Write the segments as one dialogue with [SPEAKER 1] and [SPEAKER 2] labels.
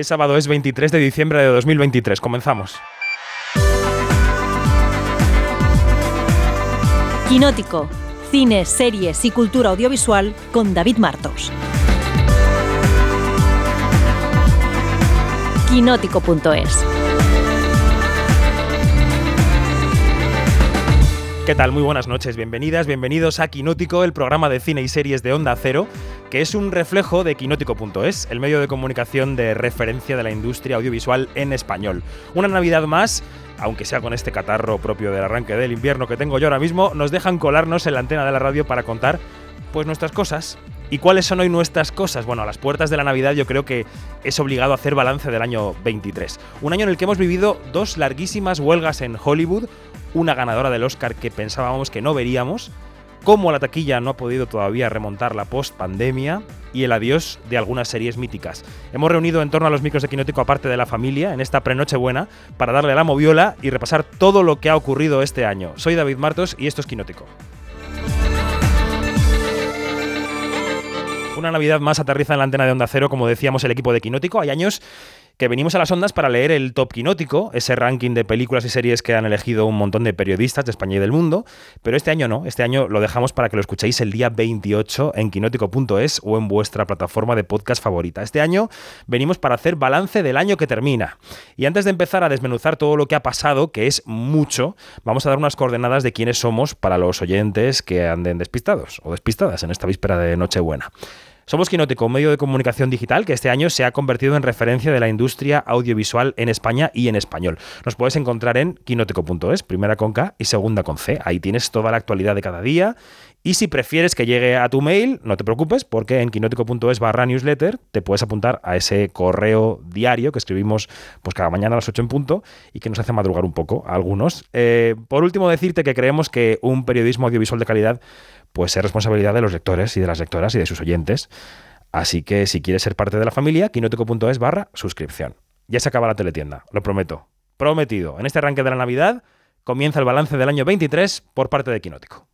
[SPEAKER 1] Es sábado, es 23 de diciembre de 2023. Comenzamos.
[SPEAKER 2] Quinótico. Cine, series y cultura audiovisual con David Martos. Quinótico.es
[SPEAKER 1] ¿Qué tal? Muy buenas noches, bienvenidas, bienvenidos a Quinótico, el programa de cine y series de Onda Cero, que es un reflejo de Quinótico.es, el medio de comunicación de referencia de la industria audiovisual en español. Una Navidad más, aunque sea con este catarro propio del arranque del invierno que tengo yo ahora mismo, nos dejan colarnos en la antena de la radio para contar pues nuestras cosas. ¿Y cuáles son hoy nuestras cosas? Bueno, a las puertas de la Navidad yo creo que es obligado hacer balance del año 23. Un año en el que hemos vivido dos larguísimas huelgas en Hollywood, una ganadora del Oscar que pensábamos que no veríamos, cómo la taquilla no ha podido todavía remontar la post-pandemia y el adiós de algunas series míticas. Hemos reunido en torno a los micros de Quinótico aparte de la familia en esta prenoche buena para darle la moviola y repasar todo lo que ha ocurrido este año. Soy David Martos y esto es Quinótico. Una Navidad más aterriza en la antena de Onda Cero, como decíamos el equipo de Quinótico. Hay años que venimos a las ondas para leer el Top Quinótico, ese ranking de películas y series que han elegido un montón de periodistas de España y del mundo, pero este año no, este año lo dejamos para que lo escuchéis el día 28 en quinótico.es o en vuestra plataforma de podcast favorita. Este año venimos para hacer balance del año que termina. Y antes de empezar a desmenuzar todo lo que ha pasado, que es mucho, vamos a dar unas coordenadas de quiénes somos para los oyentes que anden despistados o despistadas en esta víspera de Nochebuena. Somos Quinótico, un medio de comunicación digital que este año se ha convertido en referencia de la industria audiovisual en España y en español. Nos puedes encontrar en quinótico.es, primera con K y segunda con C. Ahí tienes toda la actualidad de cada día. Y si prefieres que llegue a tu mail, no te preocupes, porque en quinótico.es barra newsletter te puedes apuntar a ese correo diario que escribimos pues cada mañana a las 8 en punto y que nos hace madrugar un poco a algunos. Eh, por último, decirte que creemos que un periodismo audiovisual de calidad pues es responsabilidad de los lectores y de las lectoras y de sus oyentes. Así que si quieres ser parte de la familia, quinótico.es barra suscripción. Ya se acaba la teletienda, lo prometo. Prometido. En este arranque de la Navidad comienza el balance del año 23 por parte de Quinótico.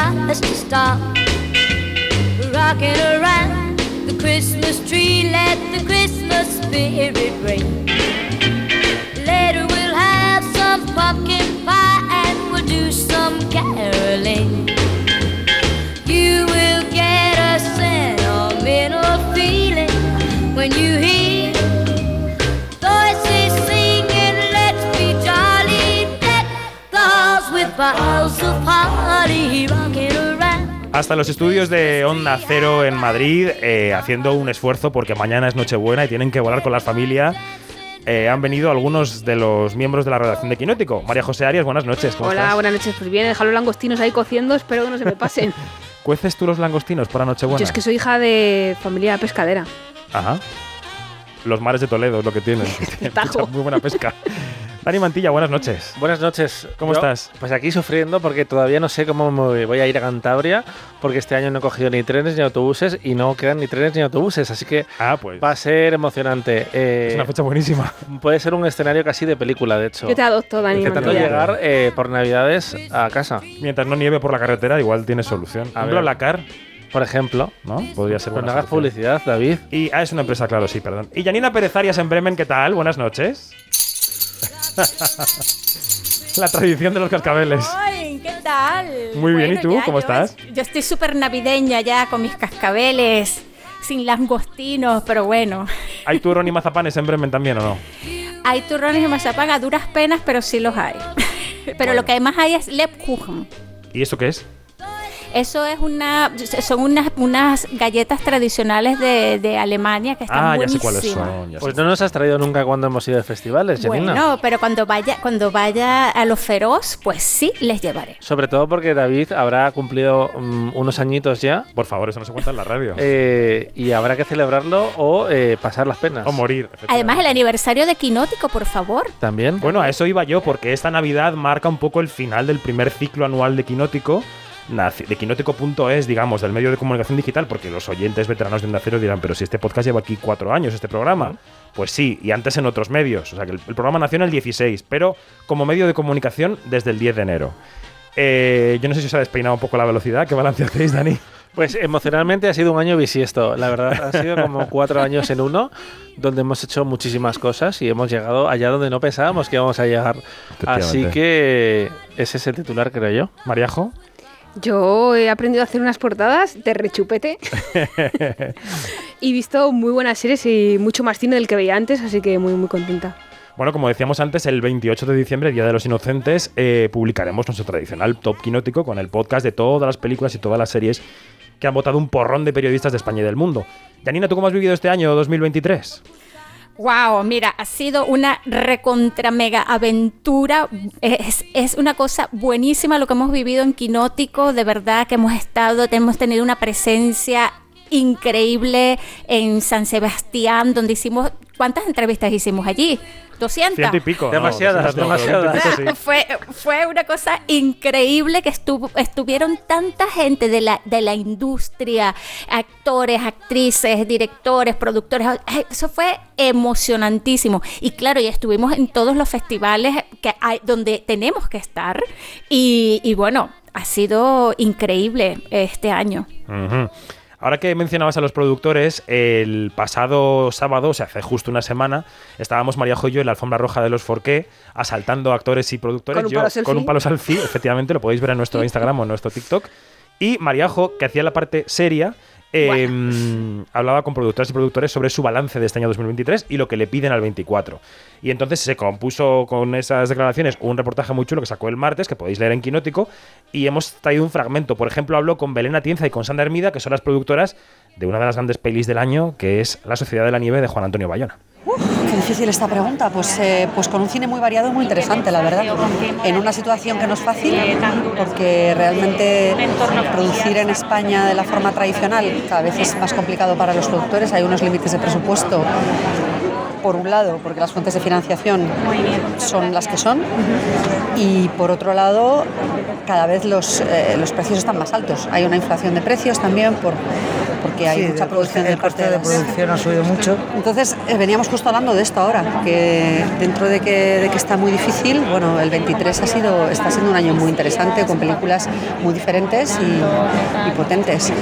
[SPEAKER 3] Tries to stop. Rocking around the Christmas tree, let the Christmas spirit ring. Later we'll have some pumpkin pie and we'll do some caroling. You will get a sentimental feeling when you hear voices singing, Let's be jolly, let the halls with boughs of holly.
[SPEAKER 1] Hasta los estudios de Onda Cero en Madrid, eh, haciendo un esfuerzo porque mañana es Nochebuena y tienen que volar con la familia. eh, han venido algunos de los miembros de la redacción de Quinótico. María José Arias, buenas noches. ¿cómo
[SPEAKER 4] Hola,
[SPEAKER 1] estás?
[SPEAKER 4] buenas noches. Pues bien, dejar los langostinos ahí cociendo, espero que no se me pasen.
[SPEAKER 1] ¿Cueces tú los langostinos para Nochebuena?
[SPEAKER 4] Yo es que soy hija de familia pescadera.
[SPEAKER 1] Ajá. Los mares de Toledo es lo que tienen. Muy buena pesca. Dani Mantilla, buenas noches.
[SPEAKER 5] Buenas noches.
[SPEAKER 1] ¿Cómo
[SPEAKER 5] Yo,
[SPEAKER 1] estás?
[SPEAKER 5] Pues aquí sufriendo porque todavía no sé cómo me voy a ir a Cantabria porque este año no he cogido ni trenes ni autobuses y no quedan ni trenes ni autobuses, así que
[SPEAKER 1] Ah, pues.
[SPEAKER 5] va a ser emocionante. Eh,
[SPEAKER 1] Es una fecha buenísima.
[SPEAKER 5] puede ser un escenario casi de película, de hecho.
[SPEAKER 4] Yo te adopto, Dani.
[SPEAKER 5] Intentando
[SPEAKER 4] Mantilla.
[SPEAKER 5] llegar eh, por Navidades a casa,
[SPEAKER 1] Mientras no nieve por la carretera, igual tienes solución.
[SPEAKER 5] A ver.
[SPEAKER 1] Lacar,
[SPEAKER 5] por ejemplo.
[SPEAKER 1] ¿no? Podría ser
[SPEAKER 5] Pues no hagas publicidad, David.
[SPEAKER 1] Y, ah, es una empresa, claro, sí, perdón. Y Janina Pérez Arias en Bremen, ¿qué tal? Buenas noches. La tradición de los cascabeles.
[SPEAKER 6] Ay, ¿qué tal?
[SPEAKER 1] Muy bien, ¿y tú?
[SPEAKER 6] ya,
[SPEAKER 1] ¿Cómo
[SPEAKER 6] yo
[SPEAKER 1] estás?
[SPEAKER 6] es- Yo estoy súper navideña ya con mis cascabeles, sin langostinos, pero bueno.
[SPEAKER 1] ¿Hay turrón y mazapanes en Bremen también o no?
[SPEAKER 6] Hay turrones y mazapán a duras penas, pero sí los hay. Pero lo que más hay es Lebkuchen.
[SPEAKER 1] ¿Y esto qué es?
[SPEAKER 6] Eso es una, son unas, unas galletas tradicionales de, de Alemania que están
[SPEAKER 1] Ah, ya sé cuáles son.
[SPEAKER 5] Pues no nos has traído nunca cuando hemos ido de festivales, Janina.
[SPEAKER 6] Bueno, pero cuando vaya, cuando vaya a los feroz, pues sí les llevaré.
[SPEAKER 5] Sobre todo porque David habrá cumplido mm, unos añitos ya
[SPEAKER 1] Por favor, eso no se cuenta en la radio.
[SPEAKER 5] eh, y habrá que celebrarlo o eh, pasar las penas.
[SPEAKER 1] o morir.
[SPEAKER 6] Además, el aniversario de Quinótico, por favor.
[SPEAKER 5] También.
[SPEAKER 1] Bueno, a eso iba yo, porque esta Navidad marca un poco el final del primer ciclo anual de Quinótico. De quinótico.es, digamos, del medio de comunicación digital, porque los oyentes veteranos de Onda Cero dirán, pero si este podcast lleva aquí cuatro años, este programa. Pues sí, y antes en otros medios. O sea, que el, el programa nació en el 16, pero como medio de comunicación desde el 10 de enero. Eh, yo no sé si os ha despeinado un poco la velocidad. ¿Qué balance hacéis, Dani?
[SPEAKER 5] Pues emocionalmente ha sido un año bisiesto. La verdad, han sido como cuatro años en uno, donde hemos hecho muchísimas cosas y hemos llegado allá donde no pensábamos que íbamos a llegar. Así que ese es el titular, creo yo.
[SPEAKER 1] Mariajo.
[SPEAKER 4] Yo he aprendido a hacer unas portadas de rechupete. y he visto muy buenas series y mucho más cine del que veía antes, así que muy, muy contenta.
[SPEAKER 1] Bueno, como decíamos antes, el 28 de diciembre, Día de los Inocentes, eh, publicaremos nuestro tradicional top quinótico con el podcast de todas las películas y todas las series que han votado un porrón de periodistas de España y del mundo. Janina, ¿tú cómo has vivido este año 2023?
[SPEAKER 6] Wow, mira, ha sido una recontra mega aventura. Es, es una cosa buenísima lo que hemos vivido en Quinótico. De verdad que hemos estado, hemos tenido una presencia increíble en San Sebastián, donde hicimos. ¿Cuántas entrevistas hicimos allí? 200.
[SPEAKER 1] Ciento y pico.
[SPEAKER 5] Demasiadas,
[SPEAKER 1] 200 no, pero
[SPEAKER 5] demasiadas.
[SPEAKER 1] 20 y pico, sí.
[SPEAKER 6] Fue, fue una cosa increíble que estuvo, estuvieron tanta gente de la, de la industria, actores, actrices, directores, productores. Ay, Eso fue emocionantísimo. Y claro, y estuvimos en todos los festivales que hay, donde tenemos que estar. Y, y bueno, ha sido increíble este año.
[SPEAKER 1] Ujú. Ahora que mencionabas a los productores, el pasado sábado, o sea, hace justo una semana, estábamos María y yo en la alfombra roja de los Forqué, asaltando actores y productores.
[SPEAKER 4] ¿Con un
[SPEAKER 1] yo
[SPEAKER 4] palo selfie?
[SPEAKER 1] con un palo selfie, efectivamente, lo podéis ver en nuestro Instagram o en nuestro TikTok. Y Mariajo, que hacía la parte seria, eh, hablaba con productoras y productores sobre su balance de este año 2023 y lo que le piden al 24. Y entonces se compuso con esas declaraciones un reportaje muy chulo que sacó el martes, que podéis leer en Quinótico, y hemos traído un fragmento. Por ejemplo, habló con Belén Atienza y con Sandra Hermida, que son las productoras de una de las grandes pelis del año, que es La Sociedad de la Nieve de Juan Antonio Bayona.
[SPEAKER 7] Qué difícil esta pregunta. Pues, eh, pues con un cine muy variado y muy interesante, la verdad. En una situación que no es fácil, porque realmente producir en España de la forma tradicional cada vez es más complicado para los productores. Hay unos límites de presupuesto, por un lado, porque las fuentes de financiación son las que son, y por otro lado, cada vez los, eh, los precios están más altos. Hay una inflación de precios también por, porque hay
[SPEAKER 8] Sí,
[SPEAKER 7] mucha
[SPEAKER 8] el
[SPEAKER 7] producción
[SPEAKER 8] coste-
[SPEAKER 7] de
[SPEAKER 8] el coste
[SPEAKER 7] parte
[SPEAKER 8] de
[SPEAKER 7] las-
[SPEAKER 8] producción ha subido mucho.
[SPEAKER 7] entonces, eh, veníamos justo hablando de esto ahora, que dentro de que, de que está muy difícil, bueno, el 23 ha sido, está siendo un año muy interesante, con películas muy diferentes y, y potentes.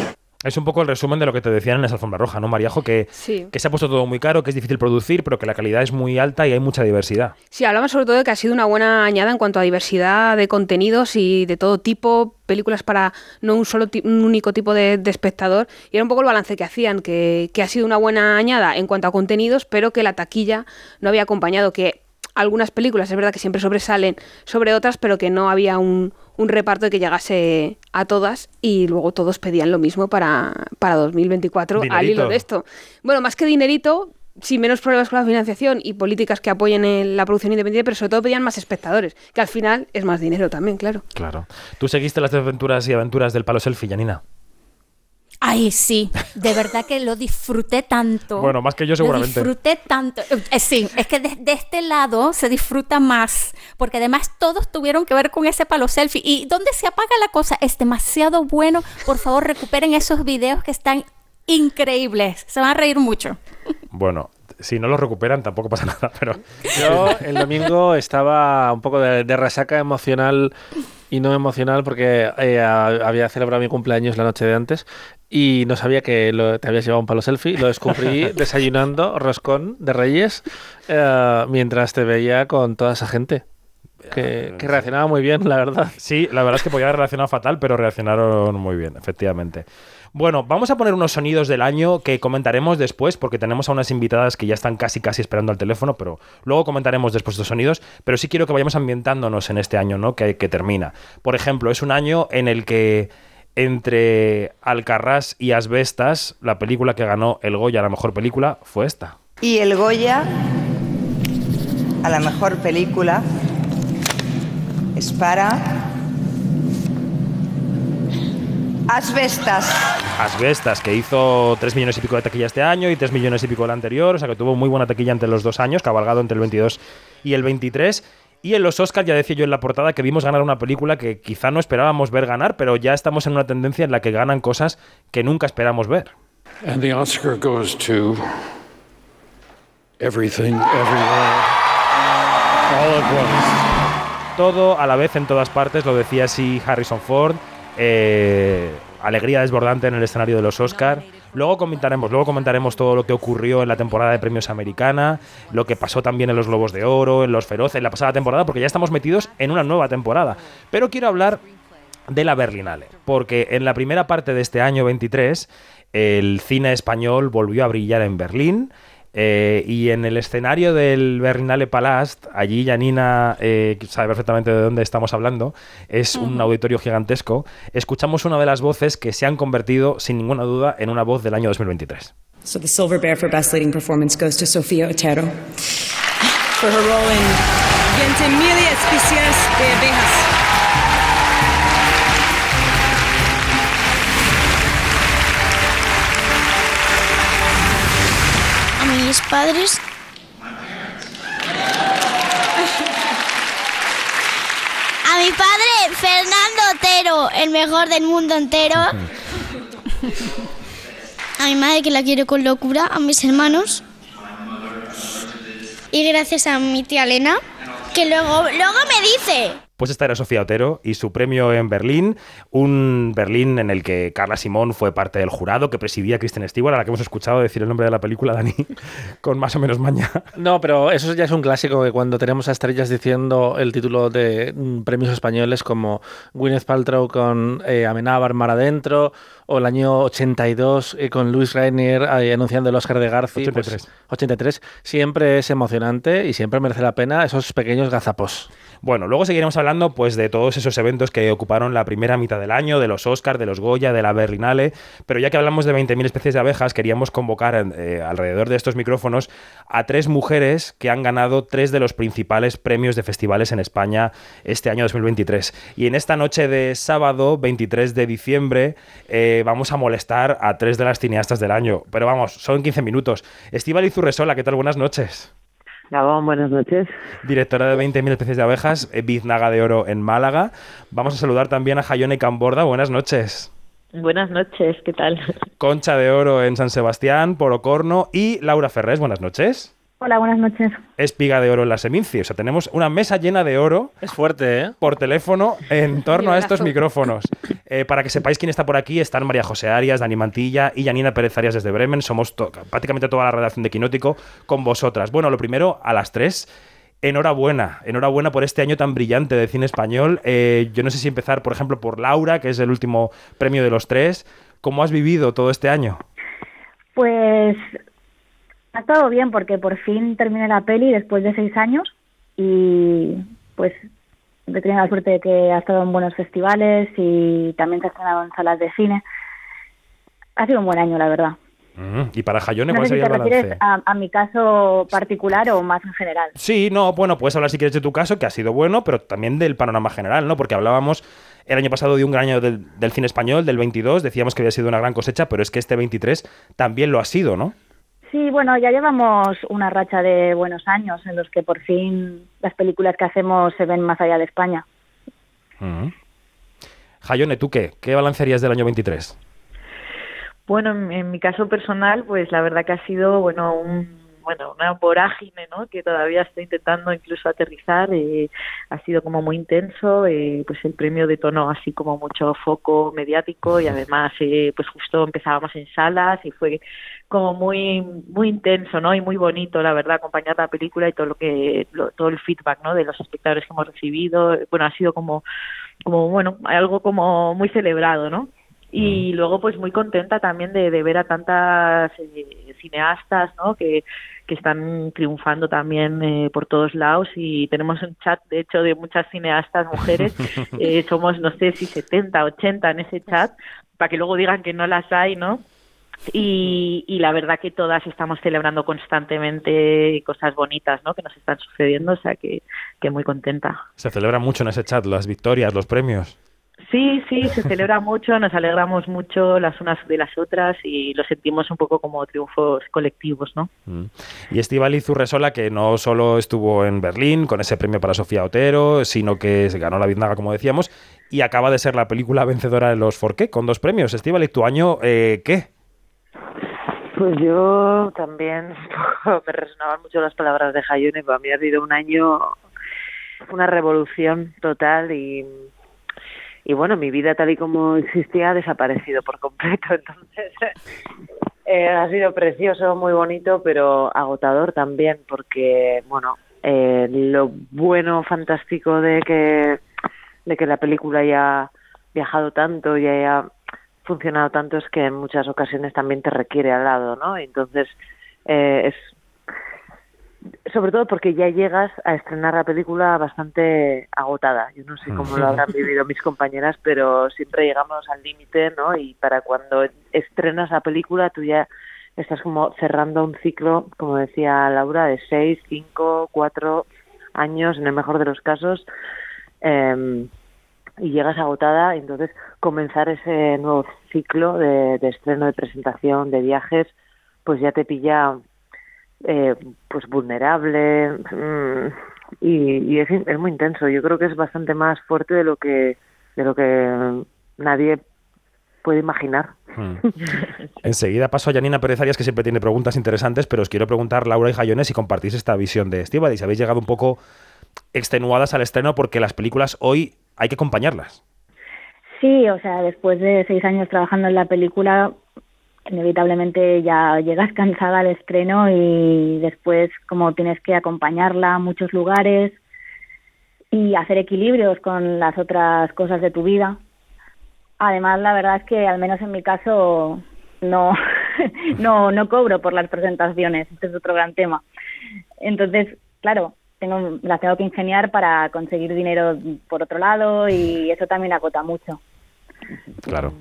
[SPEAKER 1] Es un poco el resumen de lo que te decían en esa alfombra roja, ¿no, Mariajo? Que,
[SPEAKER 4] Sí.
[SPEAKER 1] que se ha puesto todo muy caro, que es difícil producir, pero que la calidad es muy alta y hay mucha diversidad.
[SPEAKER 4] Sí, hablamos sobre todo de que ha sido una buena añada en cuanto a diversidad de contenidos y de todo tipo, películas para no un solo un único tipo de, de espectador. Y era un poco el balance que hacían, que, que ha sido una buena añada en cuanto a contenidos, pero que la taquilla no había acompañado, que algunas películas es verdad que siempre sobresalen sobre otras, pero que no había un, un reparto que llegase a todas y luego todos pedían lo mismo para, para 2024 al
[SPEAKER 1] Dinerito.
[SPEAKER 4] hilo de esto. Bueno, más que dinerito, sí, menos problemas con la financiación y políticas que apoyen en la producción independiente, pero sobre todo pedían más espectadores, que al final es más dinero también, claro.
[SPEAKER 1] Claro. ¿Tú seguiste las aventuras y aventuras del palo selfie, Janina?
[SPEAKER 6] Ay, sí, de verdad que lo disfruté tanto.
[SPEAKER 1] Bueno, más que yo seguramente.
[SPEAKER 6] Lo disfruté tanto. Eh, sí, es que de, de este lado se disfruta más, porque además todos tuvieron que ver con ese palo selfie. ¿Y dónde se apaga la cosa? Es demasiado bueno. Por favor, recuperen esos videos que están increíbles. Se van a reír mucho.
[SPEAKER 1] Bueno, si no lo recuperan tampoco pasa nada, pero...
[SPEAKER 5] Yo el domingo estaba un poco de, de resaca emocional y no emocional porque eh, había celebrado mi cumpleaños la noche de antes y no sabía que lo- te habías llevado un palo selfie. Lo descubrí desayunando roscón de Reyes eh, mientras te veía con toda esa gente. Que, que reaccionaba muy bien, la verdad.
[SPEAKER 1] Sí, la verdad es que podía haber reaccionado fatal, pero reaccionaron muy bien, efectivamente. Bueno, vamos a poner unos sonidos del año que comentaremos después, porque tenemos a unas invitadas que ya están casi casi esperando al teléfono, pero luego comentaremos después estos sonidos. Pero sí quiero que vayamos ambientándonos en este año, ¿no? Que, que termina. Por ejemplo, es un año en el que entre Alcarrás y Asbestas, la película que ganó el Goya, la mejor película, fue esta.
[SPEAKER 9] Y el Goya a la mejor película es para Asbestas.
[SPEAKER 1] Asbestas, que hizo 3 millones y pico de taquilla este año y 3 millones y pico el anterior, o sea que tuvo muy buena taquilla entre los dos años, cabalgado entre el 22 y el 23. Y en los Oscars, ya decía yo en la portada, que vimos ganar una película que quizá no esperábamos ver ganar, pero ya estamos en una tendencia en la que ganan cosas que nunca esperamos ver.
[SPEAKER 8] And the Oscar goes to everything, everywhere, all at once.
[SPEAKER 1] Todo a la vez en todas partes, lo decía así Harrison Ford. Eh, alegría desbordante en el escenario de los Oscars. Luego comentaremos, luego comentaremos todo lo que ocurrió en la temporada de premios americana, lo que pasó también en los Globos de Oro, en los Feroces, en la pasada temporada, porque ya estamos metidos en una nueva temporada. Pero quiero hablar de la Berlinale, porque en la primera parte de este año 23 el cine español volvió a brillar en Berlín. Eh, y en el escenario del Berlinale Palast, allí Janina eh, sabe perfectamente de dónde estamos hablando, es un auditorio gigantesco, escuchamos una de las voces que se han convertido, sin ninguna duda, en una voz del año 2023.
[SPEAKER 10] So the Silver Bear for Best Leading Performance goes to Sofía Otero for her role in Ventimiglia Especies de Abejas.
[SPEAKER 11] Padres. A mi padre, Fernando Otero, el mejor del mundo entero. A mi madre, que la quiero con locura. A mis hermanos. Y gracias a mi tía Elena, que luego, luego me dice.
[SPEAKER 1] Pues esta era Sofía Otero y su premio en Berlín, un Berlín en el que Carla Simón fue parte del jurado que presidía Kristen Stewart, a la que hemos escuchado decir el nombre de la película, Dani, con más o menos maña.
[SPEAKER 5] No, pero eso ya es un clásico que cuando tenemos a estrellas diciendo el título de mm, premios españoles como Gwyneth Paltrow con eh, Amenábar Mar Adentro o el año 82 eh, con Luis Rainier eh, anunciando el Oscar de Garci. pues,
[SPEAKER 1] 83.
[SPEAKER 5] 83. Siempre es emocionante y siempre merece la pena esos pequeños gazapos.
[SPEAKER 1] Bueno, luego seguiremos hablando pues de todos esos eventos que ocuparon la primera mitad del año, de los Oscars, de los Goya, de la Berlinale, pero ya que hablamos de 20.000 especies de abejas, queríamos convocar eh, alrededor de estos micrófonos a tres mujeres que han ganado tres de los principales premios de festivales en España este año 2023. Y en esta noche de sábado, 23 de diciembre, eh, vamos a molestar a tres de las cineastas del año. Pero vamos, son 15 minutos. Estíbal Zurresola, ¿qué tal? Buenas noches.
[SPEAKER 12] Gabón, buenas noches.
[SPEAKER 1] Directora de 20.000 especies de abejas, eh, Biznaga de Oro en Málaga. Vamos a saludar también a Jayone Camborda. Buenas noches.
[SPEAKER 12] Buenas noches, ¿qué tal?
[SPEAKER 1] Concha de Oro en San Sebastián, por Ocorno. Y Laura Ferrés, buenas noches.
[SPEAKER 13] Hola, buenas noches.
[SPEAKER 1] Espiga de Oro en la Seminci. O sea, tenemos una mesa llena de oro.
[SPEAKER 5] Es fuerte, ¿eh?
[SPEAKER 1] Por teléfono en torno a estos micrófonos. Eh, para que sepáis quién está por aquí, están María José Arias, Dani Mantilla y Janina Pérez Arias desde Bremen. Somos to- prácticamente toda la redacción de Quinótico con vosotras. Bueno, lo primero, a las tres. Enhorabuena, enhorabuena por este año tan brillante de cine español. Eh, yo no sé si empezar, por ejemplo, por Laura, que es el último premio de los tres. ¿Cómo has vivido todo este año?
[SPEAKER 13] Pues ha estado bien porque por fin terminé la peli después de seis años y pues he tenido la suerte de que ha estado en buenos festivales y también se ha estrenado en salas de cine. Ha sido un buen año, la verdad.
[SPEAKER 1] Mm, Y para Jayone,
[SPEAKER 13] No
[SPEAKER 1] ¿cuál
[SPEAKER 13] sé si
[SPEAKER 1] sería
[SPEAKER 13] te
[SPEAKER 1] el
[SPEAKER 13] refieres a, a mi caso particular o más en general.
[SPEAKER 1] Sí, no, bueno, puedes hablar si quieres de tu caso, que ha sido bueno, pero también del panorama general, ¿no? Porque hablábamos el año pasado de un gran año del, del cine español, del 22, decíamos que había sido una gran cosecha, pero es que este 23 también lo ha sido, ¿no?
[SPEAKER 13] Sí, bueno, ya llevamos una racha de buenos años en los que por fin las películas que hacemos se ven más allá de España.
[SPEAKER 1] Mm. Jayone, ¿tú qué? ¿Qué balancearías del año 23?
[SPEAKER 12] Bueno, en, en mi caso personal, pues la verdad que ha sido, bueno, un, bueno, una vorágine, ¿no? Que todavía estoy intentando incluso aterrizar. eh, ha sido como muy intenso, eh, pues el premio detonó así como mucho foco mediático y además, eh, pues justo empezábamos en salas y fue como muy muy intenso, ¿no? Y muy bonito, la verdad, acompañar la película y todo lo que lo- todo el feedback, ¿no? De los espectadores que hemos recibido. Bueno, ha sido como como bueno, algo como muy celebrado, ¿no? Y luego pues muy contenta también de, de ver a tantas eh, cineastas, ¿no? Que, que están triunfando también eh, por todos lados y tenemos un chat, de hecho, de muchas cineastas mujeres. Eh, somos, no sé si 70, 80 en ese chat, para que luego digan que no las hay, ¿no? Y, y la verdad que todas estamos celebrando constantemente cosas bonitas, ¿no? Que nos están sucediendo, o sea que, que muy contenta.
[SPEAKER 1] Se celebra mucho en ese chat las victorias, los premios.
[SPEAKER 12] Sí, sí, se celebra mucho, nos alegramos mucho las unas de las otras y lo sentimos un poco como triunfos colectivos, ¿no?
[SPEAKER 1] Mm. Y Estivali Zurresola, que no solo estuvo en Berlín con ese premio para Sofía Otero, sino que se ganó la Biznaga, como decíamos, y acaba de ser la película vencedora de los Forqué con dos premios. Estivali, ¿tu año eh, qué?
[SPEAKER 12] Pues yo también me resonaban mucho las palabras de Hayone, para mí ha sido un año, una revolución total y y bueno, mi vida tal y como existía ha desaparecido por completo. Entonces, eh, ha sido precioso, muy bonito, pero agotador también, porque, bueno, eh, lo bueno, fantástico de que, de que la película haya viajado tanto y haya funcionado tanto es que en muchas ocasiones también te requiere al lado, ¿no? Entonces, eh, es sobre todo porque ya llegas a estrenar la película bastante agotada. Yo no sé cómo lo habrán vivido mis compañeras, pero siempre llegamos al límite, ¿no? Y para cuando estrenas la película, tú ya estás como cerrando un ciclo, como decía Laura, de seis, cinco, cuatro años, en el mejor de los casos, eh, y llegas agotada, entonces comenzar ese nuevo ciclo de, de estreno, de presentación, de viajes, pues ya te pilla eh, pues vulnerable mm, y, es, es, muy intenso. Yo creo que es bastante más fuerte de lo que de lo que nadie puede imaginar.
[SPEAKER 1] Hmm. Enseguida paso a Janina Pérez Arias, que siempre tiene preguntas interesantes, pero os quiero preguntar, Laura y Jayones, si compartís esta visión de si habéis llegado un poco extenuadas al estreno porque las películas hoy hay que acompañarlas.
[SPEAKER 13] Sí, o sea, después de seis años trabajando en la película, inevitablemente ya llegas cansada al estreno y después como tienes que acompañarla a muchos lugares y hacer equilibrios con las otras cosas de tu vida. Además, la verdad es que al menos en mi caso no no no cobro por las presentaciones, este es otro gran tema. Entonces, claro, tengo las tengo que ingeniar para conseguir dinero por otro lado y eso también agota mucho.
[SPEAKER 1] Claro.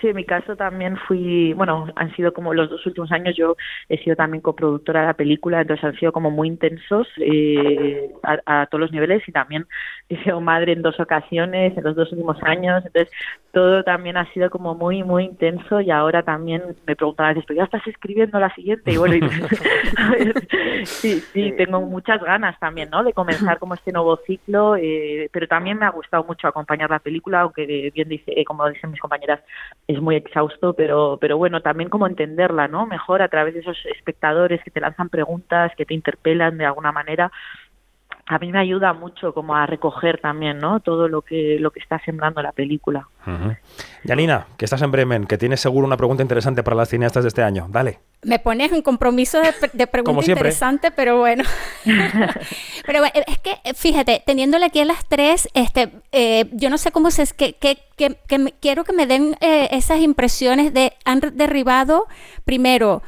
[SPEAKER 12] Sí, en mi caso también fui, bueno, han sido como los dos últimos años, yo he sido también coproductora de la película, entonces han sido como muy intensos eh, a, a, todos los niveles y también he sido madre en dos ocasiones en los dos últimos años, entonces todo también ha sido como muy, muy intenso y ahora también me preguntan a veces, ¿pero ya estás escribiendo la siguiente? Y bueno, y, sí, sí, tengo muchas ganas también, ¿no? De comenzar como este nuevo ciclo, eh, pero también me ha gustado mucho acompañar la película, aunque bien dice, eh, como dicen mis compañeras, es muy exhausto, pero, pero bueno, también como entenderla, ¿no? Mejor a través de esos espectadores que te lanzan preguntas, que te interpelan de alguna manera a mí me ayuda mucho como a recoger también, ¿no? Todo lo que lo que está sembrando la película.
[SPEAKER 1] Uh Yanina, que estás en Bremen, que tienes seguro una pregunta interesante para las cineastas de este año. Dale.
[SPEAKER 6] Me pones un compromiso de, de pregunta interesante, pero bueno. pero bueno, es que fíjate, teniéndole aquí a las tres, este, eh, yo no sé cómo se es que, que, que, que me, quiero que me den eh, esas impresiones de han derribado primero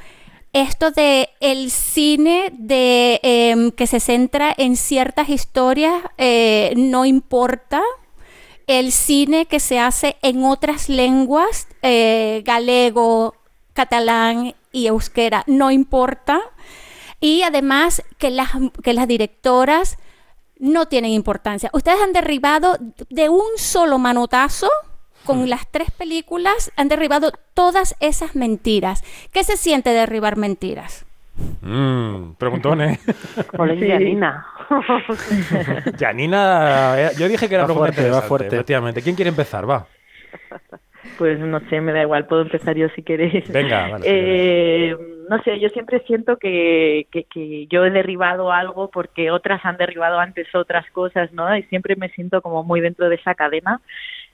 [SPEAKER 6] esto de el cine de eh, que se centra en ciertas historias eh, no importa. El cine que se hace en otras lenguas eh, galego catalán y euskera no importa. Y además que las que las directoras no tienen importancia. Ustedes han derribado de un solo manotazo con las tres películas han derribado todas esas mentiras. ¿Qué se siente derribar mentiras?
[SPEAKER 1] Mm, preguntones.
[SPEAKER 12] Hola, sí. Janina.
[SPEAKER 1] Janina, eh, yo dije que era
[SPEAKER 5] va fuerte, va fuerte.
[SPEAKER 1] Efectivamente. ¿Quién quiere empezar? Va.
[SPEAKER 12] Pues no sé, me da igual, puedo empezar yo si queréis.
[SPEAKER 1] Venga, vale,
[SPEAKER 12] eh, no sé, yo siempre siento que, que, que, yo he derribado algo porque otras han derribado antes otras cosas, ¿no? Y siempre me siento como muy dentro de esa cadena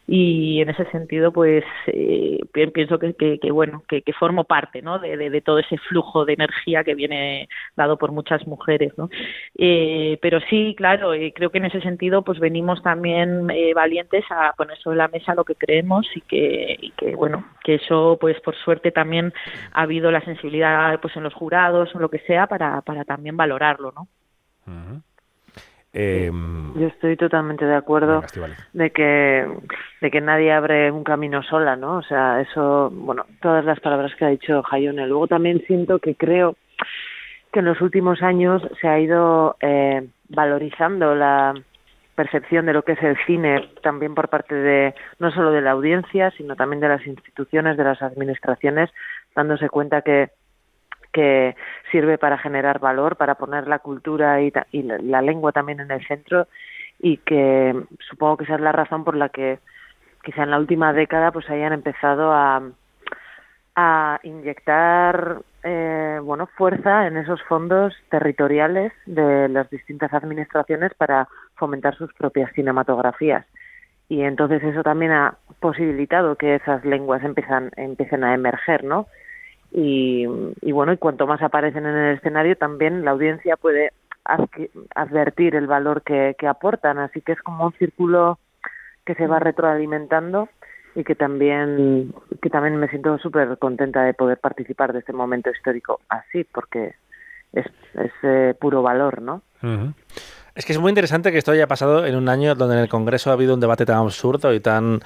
[SPEAKER 12] y en ese sentido pues eh, pienso que, bueno que, formo parte ¿no? De, de, todo ese flujo de energía que viene dado por muchas mujeres ¿no? Eh, pero sí claro eh, creo que en ese sentido pues venimos también eh, valientes a poner sobre la mesa lo que creemos y que, y que bueno que eso pues por suerte también ha habido la sensibilidad pues en los jurados o lo que sea para, para también valorarlo ¿no?
[SPEAKER 1] Eh,
[SPEAKER 12] Yo estoy totalmente de acuerdo venga, de que de que nadie abre un camino sola, ¿no? O sea, eso, bueno, todas las palabras que ha dicho Jayone. Luego también siento que creo que en los últimos años se ha ido eh, valorizando la
[SPEAKER 14] percepción de lo que es el cine también por parte de no solo de la audiencia, sino también de las instituciones, de las administraciones, dándose cuenta que que sirve para generar valor, para poner la cultura y, y la, la lengua también en el centro y que supongo que esa es la razón por la que quizá en la última década pues hayan empezado a, a inyectar eh, bueno fuerza en esos fondos territoriales de las distintas administraciones para fomentar sus propias cinematografías. Y entonces eso también ha posibilitado que esas lenguas empiezan empiecen a emerger no y, y bueno y cuanto más aparecen en el escenario también la audiencia puede advertir el valor que, que aportan. Así que es como un círculo que se va retroalimentando y que también que también me siento súper contenta de poder participar de este momento histórico así porque es, es eh, puro valor no
[SPEAKER 5] Es que es muy interesante que esto haya pasado en un año donde en el Congreso ha habido un debate tan absurdo y tan,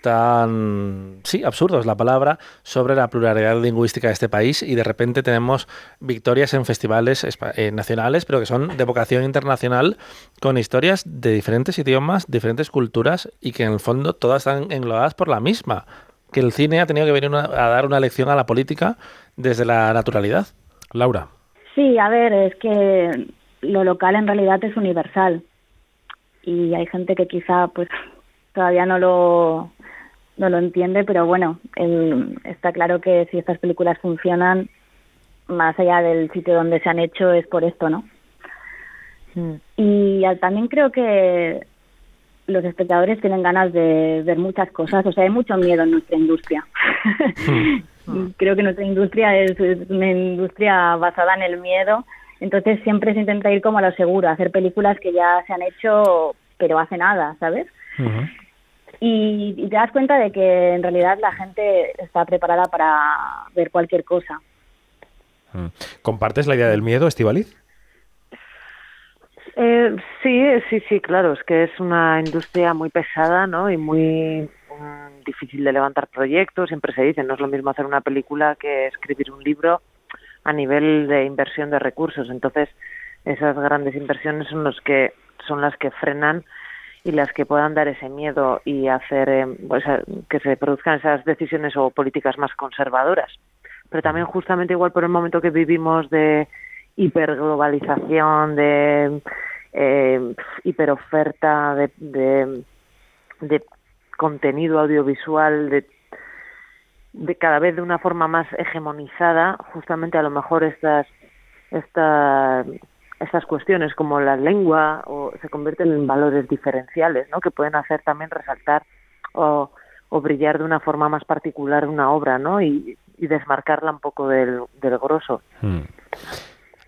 [SPEAKER 5] tan, sí, absurdo es la palabra, sobre la pluralidad lingüística de este país y de repente tenemos victorias en festivales eh, nacionales, pero que son de vocación internacional, con historias de diferentes idiomas, diferentes culturas y que en el fondo todas están englobadas por la misma, que el cine ha tenido que venir una- a dar una lección a la política desde la naturalidad.
[SPEAKER 1] Laura.
[SPEAKER 13] Sí, a ver, es que lo local en realidad es universal y hay gente que quizá pues todavía no lo no lo entiende, pero bueno, el- está claro que si estas películas funcionan más allá del sitio donde se han hecho es por esto, ¿no? Y ah, también creo que los espectadores tienen ganas de ver muchas cosas, o sea, hay mucho miedo en nuestra industria. Y creo que nuestra industria es, es una industria basada en el miedo, entonces siempre se intenta ir como a lo seguro, hacer películas que ya se han hecho pero hace nada, ¿sabes? Y, y te das cuenta de que en realidad la gente está preparada para ver cualquier cosa.
[SPEAKER 1] Mm. ¿Compartes la idea del miedo, Estivaliz?
[SPEAKER 14] Eh, sí, sí, sí, claro, es que es una industria muy pesada, ¿no? Y muy mm, difícil de levantar proyectos, siempre se dice, no es lo mismo hacer una película que escribir un libro a nivel de inversión de recursos. Entonces, esas grandes inversiones son los que son las que frenan y las que puedan dar ese miedo y hacer eh, que se produzcan esas decisiones o políticas más conservadoras. Pero también justamente igual por el momento que vivimos de hiperglobalización, de eh, hiperoferta, de, de contenido audiovisual, de, de cada vez de una forma más hegemonizada, justamente a lo mejor estas estas estas cuestiones como la lengua o se convierten en valores diferenciales, ¿no? Que pueden hacer también resaltar o, o brillar de una forma más particular una obra, ¿no? Y, y desmarcarla un poco del, del grosso.
[SPEAKER 1] Mm.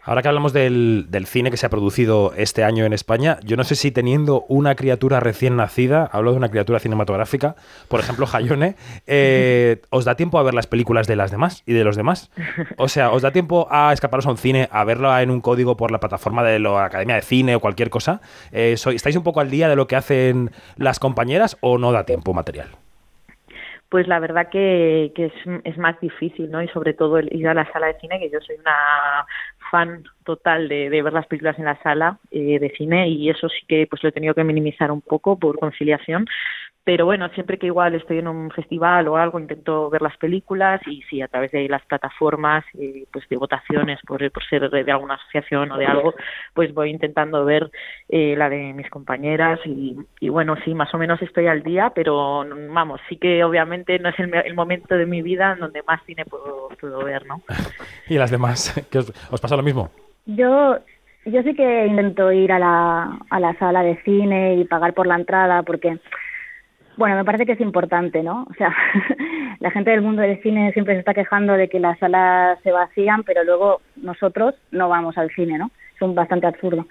[SPEAKER 1] Ahora que hablamos del, del cine que se ha producido este año en España, yo no sé si teniendo una criatura recién nacida, hablo de una criatura cinematográfica, por ejemplo, Jayone, eh, ¿os da tiempo a ver las películas de las demás y de los demás? O sea, ¿os da tiempo a escaparos a un cine, a verlo en un código por la plataforma de la Academia de Cine o cualquier cosa? Eh, soy- ¿Estáis un poco al día de lo que hacen las compañeras o no da tiempo material?
[SPEAKER 14] Pues la verdad que, que es, es más difícil, ¿no? Y sobre todo el ir a la sala de cine, que yo soy una fan total de, de ver las películas en la sala eh, de cine y eso sí que pues lo he tenido que minimizar un poco por conciliación. Pero bueno, siempre que igual estoy en un festival o algo, intento ver las películas y sí, a través de las plataformas, eh, pues de votaciones por, por ser de, alguna asociación o de algo, pues voy intentando ver eh, la de mis compañeras y, y bueno, sí, más o menos estoy al día, pero vamos, sí que obviamente no es el, me- el momento de mi vida en donde más cine puedo, puedo ver, ¿no?
[SPEAKER 1] ¿Y las demás? ¿Qué os, os pasa lo mismo?
[SPEAKER 13] Yo yo sí que intento ir a la, a la sala de cine y pagar por la entrada porque, bueno, me parece que es importante, ¿no? O sea, la gente del mundo del cine siempre se está quejando de que las salas se vacían, pero luego nosotros no vamos al cine, ¿no? Es un bastante absurdo.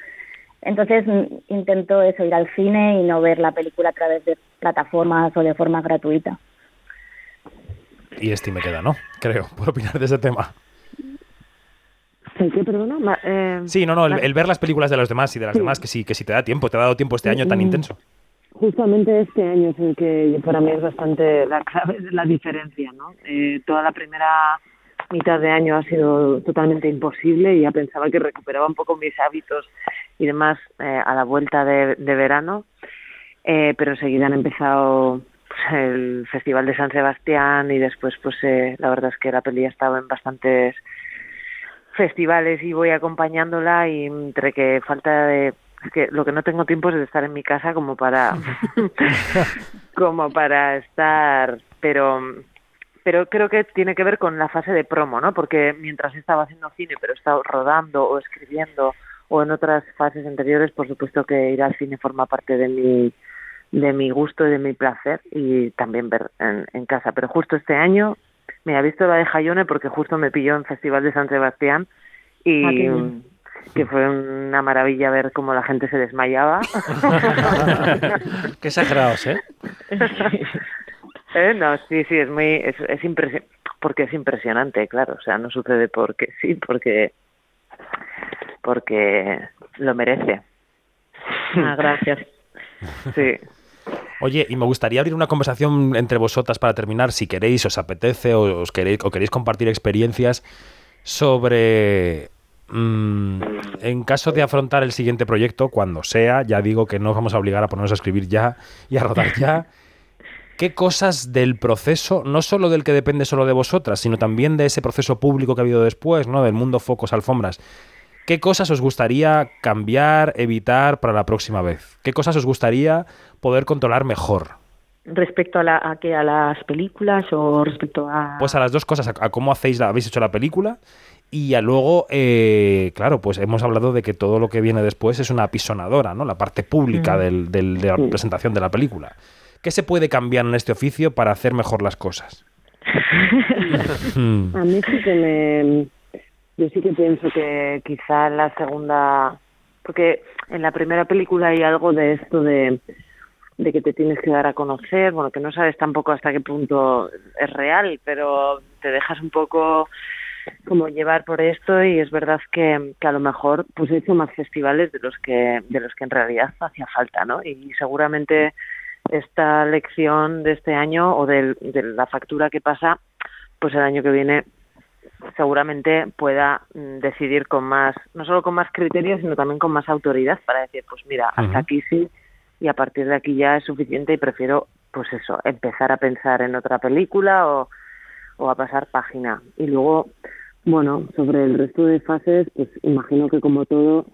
[SPEAKER 13] Entonces mm, intento eso, ir al cine y no ver la película a través de plataformas o de forma gratuita.
[SPEAKER 1] Y este me queda, ¿no? Creo, por opinar de ese tema.
[SPEAKER 14] ¿Sí, qué, perdona? Ma- eh,
[SPEAKER 1] Sí, no, no, el, ver las películas de los demás y de las
[SPEAKER 15] Sí.
[SPEAKER 1] demás, que sí, que si te da tiempo, te ha dado tiempo este año tan
[SPEAKER 15] Mm.
[SPEAKER 1] intenso.
[SPEAKER 15] Justamente este año es el que para mí es bastante la clave de la diferencia, ¿no? Eh, toda la primera
[SPEAKER 14] mitad de año ha sido totalmente imposible y ya pensaba que recuperaba un poco mis hábitos y demás eh, a la vuelta de, verano, eh, pero enseguida han empezado pues, el Festival de San Sebastián y después pues eh, la verdad es que la peli ha estado en bastantes festivales y voy acompañándola y entre que falta de es que lo que no tengo tiempo es de estar en mi casa como para como para estar pero pero creo que tiene que ver con la fase de promo no porque mientras estaba haciendo cine pero he estado rodando o escribiendo o en otras fases anteriores por supuesto que ir al cine forma parte de mi de mi gusto y de mi placer y también ver en, en casa pero justo este año me ha visto la de Jayone porque justo me pilló en Festival de San Sebastián y
[SPEAKER 5] Ah.
[SPEAKER 14] Que fue una maravilla ver cómo la gente se desmayaba.
[SPEAKER 5] Qué exagerados, ¿eh?
[SPEAKER 14] Eh, No, sí, sí, es muy, es, es impresi- porque es impresionante, claro, o sea, no sucede porque sí, porque, porque lo merece.
[SPEAKER 12] Ah, gracias.
[SPEAKER 14] Sí.
[SPEAKER 1] Oye, y me gustaría abrir una conversación entre vosotras para terminar, si queréis, os apetece o os queréis, o queréis compartir experiencias sobre mm, en caso de afrontar el siguiente proyecto, cuando sea, ya digo que no os vamos a obligar a ponernos a escribir ya y a rodar ya. ¿Qué cosas del proceso, no solo del que depende solo de vosotras, sino también de ese proceso público que ha habido después, ¿no? Del mundo focos, alfombras. ¿Qué cosas os gustaría cambiar, evitar para la próxima vez? ¿Qué cosas os gustaría poder controlar mejor?
[SPEAKER 12] Respecto a, la, a, qué, a las películas o respecto a...
[SPEAKER 1] Pues a las dos cosas, a, a cómo hacéis, la, habéis hecho la película y a luego, eh, claro, pues hemos hablado de que todo lo que viene después es una apisonadora, ¿no? La parte pública del, del- de la presentación de la película. ¿Qué se puede cambiar en este oficio para hacer mejor las cosas?
[SPEAKER 16] A mí sí que me...
[SPEAKER 14] Yo sí que pienso que quizá la segunda, porque en la primera película hay algo de esto de, de que te tienes que dar a conocer, bueno, que no sabes tampoco hasta qué punto es real, pero te dejas un poco como llevar por esto y es verdad que, que a lo mejor pues he hecho más festivales de los que de los que en realidad hacía falta, ¿no? Y seguramente esta lección de este año o del- de la factura que pasa, pues el año que viene seguramente pueda mm, decidir con más, no solo con más criterios, sino también con más autoridad para decir, pues mira, hasta aquí sí y a partir de aquí ya es suficiente y prefiero, pues eso, empezar a pensar en otra película o, o a pasar página.
[SPEAKER 16] Y luego, bueno, sobre el resto de fases, pues imagino que como todo,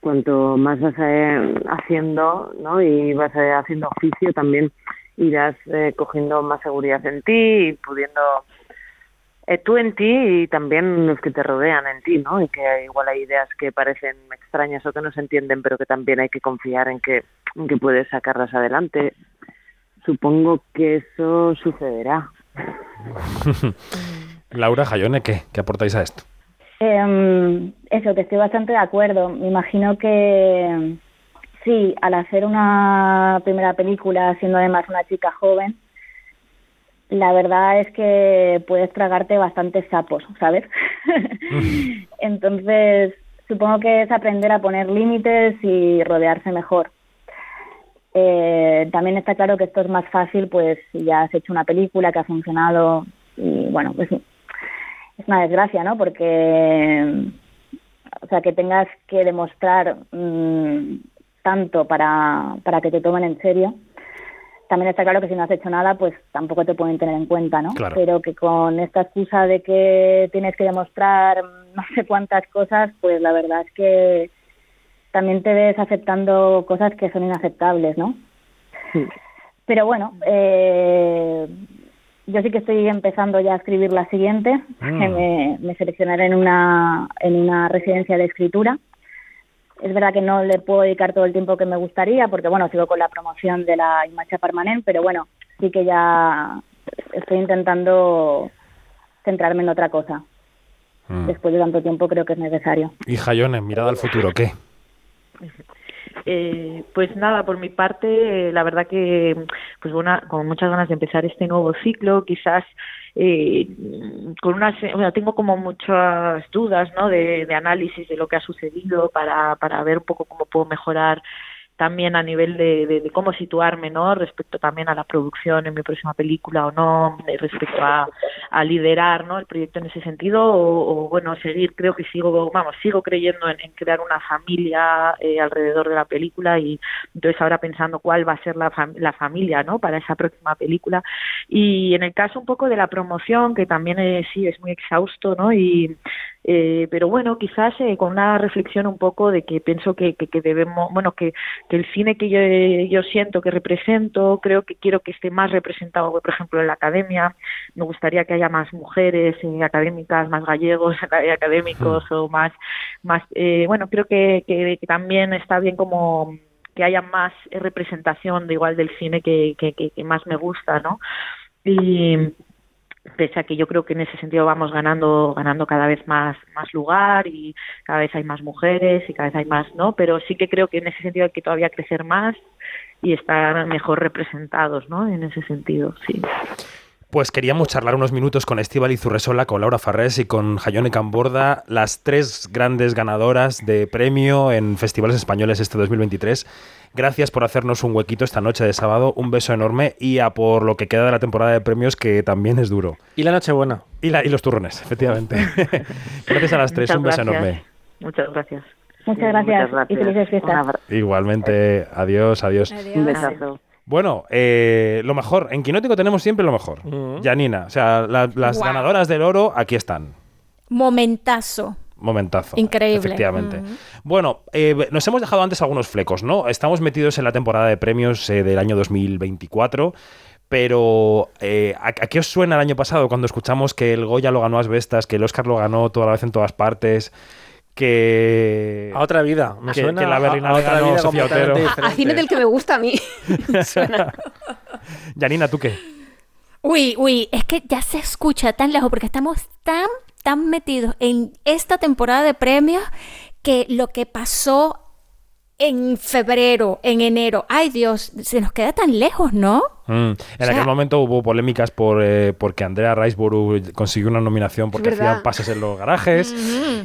[SPEAKER 14] cuanto más vas eh, haciendo ¿no? y vas eh, haciendo oficio, también irás eh, cogiendo más seguridad en ti y pudiendo eh, tú en ti y también los que te rodean en ti, ¿no? Y que igual hay ideas que parecen extrañas o que no se entienden, pero que también hay que confiar en que, en que puedes sacarlas adelante. Supongo que eso sucederá.
[SPEAKER 1] Laura Jayone, ¿qué? ¿Qué aportáis a esto?
[SPEAKER 13] Em, eso, que estoy bastante de acuerdo. Me imagino que sí, al hacer una primera película, siendo además una chica joven, la verdad es que puedes tragarte bastantes sapos, ¿sabes? Entonces, supongo que es aprender a poner límites y rodearse mejor. Eh, también está claro que esto es más fácil, pues si ya has hecho una película que ha funcionado y bueno, pues es una desgracia, ¿no? Porque, o sea, que tengas que demostrar mm, tanto para, para que te tomen en serio. También está claro que si no has hecho nada, pues tampoco te pueden tener en cuenta, ¿no?
[SPEAKER 17] Claro.
[SPEAKER 13] Pero que con esta excusa de que tienes que demostrar no sé cuántas cosas, pues la verdad es que también te ves aceptando cosas que son inaceptables, ¿no? Pero bueno, eh, yo sí que estoy empezando ya a escribir la siguiente.
[SPEAKER 17] Mm.
[SPEAKER 13] que me, me seleccionaré en una, en una residencia de escritura. Es verdad que no le puedo dedicar todo el tiempo que me gustaría, porque bueno, sigo con la promoción de la Imacha Permanente, pero bueno, sí que ya estoy intentando centrarme en otra cosa.
[SPEAKER 1] Mm.
[SPEAKER 13] Después de tanto tiempo creo que es necesario.
[SPEAKER 1] Y Jayone, mirada al futuro, ¿qué?
[SPEAKER 12] Eh, pues nada, por mi parte, eh, la verdad que, pues bueno, con muchas ganas de empezar este nuevo ciclo, quizás eh, con unas, tengo como muchas dudas, ¿no? De, de análisis de lo que ha sucedido para, para ver un poco cómo puedo mejorar también a nivel de, de, cómo situarme, ¿no? Respecto también a la producción en mi próxima película o no, respecto a, a liderar, ¿no? El proyecto en ese sentido o, bueno, seguir, creo que sigo, vamos, sigo creyendo en, en crear una familia eh, alrededor de la película y entonces ahora pensando cuál va a ser la, fam la familia, ¿no? Para esa próxima película y en el caso un poco de la promoción que también eh, sí es muy exhausto, ¿no? Y eh, pero bueno, quizás eh, con una reflexión un poco de que pienso que, que, que debemos, bueno, que, que, el cine que yo, yo siento que represento, creo que quiero que esté más representado, por ejemplo, en la academia. Me gustaría que haya más mujeres eh, académicas, más gallegos académicos mm. o más, más eh, bueno, creo que, que, que también está bien como que haya más representación de igual del cine que, que, que, que más me gusta, ¿no? Y pese a que yo creo que en ese sentido vamos ganando ganando cada vez más más lugar y cada vez hay más mujeres y cada vez hay más no pero sí que creo que en ese sentido hay que todavía crecer más y estar mejor representados no en ese sentido sí
[SPEAKER 1] pues queríamos charlar unos minutos con Estíbal Izurresola, con Laura Farrés y con Jayone Camborda, las tres grandes ganadoras de premio en festivales españoles este 2023. Gracias por hacernos un huequito esta noche de sábado. Un beso enorme y a por lo que queda de la temporada de premios, que también es duro.
[SPEAKER 5] Y la noche buena.
[SPEAKER 1] Y, la, y los turrones, efectivamente. gracias a las tres.
[SPEAKER 12] Muchas
[SPEAKER 1] un beso
[SPEAKER 12] gracias.
[SPEAKER 1] enorme.
[SPEAKER 12] Muchas gracias.
[SPEAKER 13] Muchas gracias,
[SPEAKER 12] Muchas gracias.
[SPEAKER 13] y felices fiestas.
[SPEAKER 1] Igualmente. Adiós, adiós.
[SPEAKER 12] Un besazo.
[SPEAKER 1] Bueno, eh, lo mejor. En Quinótico tenemos siempre lo mejor. Janina, o sea, la- las ganadoras del oro aquí están.
[SPEAKER 6] Momentazo.
[SPEAKER 1] Momentazo.
[SPEAKER 6] Increíble.
[SPEAKER 1] Efectivamente. Bueno, eh, nos hemos dejado antes algunos flecos, ¿no? Estamos metidos en la temporada de premios eh, del año 2024. Pero, eh, ¿a, a qué os suena el año pasado cuando escuchamos que el Goya lo ganó Asbestas, que el Oscar lo ganó toda la vez en todas partes, que...
[SPEAKER 5] A otra vida. Me
[SPEAKER 1] que,
[SPEAKER 5] suena
[SPEAKER 1] que la
[SPEAKER 5] a-
[SPEAKER 1] Berlinale
[SPEAKER 5] a otra vida
[SPEAKER 1] Sofía Otero.
[SPEAKER 4] A, a cine del que me gusta a mí. Suena.
[SPEAKER 1] Janina, ¿tú qué?
[SPEAKER 6] Uy, uy, es que ya se escucha tan lejos porque estamos tan, tan metidos en esta temporada de premios que lo que pasó en febrero, en enero, ay Dios, se nos queda tan lejos, ¿no?
[SPEAKER 1] Mm, En
[SPEAKER 6] sea-
[SPEAKER 1] aquel momento hubo polémicas por eh, porque Andrea Riseborough consiguió una nominación porque hacían pases en los garajes.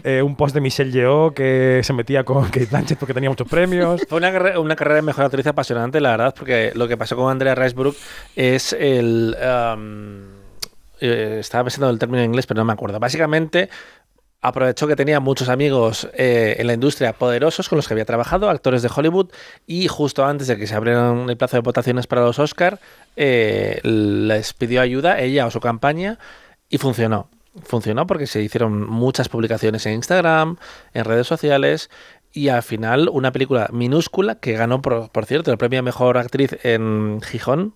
[SPEAKER 1] Eh, un post de Michelle Yeoh que se metía con Kate Blanchett porque tenía muchos premios.
[SPEAKER 5] Fue una, carre- una carrera de mejor actriz apasionante, la verdad, porque lo que pasó con Andrea Riseborough es el... um, eh, estaba pensando en el término en inglés, pero no me acuerdo. Básicamente, aprovechó que tenía muchos amigos eh, en la industria poderosos con los que había trabajado, actores de Hollywood, y justo antes de que se abrieran el plazo de votaciones para los Oscar, eh, les pidió ayuda, ella o su campaña, y funcionó. Funcionó porque se hicieron muchas publicaciones en Instagram, en redes sociales, y al final una película minúscula que ganó, por, por cierto, el premio a Mejor Actriz en Gijón,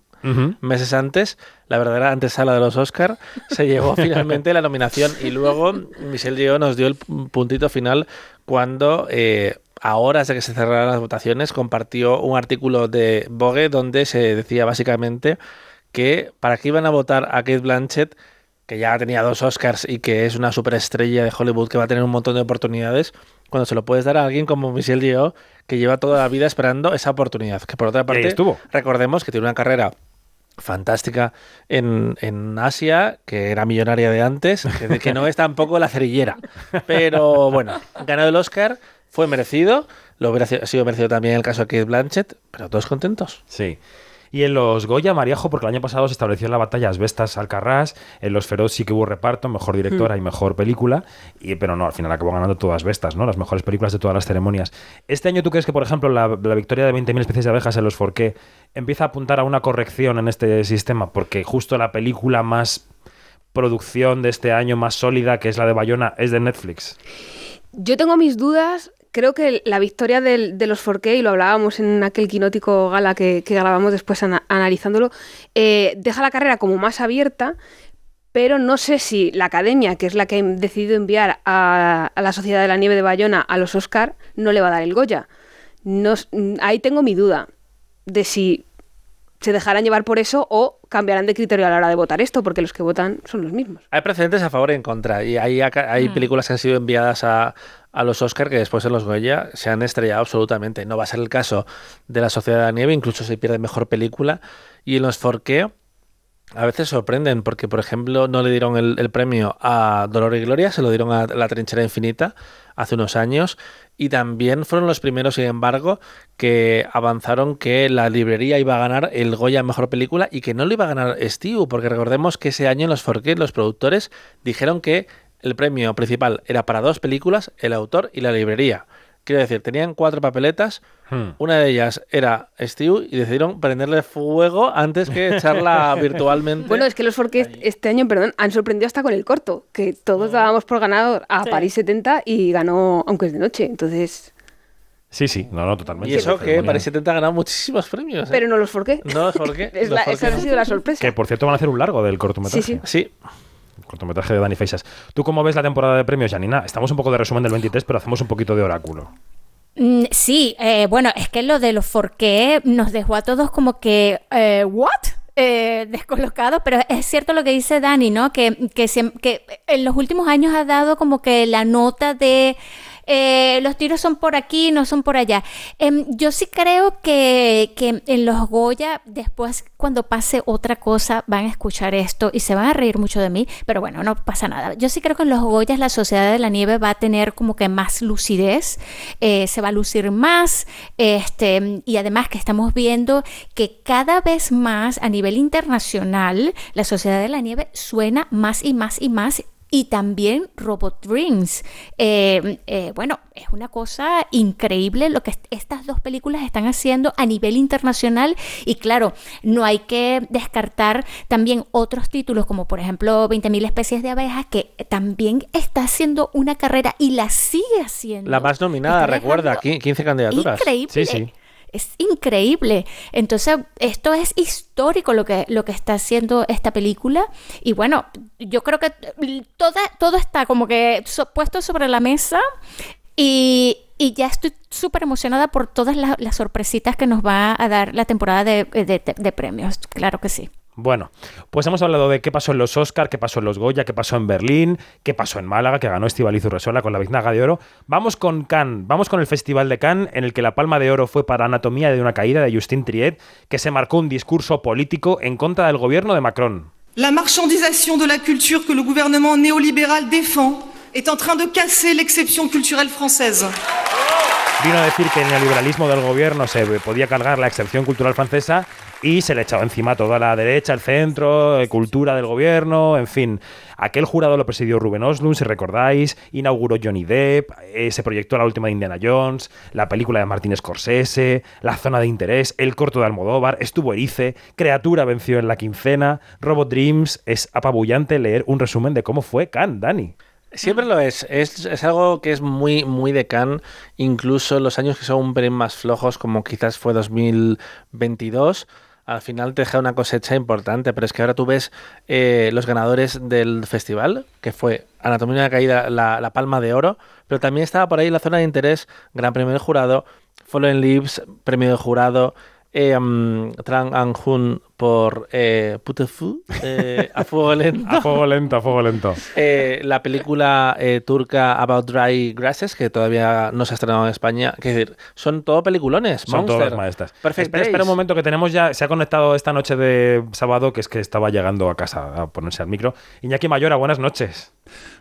[SPEAKER 5] Meses antes, la verdadera antesala de los Oscar, se llevó finalmente la nominación y luego Michelle Yeoh nos dio el puntito final cuando eh, a horas de que se cerraran las votaciones compartió un artículo de Vogue donde se decía básicamente que para qué iban a votar a Kate Blanchett que ya tenía dos Oscars y que es una superestrella de Hollywood que va a tener un montón de oportunidades, cuando se lo puedes dar a alguien como Michelle Yeoh, que lleva toda la vida esperando esa oportunidad. Que por otra parte,
[SPEAKER 1] estuvo.
[SPEAKER 5] recordemos que tiene una carrera fantástica en, en Asia, que era millonaria de antes, que, que no es tampoco la cerillera. Pero bueno, ganó el Oscar, fue merecido, lo hubiera sido merecido también el caso de Kate Blanchett, pero todos contentos.
[SPEAKER 1] Sí. Y en los Goya, Mariajo, porque el año pasado se estableció en la batalla Asbestas Alcarrás, en los Feroz sí que hubo reparto, mejor directora y mejor película, y, pero no, al final acabó ganando todas Asbestas, ¿no? Las mejores películas de todas las ceremonias. Este año, ¿tú crees que, por ejemplo, la, la victoria de 20.000 especies de abejas en los Forqué empieza a apuntar a una corrección en este sistema? Porque justo la película más producción de este año, más sólida, que es la de Bayona, es de Netflix.
[SPEAKER 4] Yo tengo mis dudas. Creo que la victoria del- de los 4K, y lo hablábamos en aquel quinótico gala que, que grabamos después ana- analizándolo, eh, deja la carrera como más abierta, pero no sé si la academia, que es la que ha decidido enviar a, a la Sociedad de la Nieve de Bayona a los Oscar, no le va a dar el Goya. No mm, ahí tengo mi duda de si se dejarán llevar por eso o cambiarán de criterio a la hora de votar esto, porque los que votan son los mismos.
[SPEAKER 5] Hay precedentes a favor y en contra. Y hay, hay
[SPEAKER 6] Mm.
[SPEAKER 5] películas que han sido enviadas a, a los Oscar que después en los Goya se han estrellado absolutamente. No va a ser el caso de La Sociedad de la Nieve, incluso se pierde mejor película. Y en los Forqué, a veces sorprenden, porque por ejemplo no le dieron el, premio a Dolor y Gloria, se lo dieron a La Trinchera Infinita hace unos años, y también fueron los primeros, sin embargo, que avanzaron que la librería iba a ganar el Goya Mejor Película y que no lo iba a ganar Steve, porque recordemos que ese año en los 4K los productores dijeron que el premio principal era para dos películas, el autor y la librería. Quiero decir, tenían cuatro papeletas,
[SPEAKER 1] Hmm.
[SPEAKER 5] una de ellas era Steve y decidieron prenderle fuego antes que echarla virtualmente.
[SPEAKER 4] Bueno, es que los Forqué este año, perdón, han sorprendido hasta con el corto, que todos dábamos por ganador a
[SPEAKER 6] Sí.
[SPEAKER 4] París 70 y ganó, aunque es de noche. Entonces,
[SPEAKER 1] Sí, sí, no, no, totalmente.
[SPEAKER 5] y eso que. París 70 ha ganado muchísimos premios. ¿eh?
[SPEAKER 4] pero no los Forqué.
[SPEAKER 5] No.
[SPEAKER 4] Es
[SPEAKER 5] Los
[SPEAKER 4] la-
[SPEAKER 5] Forqué
[SPEAKER 4] esa ha sido la sorpresa.
[SPEAKER 1] Que por cierto van a hacer un largo del cortometraje.
[SPEAKER 4] Sí, sí.
[SPEAKER 5] Sí,
[SPEAKER 1] cortometraje de Dani Feisas. ¿Tú cómo ves la temporada de premios, Janina? Estamos un poco de resumen del 23, pero hacemos un poquito de oráculo.
[SPEAKER 6] Mm, Sí, eh, bueno, es que lo de los forqué nos dejó a todos como que, eh, ¿what? Eh, descolocados, pero es cierto lo que dice Dani, ¿no? Que, que, que en los últimos años ha dado como que la nota de eh, los tiros son por aquí, no son por allá. Em, yo sí creo que, que en los Goya, después cuando pase otra cosa, van a escuchar esto y se van a reír mucho de mí, pero bueno, no pasa nada. Yo sí creo que en los Goyas la Sociedad de la Nieve va a tener como que más lucidez, eh, se va a lucir más, este, y además que estamos viendo que cada vez más a nivel internacional la Sociedad de la Nieve suena más y más y más y también Robot Dreams. Eh, eh, bueno, es una cosa increíble lo que est- estas dos películas están haciendo a nivel internacional y claro, no hay que descartar también otros títulos como por ejemplo 20.000 especies de abejas que también está haciendo una carrera y la sigue haciendo.
[SPEAKER 5] la más nominada, recuerda,
[SPEAKER 6] dejando
[SPEAKER 5] qui- 15 candidaturas.
[SPEAKER 6] Increíble.
[SPEAKER 1] Sí, sí.
[SPEAKER 6] Es increíble. Entonces, esto es histórico lo que, lo que está haciendo esta película. Y bueno, yo creo que todo está como que so- puesto sobre la mesa. Y, y ya estoy súper emocionada por todas las, sorpresitas que nos va a dar la temporada de- de premios. Claro que sí.
[SPEAKER 1] Bueno, pues hemos hablado de qué pasó en los Oscar, qué pasó en los Goya, qué pasó en Berlín, qué pasó en Málaga, que ganó Estivaliz Urresola con la Biznaga de Oro. Vamos con Cannes, vamos con el Festival de Cannes, en el que la Palma de Oro fue para Anatomía de una caída de Justin Triet, que se marcó un discurso político en contra del gobierno de Macron.
[SPEAKER 18] La marchandisation de la culture que le gouvernement néolibéral défend est en train de casser l'exception culturelle française.
[SPEAKER 1] Vino a decir que el neoliberalismo del gobierno se podía cargar la excepción cultural francesa y se le echaba encima toda la derecha, el centro, eh, cultura del gobierno, en fin. Aquel jurado lo presidió Ruben Oslund, si recordáis, inauguró Johnny Depp, eh, se proyectó la última de Indiana Jones, la película de Martin Scorsese, la zona de interés, el corto de Almodóvar, estuvo Erice, Criatura venció en la quincena, Robot Dreams, es apabullante leer un resumen de cómo fue Cannes, Dani.
[SPEAKER 5] Siempre lo es. es. algo que es muy, muy de Cannes, incluso los años que son un pelín más flojos, como quizás fue 2022. Al final te deja una cosecha importante, pero es que ahora tú ves eh, los ganadores del festival, que fue Anatomía de una Caída, la, la Palma de Oro, pero también estaba por ahí la zona de interés, Gran Premio del Jurado, Fallen Leaves, Premio del Jurado, eh, um, Trang An Hun por eh, Putefu, eh, A Fuego Lento.
[SPEAKER 1] A fuego lento, a fuego lento.
[SPEAKER 5] Eh, la película eh, turca About Dry Grasses, que todavía no se ha estrenado en España. Que decir, son todo peliculones.
[SPEAKER 1] Son
[SPEAKER 5] Monster,
[SPEAKER 1] todas maestras.
[SPEAKER 5] Perfect
[SPEAKER 1] espera, espera un momento que tenemos ya. Se ha conectado esta noche de sábado, que es que estaba llegando a casa a ponerse al micro. Iñaki Mayora, buenas noches.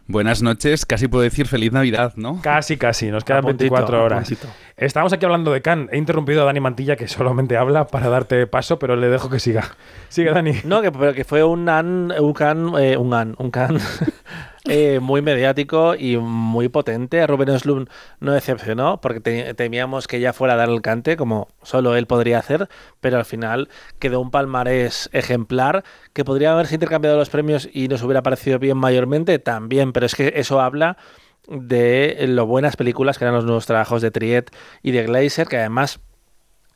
[SPEAKER 17] Buenas noches, casi puedo decir feliz Navidad, ¿no?
[SPEAKER 1] Casi, casi, nos quedan
[SPEAKER 5] puntito,
[SPEAKER 1] 24
[SPEAKER 5] a
[SPEAKER 1] horas. Estábamos aquí hablando de Can. He interrumpido a Dani Mantilla, que solamente habla para darte paso, pero le dejo que siga. Sigue, Dani.
[SPEAKER 5] No, que, pero que fue un an, un can, eh, un an, un can eh, muy mediático y muy potente. Rubén Oslund no decepcionó porque te- temíamos que ya fuera a dar el cante, como solo él podría hacer, pero al final quedó un palmarés ejemplar que podría haberse intercambiado los premios y nos hubiera parecido bien mayormente, también, pero es que eso habla de lo buenas películas que eran los nuevos trabajos de Triet y de Glazer, que además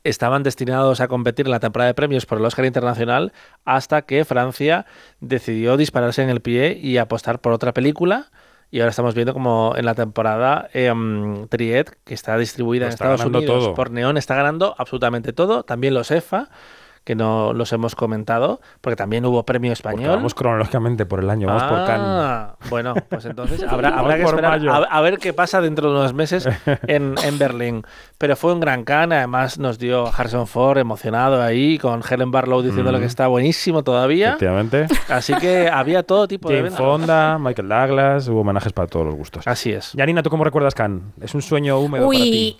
[SPEAKER 5] estaban destinados a competir en la temporada de premios por el Oscar Internacional hasta que Francia decidió dispararse en el pie y apostar por otra película. Y ahora estamos viendo como en la temporada em, Triet, que está distribuida en Estados Unidos
[SPEAKER 1] todo.
[SPEAKER 5] por Neon, está ganando absolutamente todo. También los EFA, que no los hemos comentado, porque también hubo premio
[SPEAKER 1] Porque
[SPEAKER 5] español.
[SPEAKER 1] vamos cronológicamente por el año, vamos por Cannes.
[SPEAKER 5] Ah, Bueno, pues entonces habrá, que esperar a, a ver qué pasa dentro de unos meses en, en Berlín. Pero fue un gran can, además nos dio Harrison Ford emocionado ahí, con Helen Barlow diciéndole
[SPEAKER 1] Mm.
[SPEAKER 5] que está buenísimo todavía.
[SPEAKER 1] Efectivamente.
[SPEAKER 5] Así que había todo tipo de eventos.
[SPEAKER 1] Fonda, Michael Douglas, hubo homenajes para todos los gustos.
[SPEAKER 5] Así es.
[SPEAKER 1] Yanina, ¿tú cómo recuerdas Cannes? Es un sueño húmedo para ti.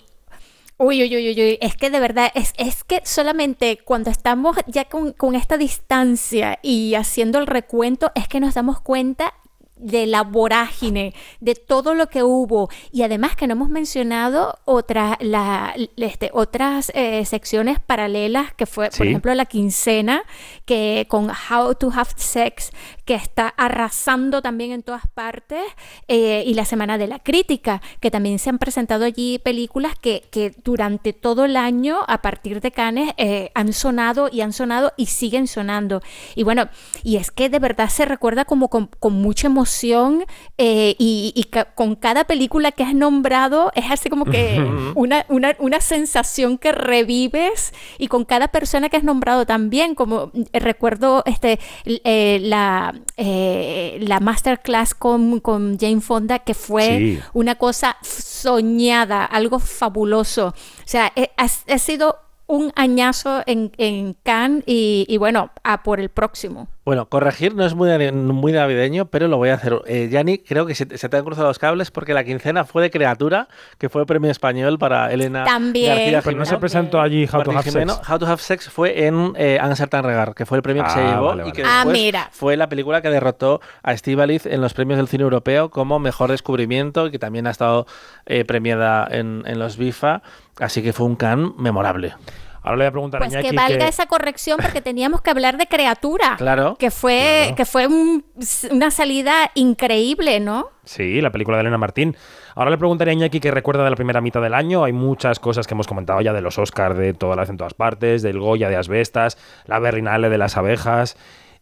[SPEAKER 6] Uy, uy, uy, uy, uy, es que de verdad, es, es que solamente cuando estamos ya con, con esta distancia y haciendo el recuento, es que nos damos cuenta de la vorágine, de todo lo que hubo. Y además que no hemos mencionado otra, la, este, otras eh, secciones paralelas que fue, por ejemplo, la quincena que con How to Have Sex que está arrasando también en todas partes eh, y la semana de la crítica que también se han presentado allí películas que, que durante todo el año a partir de Cannes eh, han sonado y han sonado y siguen sonando. Y bueno y es que de verdad se recuerda como con, con mucha emoción eh, y, y ca- con cada película que has nombrado es así como que una, una, una sensación que revives y con cada persona que has nombrado también, como eh, recuerdo este eh, la, eh, la masterclass con, con Jane Fonda que fue
[SPEAKER 19] Sí.
[SPEAKER 6] una cosa soñada, algo fabuloso. O sea, eh, ha, ha sido un añazo en, en Cannes y, y bueno, a por el próximo.
[SPEAKER 5] Bueno, corregir no es muy, muy navideño, pero lo voy a hacer. Eh, Yanni, creo que se, te- se te han cruzado los cables porque la quincena fue de Criatura, que fue el premio español para Elena
[SPEAKER 6] También.
[SPEAKER 5] García
[SPEAKER 1] Pero no se presentó allí How to Have
[SPEAKER 5] Jimeno.
[SPEAKER 1] Sex.
[SPEAKER 5] How to Have Sex fue en eh, Answer Tan Regar, que fue el premio que se
[SPEAKER 1] Ah,
[SPEAKER 5] llevó
[SPEAKER 1] vale,
[SPEAKER 5] y
[SPEAKER 1] vale.
[SPEAKER 5] que
[SPEAKER 6] Ah, mira.
[SPEAKER 5] fue la película que derrotó a Estíbaliz en los premios del cine europeo como mejor descubrimiento y que también ha estado eh, premiada en, en los BIFA. Así que fue un can memorable.
[SPEAKER 1] Ahora le voy a preguntar
[SPEAKER 6] Pues que valga esa corrección porque teníamos que hablar de criatura.
[SPEAKER 5] Claro.
[SPEAKER 6] Que fue, que fue un- una salida increíble, ¿no?
[SPEAKER 1] Sí, la película de Elena Martín. Ahora le preguntaría a Iñaki qué recuerda de la primera mitad del año. Hay muchas cosas que hemos comentado ya de los Oscars de todas las en todas partes, del Goya de Asbestas, la Berrinale de las abejas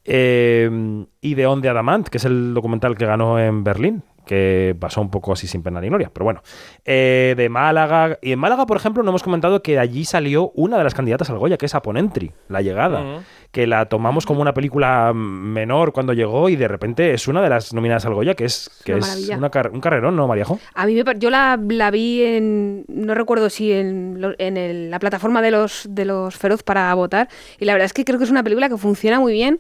[SPEAKER 1] eh, y de On the Adamant, que es el documental que ganó en Berlín, que pasó un poco así sin pena ni gloria. Pero bueno, Eh, de Málaga. Y en Málaga, por ejemplo, no hemos comentado que de allí salió una de las candidatas al Goya, que es Aponentry, La Llegada, que la tomamos como una película menor cuando llegó y de repente es una de las nominadas al Goya, que es, que
[SPEAKER 4] Una
[SPEAKER 1] es
[SPEAKER 4] maravilla.
[SPEAKER 1] una car- un carrerón, ¿no, Mariajo?
[SPEAKER 4] A mí me, yo la, la vi en, no recuerdo si en, en el- la plataforma de los, de los Feroz para votar, y la verdad es que creo que es una película que funciona muy bien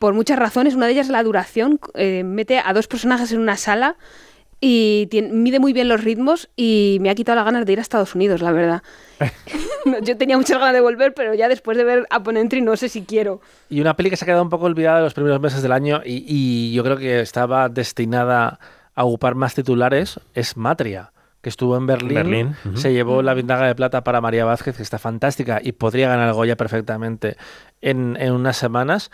[SPEAKER 4] por muchas razones. Una de ellas es la duración, eh, mete a dos personajes en una sala y tien- mide muy bien los ritmos y me ha quitado las ganas de ir a Estados Unidos, la verdad. Yo tenía muchas ganas de volver, pero ya después de ver Aponentry no sé si quiero.
[SPEAKER 5] Y una peli que se ha quedado un poco olvidada de los primeros meses del año y, y yo creo que estaba destinada a ocupar más titulares es Matria, que estuvo en Berlín.
[SPEAKER 1] Berlín, ujú.
[SPEAKER 5] Se llevó la vindaga de plata para María Vázquez, que está fantástica y podría ganar el Goya perfectamente en, en unas semanas.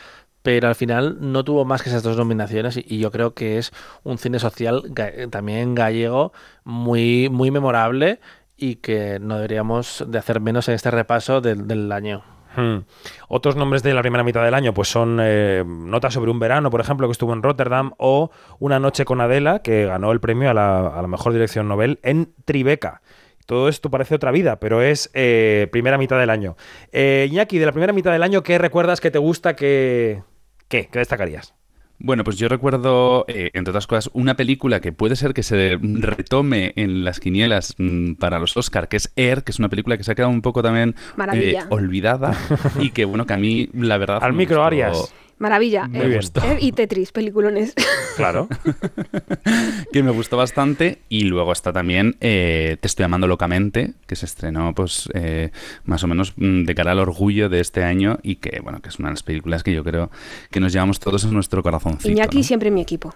[SPEAKER 5] Pero al final no tuvo más que esas dos nominaciones y, yo creo que es un cine social también gallego muy, muy memorable y que no deberíamos de hacer menos en este repaso del, año.
[SPEAKER 1] Hmm. Otros nombres de la primera mitad del año pues son eh, Nota sobre un verano, por ejemplo, que estuvo en Rotterdam, o Una noche con Adela, que ganó el premio a la, a la mejor dirección novel en Tribeca. Todo esto parece otra vida, pero es eh, primera mitad del año. Eh, Iñaki, de la primera mitad del año, ¿qué recuerdas que te gusta? que ¿Qué? ¿Qué destacarías?
[SPEAKER 17] Bueno, pues yo recuerdo, eh, entre otras cosas, una película que puede ser que se retome en las quinielas mm, para los Oscar, que es Air, que es una película que se ha quedado un poco también eh, olvidada y que, bueno, que a mí, la verdad...
[SPEAKER 1] Al micro,
[SPEAKER 17] gustó-
[SPEAKER 1] Arias.
[SPEAKER 4] Maravilla.
[SPEAKER 17] Me
[SPEAKER 4] Eh,
[SPEAKER 17] gustó.
[SPEAKER 4] eh, y Tetris, peliculones.
[SPEAKER 1] Claro.
[SPEAKER 17] que me gustó bastante. Y luego está también eh, Te estoy amando locamente, que se estrenó pues eh, más o menos mm, de cara al orgullo de este año y que, bueno, que es una de las películas que yo creo que nos llevamos todos en nuestro corazoncito.
[SPEAKER 4] Iñaki
[SPEAKER 17] ¿no?
[SPEAKER 4] siempre en mi equipo.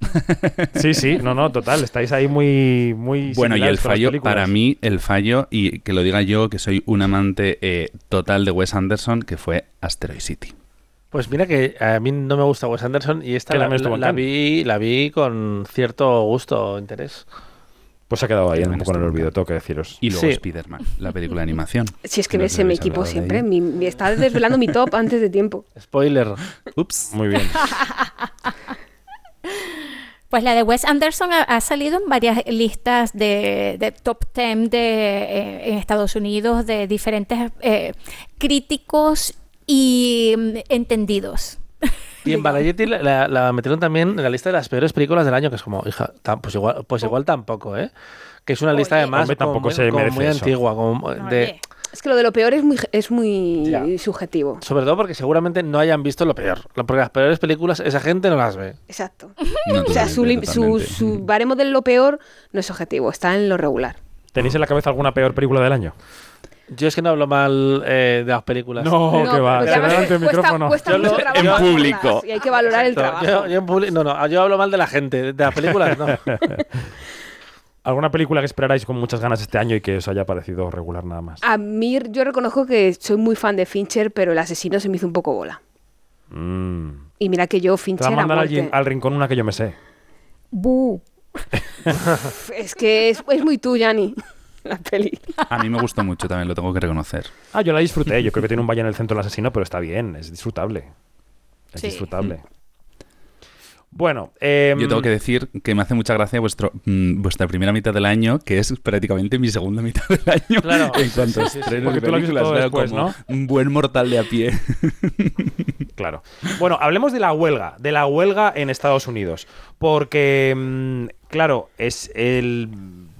[SPEAKER 1] Sí, sí, no, no, total. Estáis ahí muy, muy.
[SPEAKER 17] Bueno, y el fallo, para mí, el fallo, y que lo diga yo, que soy un amante eh, total de Wes Anderson, que fue Asteroid City.
[SPEAKER 5] Pues mira que a mí no me gusta Wes Anderson y esta la, vi, la vi con cierto gusto o interés.
[SPEAKER 1] Pues se ha quedado ahí un poco en el olvido, tengo que deciros.
[SPEAKER 17] Y luego
[SPEAKER 5] Sí.
[SPEAKER 17] Spider-Man, la película de animación.
[SPEAKER 4] Si es que ves en mi equipo siempre. Mi, me está desvelando mi top antes de tiempo.
[SPEAKER 5] Spoiler.
[SPEAKER 17] Ups.
[SPEAKER 1] Muy bien.
[SPEAKER 6] Pues la de Wes Anderson ha, ha salido en varias listas de, de top 10 de, eh, en Estados Unidos de diferentes eh, críticos y mm, entendidos.
[SPEAKER 5] Y en Variety la, la- la metieron también en la lista de las peores películas del año, que es como, hija, tam- pues igual, pues igual tampoco, ¿eh? Que es una lista además como
[SPEAKER 1] tampoco
[SPEAKER 5] muy,
[SPEAKER 1] se
[SPEAKER 5] como
[SPEAKER 1] merece
[SPEAKER 5] muy
[SPEAKER 1] eso.
[SPEAKER 5] antigua, como de,
[SPEAKER 4] Es que lo de lo peor es muy, es muy subjetivo.
[SPEAKER 5] sobre todo porque seguramente no hayan visto lo peor. Porque las peores películas esa gente no las ve.
[SPEAKER 4] Exacto.
[SPEAKER 17] No,
[SPEAKER 4] O sea, su, su, su baremo de lo peor no es objetivo, está en lo regular.
[SPEAKER 1] ¿Tenéis en la cabeza alguna peor película del año?
[SPEAKER 5] Yo es que no hablo mal eh, de las películas.
[SPEAKER 1] No, No, que va, se ante el
[SPEAKER 4] cuesta-
[SPEAKER 1] micrófono.
[SPEAKER 4] cuesta
[SPEAKER 5] Yo
[SPEAKER 4] mucho
[SPEAKER 5] lo-
[SPEAKER 4] trabajo
[SPEAKER 5] en público.
[SPEAKER 4] Y hay que valorar el trabajo.
[SPEAKER 5] Yo, yo en publi- no, no, yo hablo mal de la gente, de las películas no.
[SPEAKER 1] ¿Alguna película que esperáis con muchas ganas este año y que os haya parecido regular nada más?
[SPEAKER 4] A mí, yo reconozco que soy muy fan de Fincher, pero el asesino se me hizo un poco bola.
[SPEAKER 1] Mm.
[SPEAKER 4] Y mira que yo
[SPEAKER 1] Te va
[SPEAKER 4] Fincher
[SPEAKER 1] a mandar alguien al rincón una que yo me sé.
[SPEAKER 6] Bu.
[SPEAKER 4] Es que es, es muy tú, Yanni, la peli.
[SPEAKER 17] A mí me gustó mucho también, lo tengo que reconocer.
[SPEAKER 1] Ah, yo la disfruté. Yo creo que tiene un valle en el centro el asesino, pero está bien, es disfrutable. Es
[SPEAKER 6] Sí.
[SPEAKER 1] disfrutable. Bueno, em,
[SPEAKER 17] Yo tengo que decir que me hace mucha gracia vuestro, mm, vuestra primera mitad del año, que es prácticamente mi segunda mitad del año.
[SPEAKER 5] Claro.
[SPEAKER 17] En cuanto a
[SPEAKER 5] Sí, sí, sí.
[SPEAKER 17] estrenos
[SPEAKER 1] Porque
[SPEAKER 17] de
[SPEAKER 1] tú lo has visto
[SPEAKER 17] películas,
[SPEAKER 1] todo
[SPEAKER 17] veo
[SPEAKER 1] después,
[SPEAKER 17] como
[SPEAKER 1] ¿no?
[SPEAKER 17] Un buen mortal de a pie.
[SPEAKER 1] Claro. Bueno, hablemos de la huelga, de la huelga en Estados Unidos. Porque, mm, claro, es el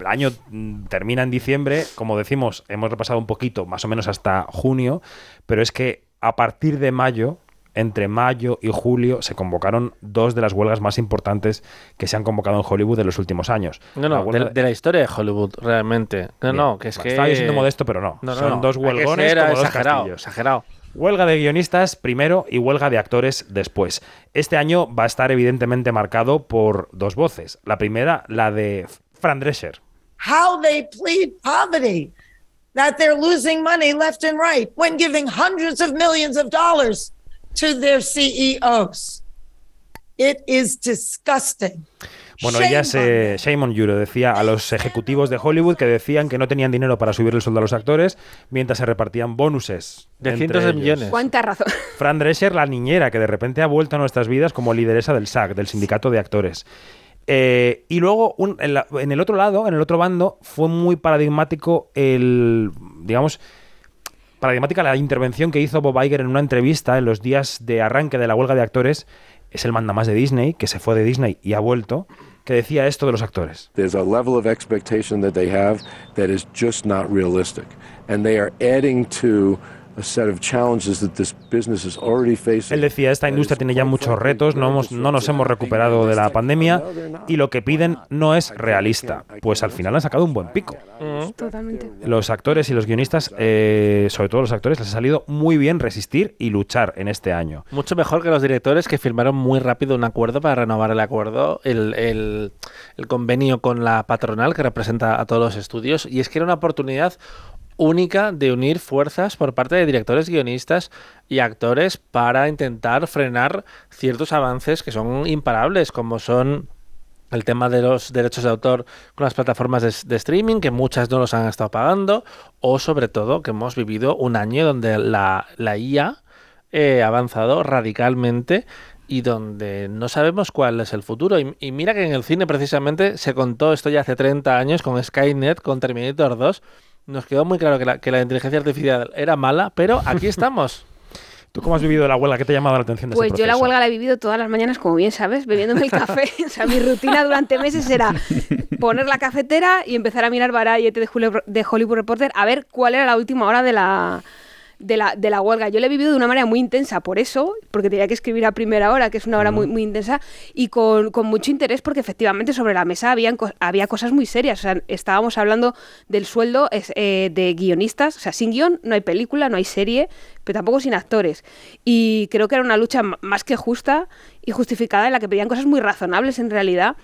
[SPEAKER 1] año mm, termina en diciembre, como decimos, hemos repasado un poquito, más o menos hasta junio, pero es que a partir de mayo, entre mayo y julio, se convocaron dos de las huelgas más importantes que se han convocado en Hollywood en los últimos años.
[SPEAKER 5] No, no, de, de la historia de Hollywood, realmente. No,
[SPEAKER 1] Bien.
[SPEAKER 5] no, que es
[SPEAKER 1] Bueno,
[SPEAKER 5] que...
[SPEAKER 1] Estaba siendo modesto, pero no. Son
[SPEAKER 5] no.
[SPEAKER 1] dos huelgones como dos
[SPEAKER 5] exagerado,
[SPEAKER 1] castillos.
[SPEAKER 5] exagerado.
[SPEAKER 1] Huelga de guionistas primero y huelga de actores después. Este año va a estar evidentemente marcado por dos voces. La primera, la de Fran Drescher.
[SPEAKER 19] How they plead poverty, that they're losing money left and right when giving hundreds of millions of dollars to their CEOs. It is disgusting.
[SPEAKER 1] Bueno, ella se, Shame on you, le decía a los ejecutivos de Hollywood que decían que no tenían dinero para subir el sueldo a los actores mientras se repartían bonuses.
[SPEAKER 5] De cientos de
[SPEAKER 1] ellos.
[SPEAKER 5] millones.
[SPEAKER 4] Cuánta razón.
[SPEAKER 1] Fran Drescher, la niñera que de repente ha vuelto a nuestras vidas como lideresa del SAC, del sindicato de actores. Eh, y luego, en, el otro lado, en el otro bando, fue muy paradigmático el, digamos, paradigmática la intervención que hizo Bob Iger en una entrevista en los días de arranque de la huelga de actores. Es el mandamás de Disney, que se fue de Disney y ha vuelto, que decía esto de los actores.
[SPEAKER 20] There's a level of expectation that they have that is just not realistic. And they are adding to a set of challenges that this business is already facing.
[SPEAKER 1] Él decía, esta industria tiene ya muchos retos, no, hemos- no nos hemos recuperado de la pandemia y lo que piden no es realista. Pues al final han sacado un buen pico.
[SPEAKER 4] Totalmente.
[SPEAKER 1] Los actores y los guionistas, eh, sobre todo los actores, les ha salido muy bien resistir y luchar en este año.
[SPEAKER 5] Mucho mejor que los directores que firmaron muy rápido un acuerdo para renovar el acuerdo, el, el- el convenio con la patronal que representa a todos los estudios. Y es que era una oportunidad única de unir fuerzas por parte de directores, guionistas y actores para intentar frenar ciertos avances que son imparables, como son el tema de los derechos de autor con las plataformas de, streaming, que muchas no los han estado pagando, o sobre todo que hemos vivido un año donde la, la IA eh, ha avanzado radicalmente y donde no sabemos cuál es el futuro. Y, y mira que en el cine precisamente se contó esto ya hace 30 años con Skynet, con Terminator 2. Nos quedó muy claro que la, que la inteligencia artificial era mala, pero aquí estamos.
[SPEAKER 1] ¿Tú cómo has vivido la huelga? ¿Qué te ha llamado la atención de
[SPEAKER 4] Pues
[SPEAKER 1] ese
[SPEAKER 4] yo la huelga la he vivido todas las mañanas, como bien sabes, bebiéndome el café. o sea, mi rutina durante meses era poner la cafetera y empezar a mirar Variety de Hollywood, de Hollywood Reporter a ver cuál era la última hora de la, de la, de la huelga. Yo la he vivido de una manera muy intensa, por eso, porque tenía que escribir a primera hora, que es una hora muy, muy intensa, y con, con mucho interés, porque efectivamente sobre la mesa habían, había cosas muy serias. O sea, estábamos hablando del sueldo eh, de guionistas. O sea, sin guion no hay película, no hay serie, pero tampoco sin actores. Y creo que era una lucha más que justa y justificada en la que pedían cosas muy razonables en realidad.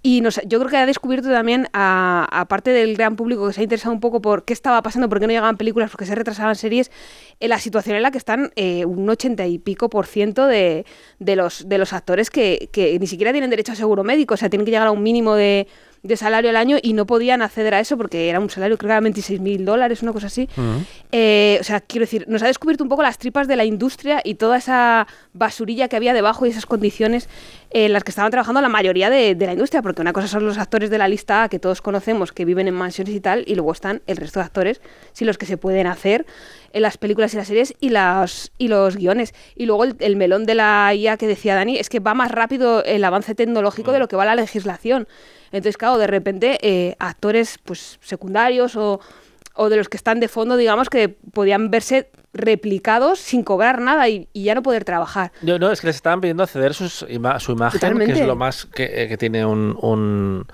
[SPEAKER 4] Y nos- yo creo que ha descubierto también, a- aparte del gran público que se ha interesado un poco por qué estaba pasando, por qué no llegaban películas, por qué se retrasaban series, la situación en la que están eh, un ochenta y pico por ciento de, de los, de los actores que, que ni siquiera tienen derecho a seguro médico, o sea, tienen que llegar a un mínimo de, de salario al año y no podían acceder a eso porque era un salario creo que era 26 mil dólares, una cosa así. Eh, o sea, quiero decir, nos ha descubierto un poco las tripas de la industria y toda esa basurilla que había debajo y esas condiciones en las que estaban trabajando la mayoría de, de la industria, porque una cosa son los actores de la lista A que todos conocemos, que viven en mansiones y tal, y luego están el resto de actores, sí, los que se pueden hacer en las películas y las series y, las, y los guiones. Y luego el, el melón de la IA que decía Dani es que va más rápido el avance tecnológico de lo que va la legislación. Entonces, claro, de repente eh, actores pues secundarios o, o de los que están de fondo, digamos, que podían verse replicados sin cobrar nada y, y ya no poder trabajar.
[SPEAKER 5] No, no, es que les estaban pidiendo ceder sus ima- su imagen, que es lo más que, eh, que tiene un, un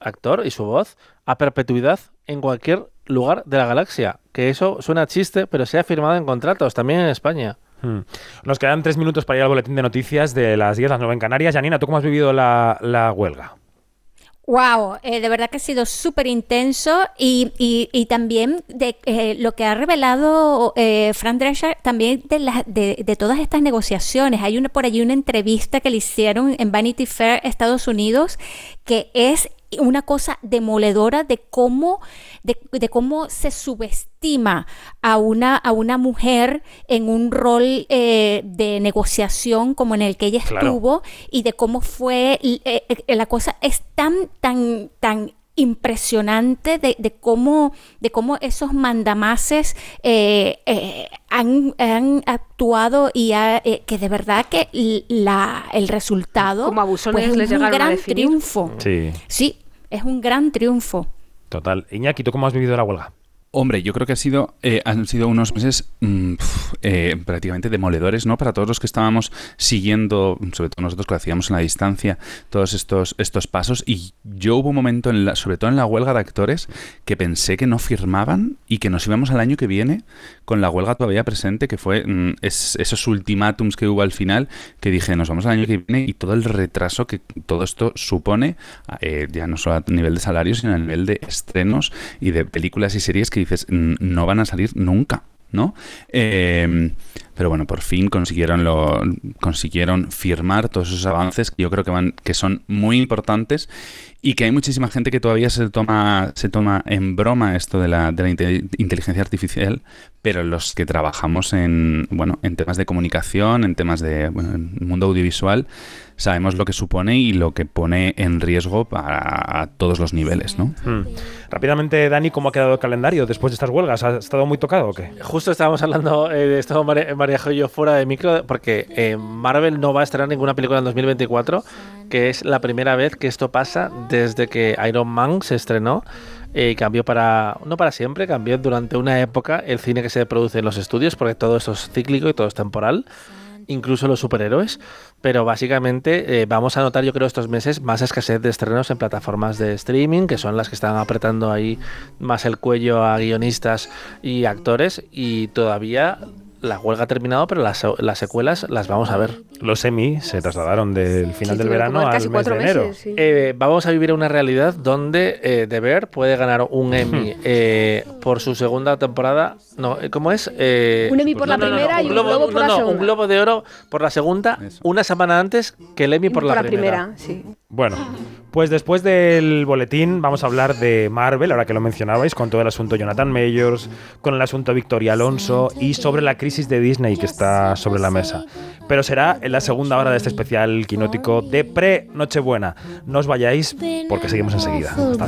[SPEAKER 5] actor y su voz, a perpetuidad en cualquier lugar de la galaxia. Que eso suena a chiste, pero se ha firmado en contratos, también en España.
[SPEAKER 1] Hmm. Nos quedan tres minutos para ir al boletín de noticias de las 10, las 9 en Canarias. Janina, ¿tú cómo has vivido la, la huelga?
[SPEAKER 6] Wow, eh, de verdad que ha sido súper intenso y, y- y también de eh, lo que ha revelado eh, Fran Drescher, también de, de todas estas negociaciones. Hay una, por allí una entrevista que le hicieron en Vanity Fair Estados Unidos que es una cosa demoledora de cómo, de, de cómo se subestima a una, a una mujer en un rol eh, de negociación como en el que ella
[SPEAKER 21] Claro.
[SPEAKER 6] estuvo y de cómo fue eh, eh, la cosa es tan tan tan impresionante de, de cómo de cómo esos mandamases eh, eh, han, han actuado y ha- eh, que de verdad que la, el resultado
[SPEAKER 4] Como abusones
[SPEAKER 6] pues, es
[SPEAKER 4] les
[SPEAKER 6] un gran triunfo.
[SPEAKER 1] Sí,
[SPEAKER 6] sí es un gran triunfo
[SPEAKER 1] total. Iñaki, ¿tú cómo has vivido la huelga?
[SPEAKER 17] Hombre, yo creo que ha sido, eh, han sido unos meses mm, eh, prácticamente demoledores, ¿no? Para todos los que estábamos siguiendo, sobre todo nosotros que lo hacíamos en la distancia, todos estos, estos pasos. Y yo hubo un momento, en la, sobre todo en la huelga de actores, que pensé que no firmaban y que nos íbamos al año que viene con la huelga todavía presente, que fue mm, es- esos ultimátums que hubo al final, que dije, nos vamos al año que viene y todo el retraso que todo esto supone, eh, ya no solo a nivel de salarios, sino a nivel de estrenos y de películas y series que dices, "Mm, no van a salir nunca. ¿No? Eh, pero bueno, por fin consiguieron lo consiguieron firmar todos esos avances yo creo que van que son muy importantes y que hay muchísima gente que todavía se toma se toma en broma esto de la, de la inte- inteligencia artificial, pero los que trabajamos en bueno en temas de comunicación, en temas de mundo audiovisual, sabemos lo que supone y lo que pone en riesgo para a todos los niveles, ¿no?
[SPEAKER 1] Hmm. Rápidamente, Dani, ¿cómo ha quedado el calendario después de estas huelgas? ¿Ha estado muy tocado o qué?
[SPEAKER 5] Justo estábamos hablando eh, de esto María, María Jo y yo fuera de micro, porque eh, Marvel no va a estrenar ninguna película en 2024, que es la primera vez que esto pasa desde que Iron Man se estrenó. Eh, cambió para, no para siempre, cambió durante una época el cine que se produce en los estudios, porque todo esto es cíclico y todo es temporal, incluso los superhéroes. Pero básicamente eh, vamos a notar, yo creo, estos meses más escasez de estrenos en plataformas de streaming, que son las que están apretando ahí más el cuello a guionistas y actores, y todavía la huelga ha terminado, pero las, las secuelas las vamos a ver.
[SPEAKER 1] Los Emmy se trasladaron del final del verano al mes de enero.
[SPEAKER 5] Eh, vamos a vivir una realidad donde eh, The Bear puede ganar un Emmy eh, por su segunda temporada. No, eh, ¿cómo es? Eh,
[SPEAKER 4] Un Emmy por la primera y un Globo por
[SPEAKER 5] no,
[SPEAKER 4] la
[SPEAKER 5] no,
[SPEAKER 4] segunda.
[SPEAKER 5] un Globo de Oro por la segunda, una semana antes que el Emmy por, la, primera.
[SPEAKER 4] sí.
[SPEAKER 1] Bueno, pues después del boletín vamos a hablar de Marvel, ahora que lo mencionabais, con todo el asunto Jonathan Mayors, con el asunto Victoria Alonso y sobre la crisis de Disney que está sobre la mesa. Pero será en la segunda hora de este especial quinótico de pre-Nochebuena. No os vayáis porque seguimos enseguida. Hasta.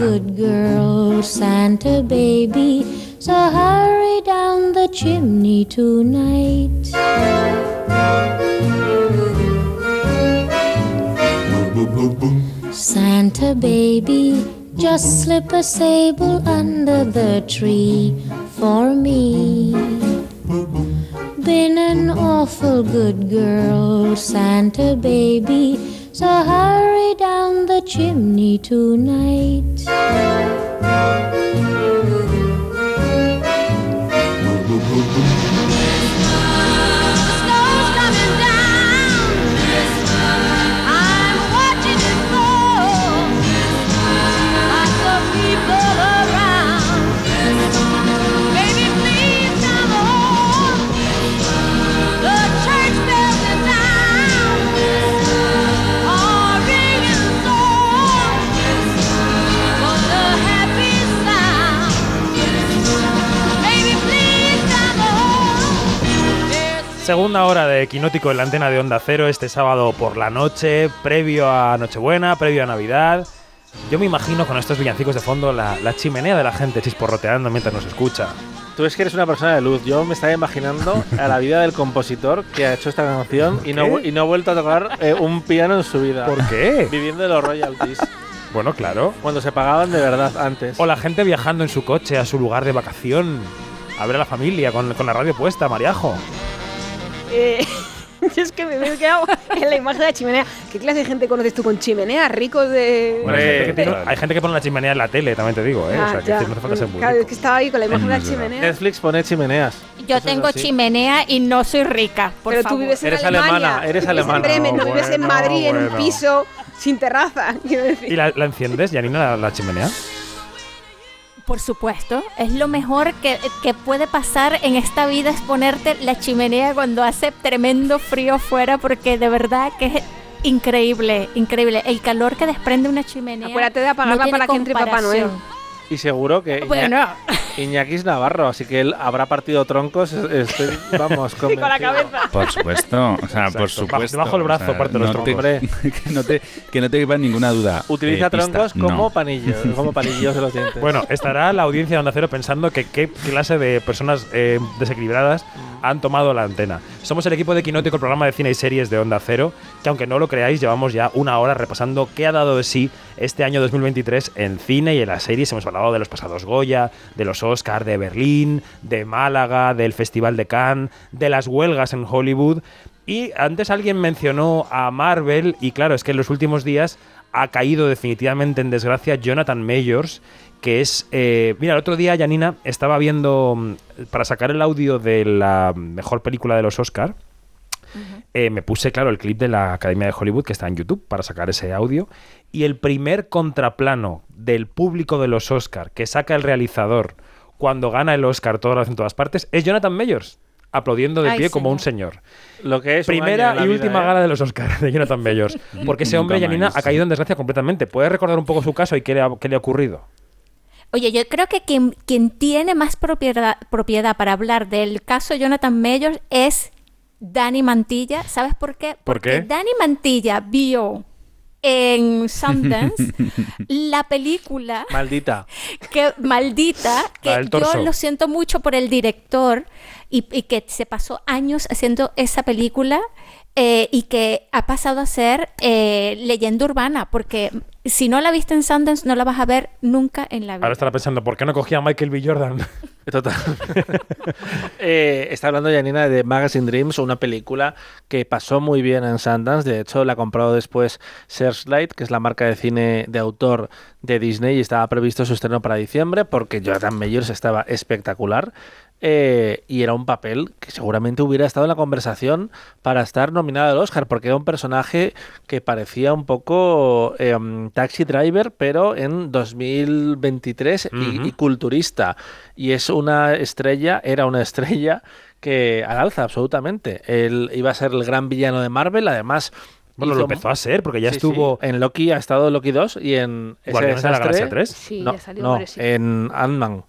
[SPEAKER 3] Santa baby, just slip a sable under the tree for me. Been an awful good girl, Santa baby. So hurry down the chimney tonight.
[SPEAKER 1] Segunda hora de Quinótico en la antena de Onda Cero este sábado por la noche, previo a Nochebuena, previo a Navidad. Yo me imagino con estos villancicos de fondo la, la chimenea de la gente chisporroteando mientras nos escucha.
[SPEAKER 5] Tú es que eres una persona de luz. Yo me estaba imaginando a la vida del compositor que ha hecho esta canción y no, y no ha vuelto a tocar eh, un piano en su vida.
[SPEAKER 1] ¿Por qué?
[SPEAKER 5] Viviendo de los royalties.
[SPEAKER 1] Bueno, claro.
[SPEAKER 5] Cuando se pagaban de verdad antes.
[SPEAKER 1] O la gente viajando en su coche a su lugar de vacación. A ver a la familia con, con la radio puesta, Mariajo.
[SPEAKER 4] Eh, yo es que me veo quedado en la imagen de la chimenea. ¿Qué clase de gente conoces tú con chimenea? Ricos de.
[SPEAKER 1] Bueno, hay, gente que tiene- hay gente que pone la chimenea en la tele, también te digo, ¿eh?
[SPEAKER 4] Ah,
[SPEAKER 1] o sea, que
[SPEAKER 4] ya.
[SPEAKER 1] no hace falta ser muy
[SPEAKER 4] Claro, es que estaba ahí con la imagen de la chimenea.
[SPEAKER 5] Netflix pone chimeneas.
[SPEAKER 6] Yo
[SPEAKER 5] Eso
[SPEAKER 6] tengo chimenea y no soy rica. Por
[SPEAKER 4] Pero tú vives en
[SPEAKER 5] Eres
[SPEAKER 4] Alemania.
[SPEAKER 5] alemana, eres
[SPEAKER 4] vives
[SPEAKER 5] alemana.
[SPEAKER 4] en Bremen, no, vives en
[SPEAKER 1] Bueno,
[SPEAKER 4] Madrid en un piso sin terraza. Quiero decir.
[SPEAKER 1] ¿Y la, la enciendes, Janina, la, la chimenea?
[SPEAKER 6] Por supuesto, es lo mejor que, que puede pasar en esta vida es ponerte la chimenea cuando hace tremendo frío afuera porque de verdad que es increíble, increíble. El calor que desprende una chimenea.
[SPEAKER 4] Acuérdate de apagarla
[SPEAKER 6] no
[SPEAKER 4] para que entre Papá. Noel.
[SPEAKER 5] Y seguro que Iña-
[SPEAKER 6] Bueno.
[SPEAKER 5] Iñaki es Navarro, así que él habrá partido troncos. Estoy, vamos,
[SPEAKER 4] con la cabeza.
[SPEAKER 17] Por supuesto, o sea, por supuesto.
[SPEAKER 1] debajo del brazo,
[SPEAKER 17] o sea,
[SPEAKER 1] parte de los
[SPEAKER 17] no te-
[SPEAKER 5] troncos.
[SPEAKER 17] que, no te, que no te quepa ninguna duda.
[SPEAKER 5] Utiliza
[SPEAKER 17] Eh, pista,
[SPEAKER 5] troncos como
[SPEAKER 17] no.
[SPEAKER 5] panillos, como panillos de los dientes.
[SPEAKER 1] Bueno, estará la audiencia de Onda Cero pensando que qué clase de personas eh, desequilibradas han tomado la antena. Somos el equipo de Quinótico, el programa de cine y series de Onda Cero, que aunque no lo creáis, llevamos ya una hora repasando qué ha dado de sí este año 2023 en cine y en las series. Hemos hablado de los pasados Goya, de los Oscar, de Berlín, de Málaga, del Festival de Cannes, de las huelgas en Hollywood. Y antes alguien mencionó a Marvel, y claro, es que en los últimos días ha caído definitivamente en desgracia Jonathan Mayors, que es... eh, mira, el otro día, Janina, estaba viendo, mm, para sacar el audio de la mejor película de los Oscar, eh, me puse, claro, el clip de la Academia de Hollywood que está en YouTube para sacar ese audio. Y el primer contraplano del público de los Oscar que saca el realizador cuando gana el Oscar todas las en todas partes es Jonathan Mayors, aplaudiendo de
[SPEAKER 6] Ay,
[SPEAKER 1] pie como un señor.
[SPEAKER 5] Lo que es
[SPEAKER 1] Primera y última
[SPEAKER 5] vida, ¿eh?
[SPEAKER 1] gala de los Oscars de Jonathan Mayors. Porque ese hombre, Janina, ha caído en desgracia completamente. ¿Puedes recordar un poco su caso y qué le ha, qué le ha ocurrido?
[SPEAKER 6] Oye, yo creo que quien, quien tiene más propiedad, propiedad para hablar del caso Jonathan Mayors es Dani Mantilla. ¿Sabes por qué?
[SPEAKER 1] ¿Por
[SPEAKER 6] Porque
[SPEAKER 1] qué?
[SPEAKER 6] Dani Mantilla vio en Sundance la película
[SPEAKER 5] Maldita.
[SPEAKER 6] que maldita, que yo lo siento mucho por el director y, y que se pasó años haciendo esa película eh, y que ha pasado a ser eh, leyenda urbana, porque si no la viste en Sundance no la vas a ver nunca en la vida.
[SPEAKER 1] Ahora estará pensando, ¿por qué no cogía a Michael B. Jordan?
[SPEAKER 5] Total. Eh, está hablando Janina de Magazine Dreams, una película que pasó muy bien en Sundance. De hecho, la ha comprado después Searchlight, que es la marca de cine de autor de Disney, y estaba previsto su estreno para diciembre porque Jonathan Mayors estaba espectacular. Eh, y era un papel que seguramente hubiera estado en la conversación para estar nominado al Oscar, porque era un personaje que parecía un poco eh, taxi driver, pero en 2023 y- culturista. Y es una estrella, era una estrella que al alza absolutamente. Él iba a ser el gran villano de Marvel, además.
[SPEAKER 1] Bueno,
[SPEAKER 5] hizo-
[SPEAKER 1] lo empezó a ser, porque ya
[SPEAKER 5] Sí,
[SPEAKER 1] estuvo...
[SPEAKER 5] sí. En Loki ha estado Loki 2 y en
[SPEAKER 1] Guardianes de la Galaxia 3.
[SPEAKER 4] Sí,
[SPEAKER 5] no,
[SPEAKER 4] ya salió
[SPEAKER 5] no, en Ant-Man.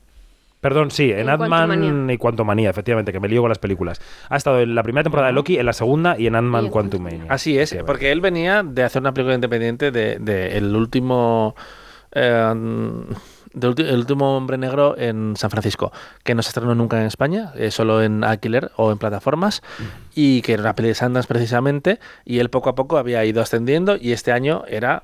[SPEAKER 1] Perdón, sí, en
[SPEAKER 4] En
[SPEAKER 1] Ant-Man y Quantumania, efectivamente, que me lío con las películas. Ha estado en la primera temporada de Loki, en la segunda y en Ant-Man Quantumania.
[SPEAKER 5] Así es, porque él venía de hacer una película independiente de, de el último eh, del ulti- el último hombre negro en San Francisco, que no se estrenó nunca en España, eh, solo en alquiler o en plataformas, y que era una peli de Sundance precisamente, y él poco a poco había ido ascendiendo, y este año era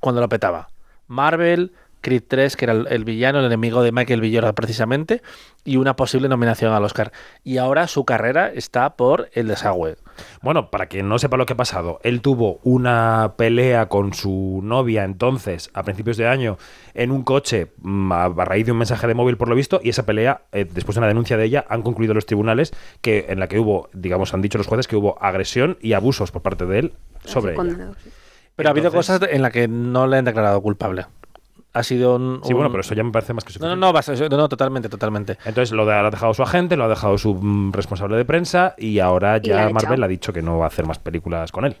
[SPEAKER 5] cuando lo petaba. Marvel, Creed 3, que era el, el villano, el enemigo de Michael B. Jordan precisamente, y una posible nominación al Oscar. Y ahora su carrera está por el desagüe.
[SPEAKER 1] Bueno, para quien no sepa lo que ha pasado, él tuvo una pelea con su novia entonces, a principios de año, en un coche, mm, a a raíz de un mensaje de móvil por lo visto, y esa pelea, eh, después de una denuncia de ella, han concluido los tribunales que en la que hubo, digamos, han dicho los jueces que hubo agresión y abusos por parte de él sobre ella.
[SPEAKER 5] Pero ha habido cosas en las que no le han declarado culpable. Ha sido un.
[SPEAKER 1] Sí, bueno, pero eso ya me parece más que
[SPEAKER 5] No,
[SPEAKER 1] suficiente.
[SPEAKER 5] no, no, basta, no, no, totalmente, totalmente.
[SPEAKER 1] Entonces lo, de- lo ha dejado su agente, lo ha dejado su mm, responsable de prensa y ahora ya
[SPEAKER 4] ha
[SPEAKER 1] Marvel ha dicho que no va a hacer más películas con él.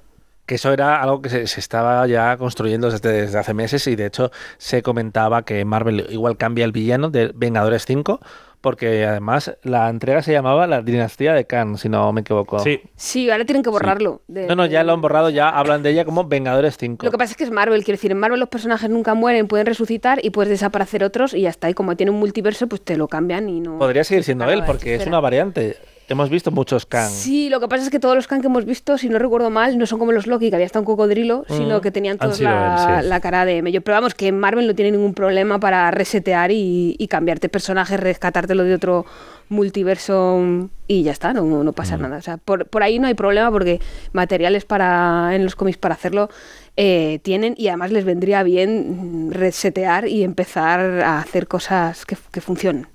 [SPEAKER 5] Que eso era algo que se, se estaba ya construyendo desde, desde hace meses y de hecho se comentaba que Marvel igual cambia el villano de Vengadores 5 porque además la entrega se llamaba La Dinastía de Khan, si no me equivoco.
[SPEAKER 1] Sí.
[SPEAKER 4] Sí, ahora tienen que borrarlo. de-
[SPEAKER 5] No, no, ya lo han borrado, ya hablan de ella como Vengadores 5.
[SPEAKER 4] Lo que pasa es que es Marvel, quiero decir, en Marvel los personajes nunca mueren, pueden resucitar y puedes desaparecer otros y ya está. Y como tiene un multiverso, pues te lo cambian y no.
[SPEAKER 5] Podría seguir siendo él, porque es una variante. Hemos visto muchos Khan.
[SPEAKER 4] Sí, lo que pasa es que todos los Khan que hemos visto, si no recuerdo mal, no son como los Loki, que había hasta un cocodrilo,
[SPEAKER 5] Mm.
[SPEAKER 4] sino que tenían todos la,
[SPEAKER 1] él, sí.
[SPEAKER 4] la cara de mello. Pero vamos, que Marvel no tiene ningún problema para resetear y, y cambiarte personajes, rescatártelo de otro multiverso y ya está, no, no pasa
[SPEAKER 1] Mm.
[SPEAKER 4] nada. O sea, por, por ahí no hay problema porque materiales para en los cómics para hacerlo eh, tienen y además les vendría bien resetear y empezar a hacer cosas que, que funcionen.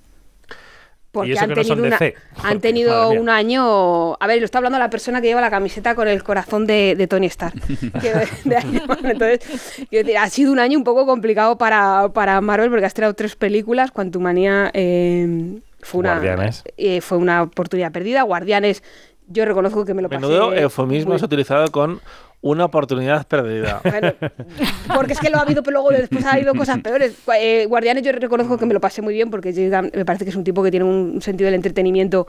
[SPEAKER 4] Porque
[SPEAKER 1] eso
[SPEAKER 4] han
[SPEAKER 1] que no son
[SPEAKER 4] tenido, una- han tenido un año. A ver, lo está hablando la persona que lleva la camiseta con el corazón de, de Tony Stark. que de-. Entonces, decir, ha sido un año un poco complicado para, para Marvel porque has tirado tres películas. Quantumania eh, fue, una,
[SPEAKER 1] Guardianes.
[SPEAKER 4] eh, fue una oportunidad perdida. Guardianes, yo reconozco que me lo pasé.
[SPEAKER 5] Menudo eufemismo
[SPEAKER 4] muy-
[SPEAKER 5] has utilizado con una oportunidad perdida.
[SPEAKER 4] porque es que lo ha habido, pero luego después ha habido cosas peores. Eh, Guardianes yo reconozco que me lo pasé muy bien porque me parece que es un tipo que tiene un sentido del entretenimiento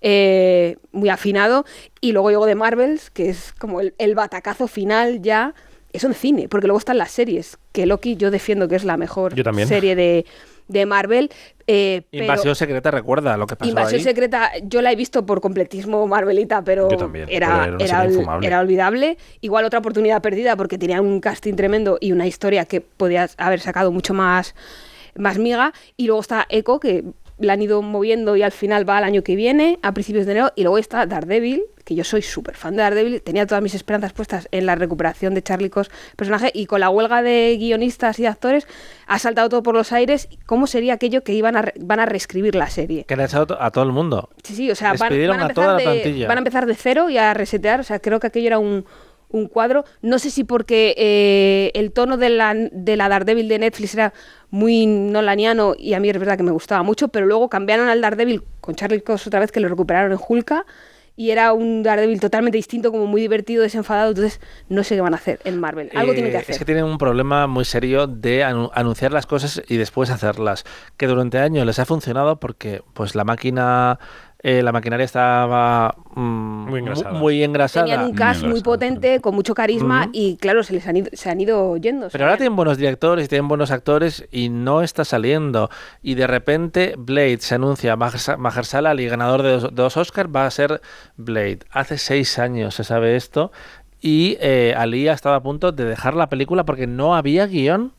[SPEAKER 4] eh, muy afinado. Y luego llego de Marvels, que es como el, el batacazo final ya. Eso en cine, porque luego están las series, que Loki yo defiendo que es la mejor
[SPEAKER 5] Yo también.
[SPEAKER 4] serie de, de Marvel. eh, pero-
[SPEAKER 5] Invasión secreta recuerda lo que pasó
[SPEAKER 4] Invasión
[SPEAKER 5] ahí.
[SPEAKER 4] secreta, yo la he visto por completismo Marvelita, pero,
[SPEAKER 5] también,
[SPEAKER 4] era,
[SPEAKER 5] pero era
[SPEAKER 4] olvidable. Igual otra oportunidad perdida porque tenía un casting tremendo y una historia que podías haber sacado mucho más, más miga. Y luego está Echo, que la han ido moviendo y al final va al año que viene, a principios de enero. Y luego está Daredevil, que yo soy súper fan de Daredevil. Tenía todas mis esperanzas puestas en la recuperación de Charlie Cox, personaje, y con la huelga de guionistas y de actores ha saltado todo por los aires. ¿Cómo sería aquello que iban a, re- van a reescribir la serie?
[SPEAKER 5] Que le ha echado a todo el mundo.
[SPEAKER 4] Sí, sí, o sea, van, a empezar de, van a empezar de cero y a resetear. O sea, creo que aquello era un, un cuadro. No sé si porque eh, el tono de la, de la Daredevil de Netflix era muy nolaniano y a mí es verdad que me gustaba mucho, pero luego cambiaron al Daredevil con Charlie Cox otra vez que lo recuperaron en Hulka y era un Daredevil totalmente distinto, como muy divertido, desenfadado. Entonces, no sé qué van a hacer en Marvel. Algo
[SPEAKER 5] Eh,
[SPEAKER 4] tienen que hacer.
[SPEAKER 5] Es que tienen un problema muy serio de anu- anunciar las cosas y después hacerlas. Que durante años les ha funcionado porque pues la máquina, eh, la maquinaria estaba mm, muy,
[SPEAKER 1] engrasada.
[SPEAKER 5] muy engrasada.
[SPEAKER 4] Tenían un cast muy potente, con mucho carisma
[SPEAKER 5] Ujú.
[SPEAKER 4] y claro, se les han ido, se han ido yendo.
[SPEAKER 5] Pero ahora tienen buenos directores y tienen buenos actores y no está saliendo. Y de repente Blade se anuncia, Mahershala Ali, ganador de dos, dos Oscars, va a ser Blade. Hace seis años se sabe esto y eh, Ali ha estado a punto de dejar la película porque no había guion.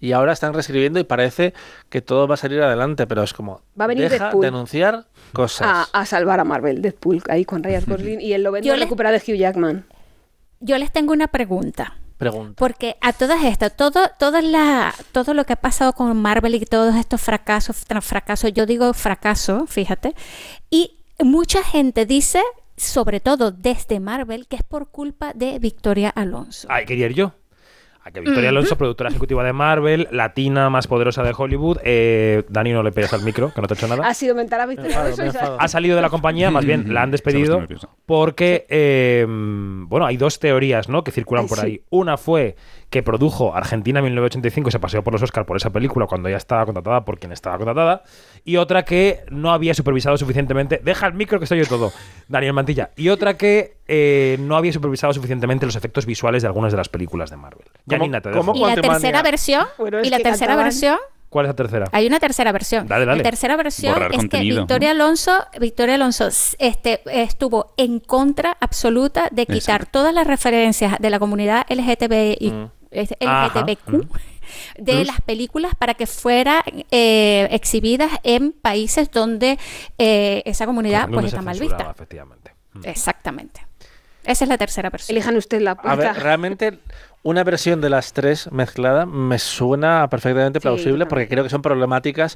[SPEAKER 5] Y ahora están reescribiendo y parece que todo va a salir adelante, pero es como,
[SPEAKER 4] Va a venir
[SPEAKER 5] deja
[SPEAKER 4] Deadpool.
[SPEAKER 5] de anunciar cosas.
[SPEAKER 4] a, a salvar a Marvel, Deadpool, ahí con Ryan Gosling y el lo
[SPEAKER 6] le-
[SPEAKER 4] recuperado de Hugh Jackman.
[SPEAKER 6] Yo les tengo una pregunta.
[SPEAKER 5] Pregunta.
[SPEAKER 6] Porque a todas estas, todo, toda la, todo lo que ha pasado con Marvel y todos estos fracasos, tras fracasos, yo digo fracaso, fíjate, y mucha gente dice, sobre todo desde Marvel, que es por culpa de Victoria Alonso.
[SPEAKER 1] Ay, quería ir yo. A que Victoria. Alonso, productora ejecutiva de Marvel, latina más poderosa de Hollywood. Eh, Dani, no le pegas al micro, que no te he hecho nada.
[SPEAKER 4] Ha sido mental a Victoria Alonso
[SPEAKER 1] Ha salido de la compañía, más bien la han despedido, porque, eh, bueno, hay dos teorías ¿no? que circulan
[SPEAKER 4] Ay,
[SPEAKER 1] por
[SPEAKER 4] sí.
[SPEAKER 1] ahí. Una fue que produjo Argentina 1985 y se paseó por los Oscars por esa película cuando ya estaba contratada por quien estaba contratada. Y otra que no había supervisado suficientemente. Deja el micro que soy yo todo, Daniel Mantilla. Y otra que eh, no había supervisado suficientemente los efectos visuales de algunas de las películas de Marvel. Janina, te dejo.
[SPEAKER 6] Y la tercera versión, y la tercera
[SPEAKER 4] cantaban-
[SPEAKER 6] versión,
[SPEAKER 1] ¿Cuál es la tercera?
[SPEAKER 6] hay una tercera versión.
[SPEAKER 1] Dale, dale.
[SPEAKER 6] La tercera versión
[SPEAKER 1] Borrar
[SPEAKER 6] es
[SPEAKER 1] contenido.
[SPEAKER 6] que Victoria Alonso, Victoria Alonso este, estuvo en contra absoluta de quitar todas las referencias de la comunidad LGTBI,
[SPEAKER 5] Mm.
[SPEAKER 6] Es-
[SPEAKER 1] Ajá.
[SPEAKER 6] LGTBQ de
[SPEAKER 1] Plus.
[SPEAKER 6] las películas para que fueran eh, exhibidas en países donde eh, esa comunidad pues está mal vista.
[SPEAKER 1] efectivamente.
[SPEAKER 6] Exactamente. Esa es la tercera versión.
[SPEAKER 4] Elijan usted la
[SPEAKER 5] A ver, realmente una versión de las tres mezclada me suena perfectamente plausible porque creo que son problemáticas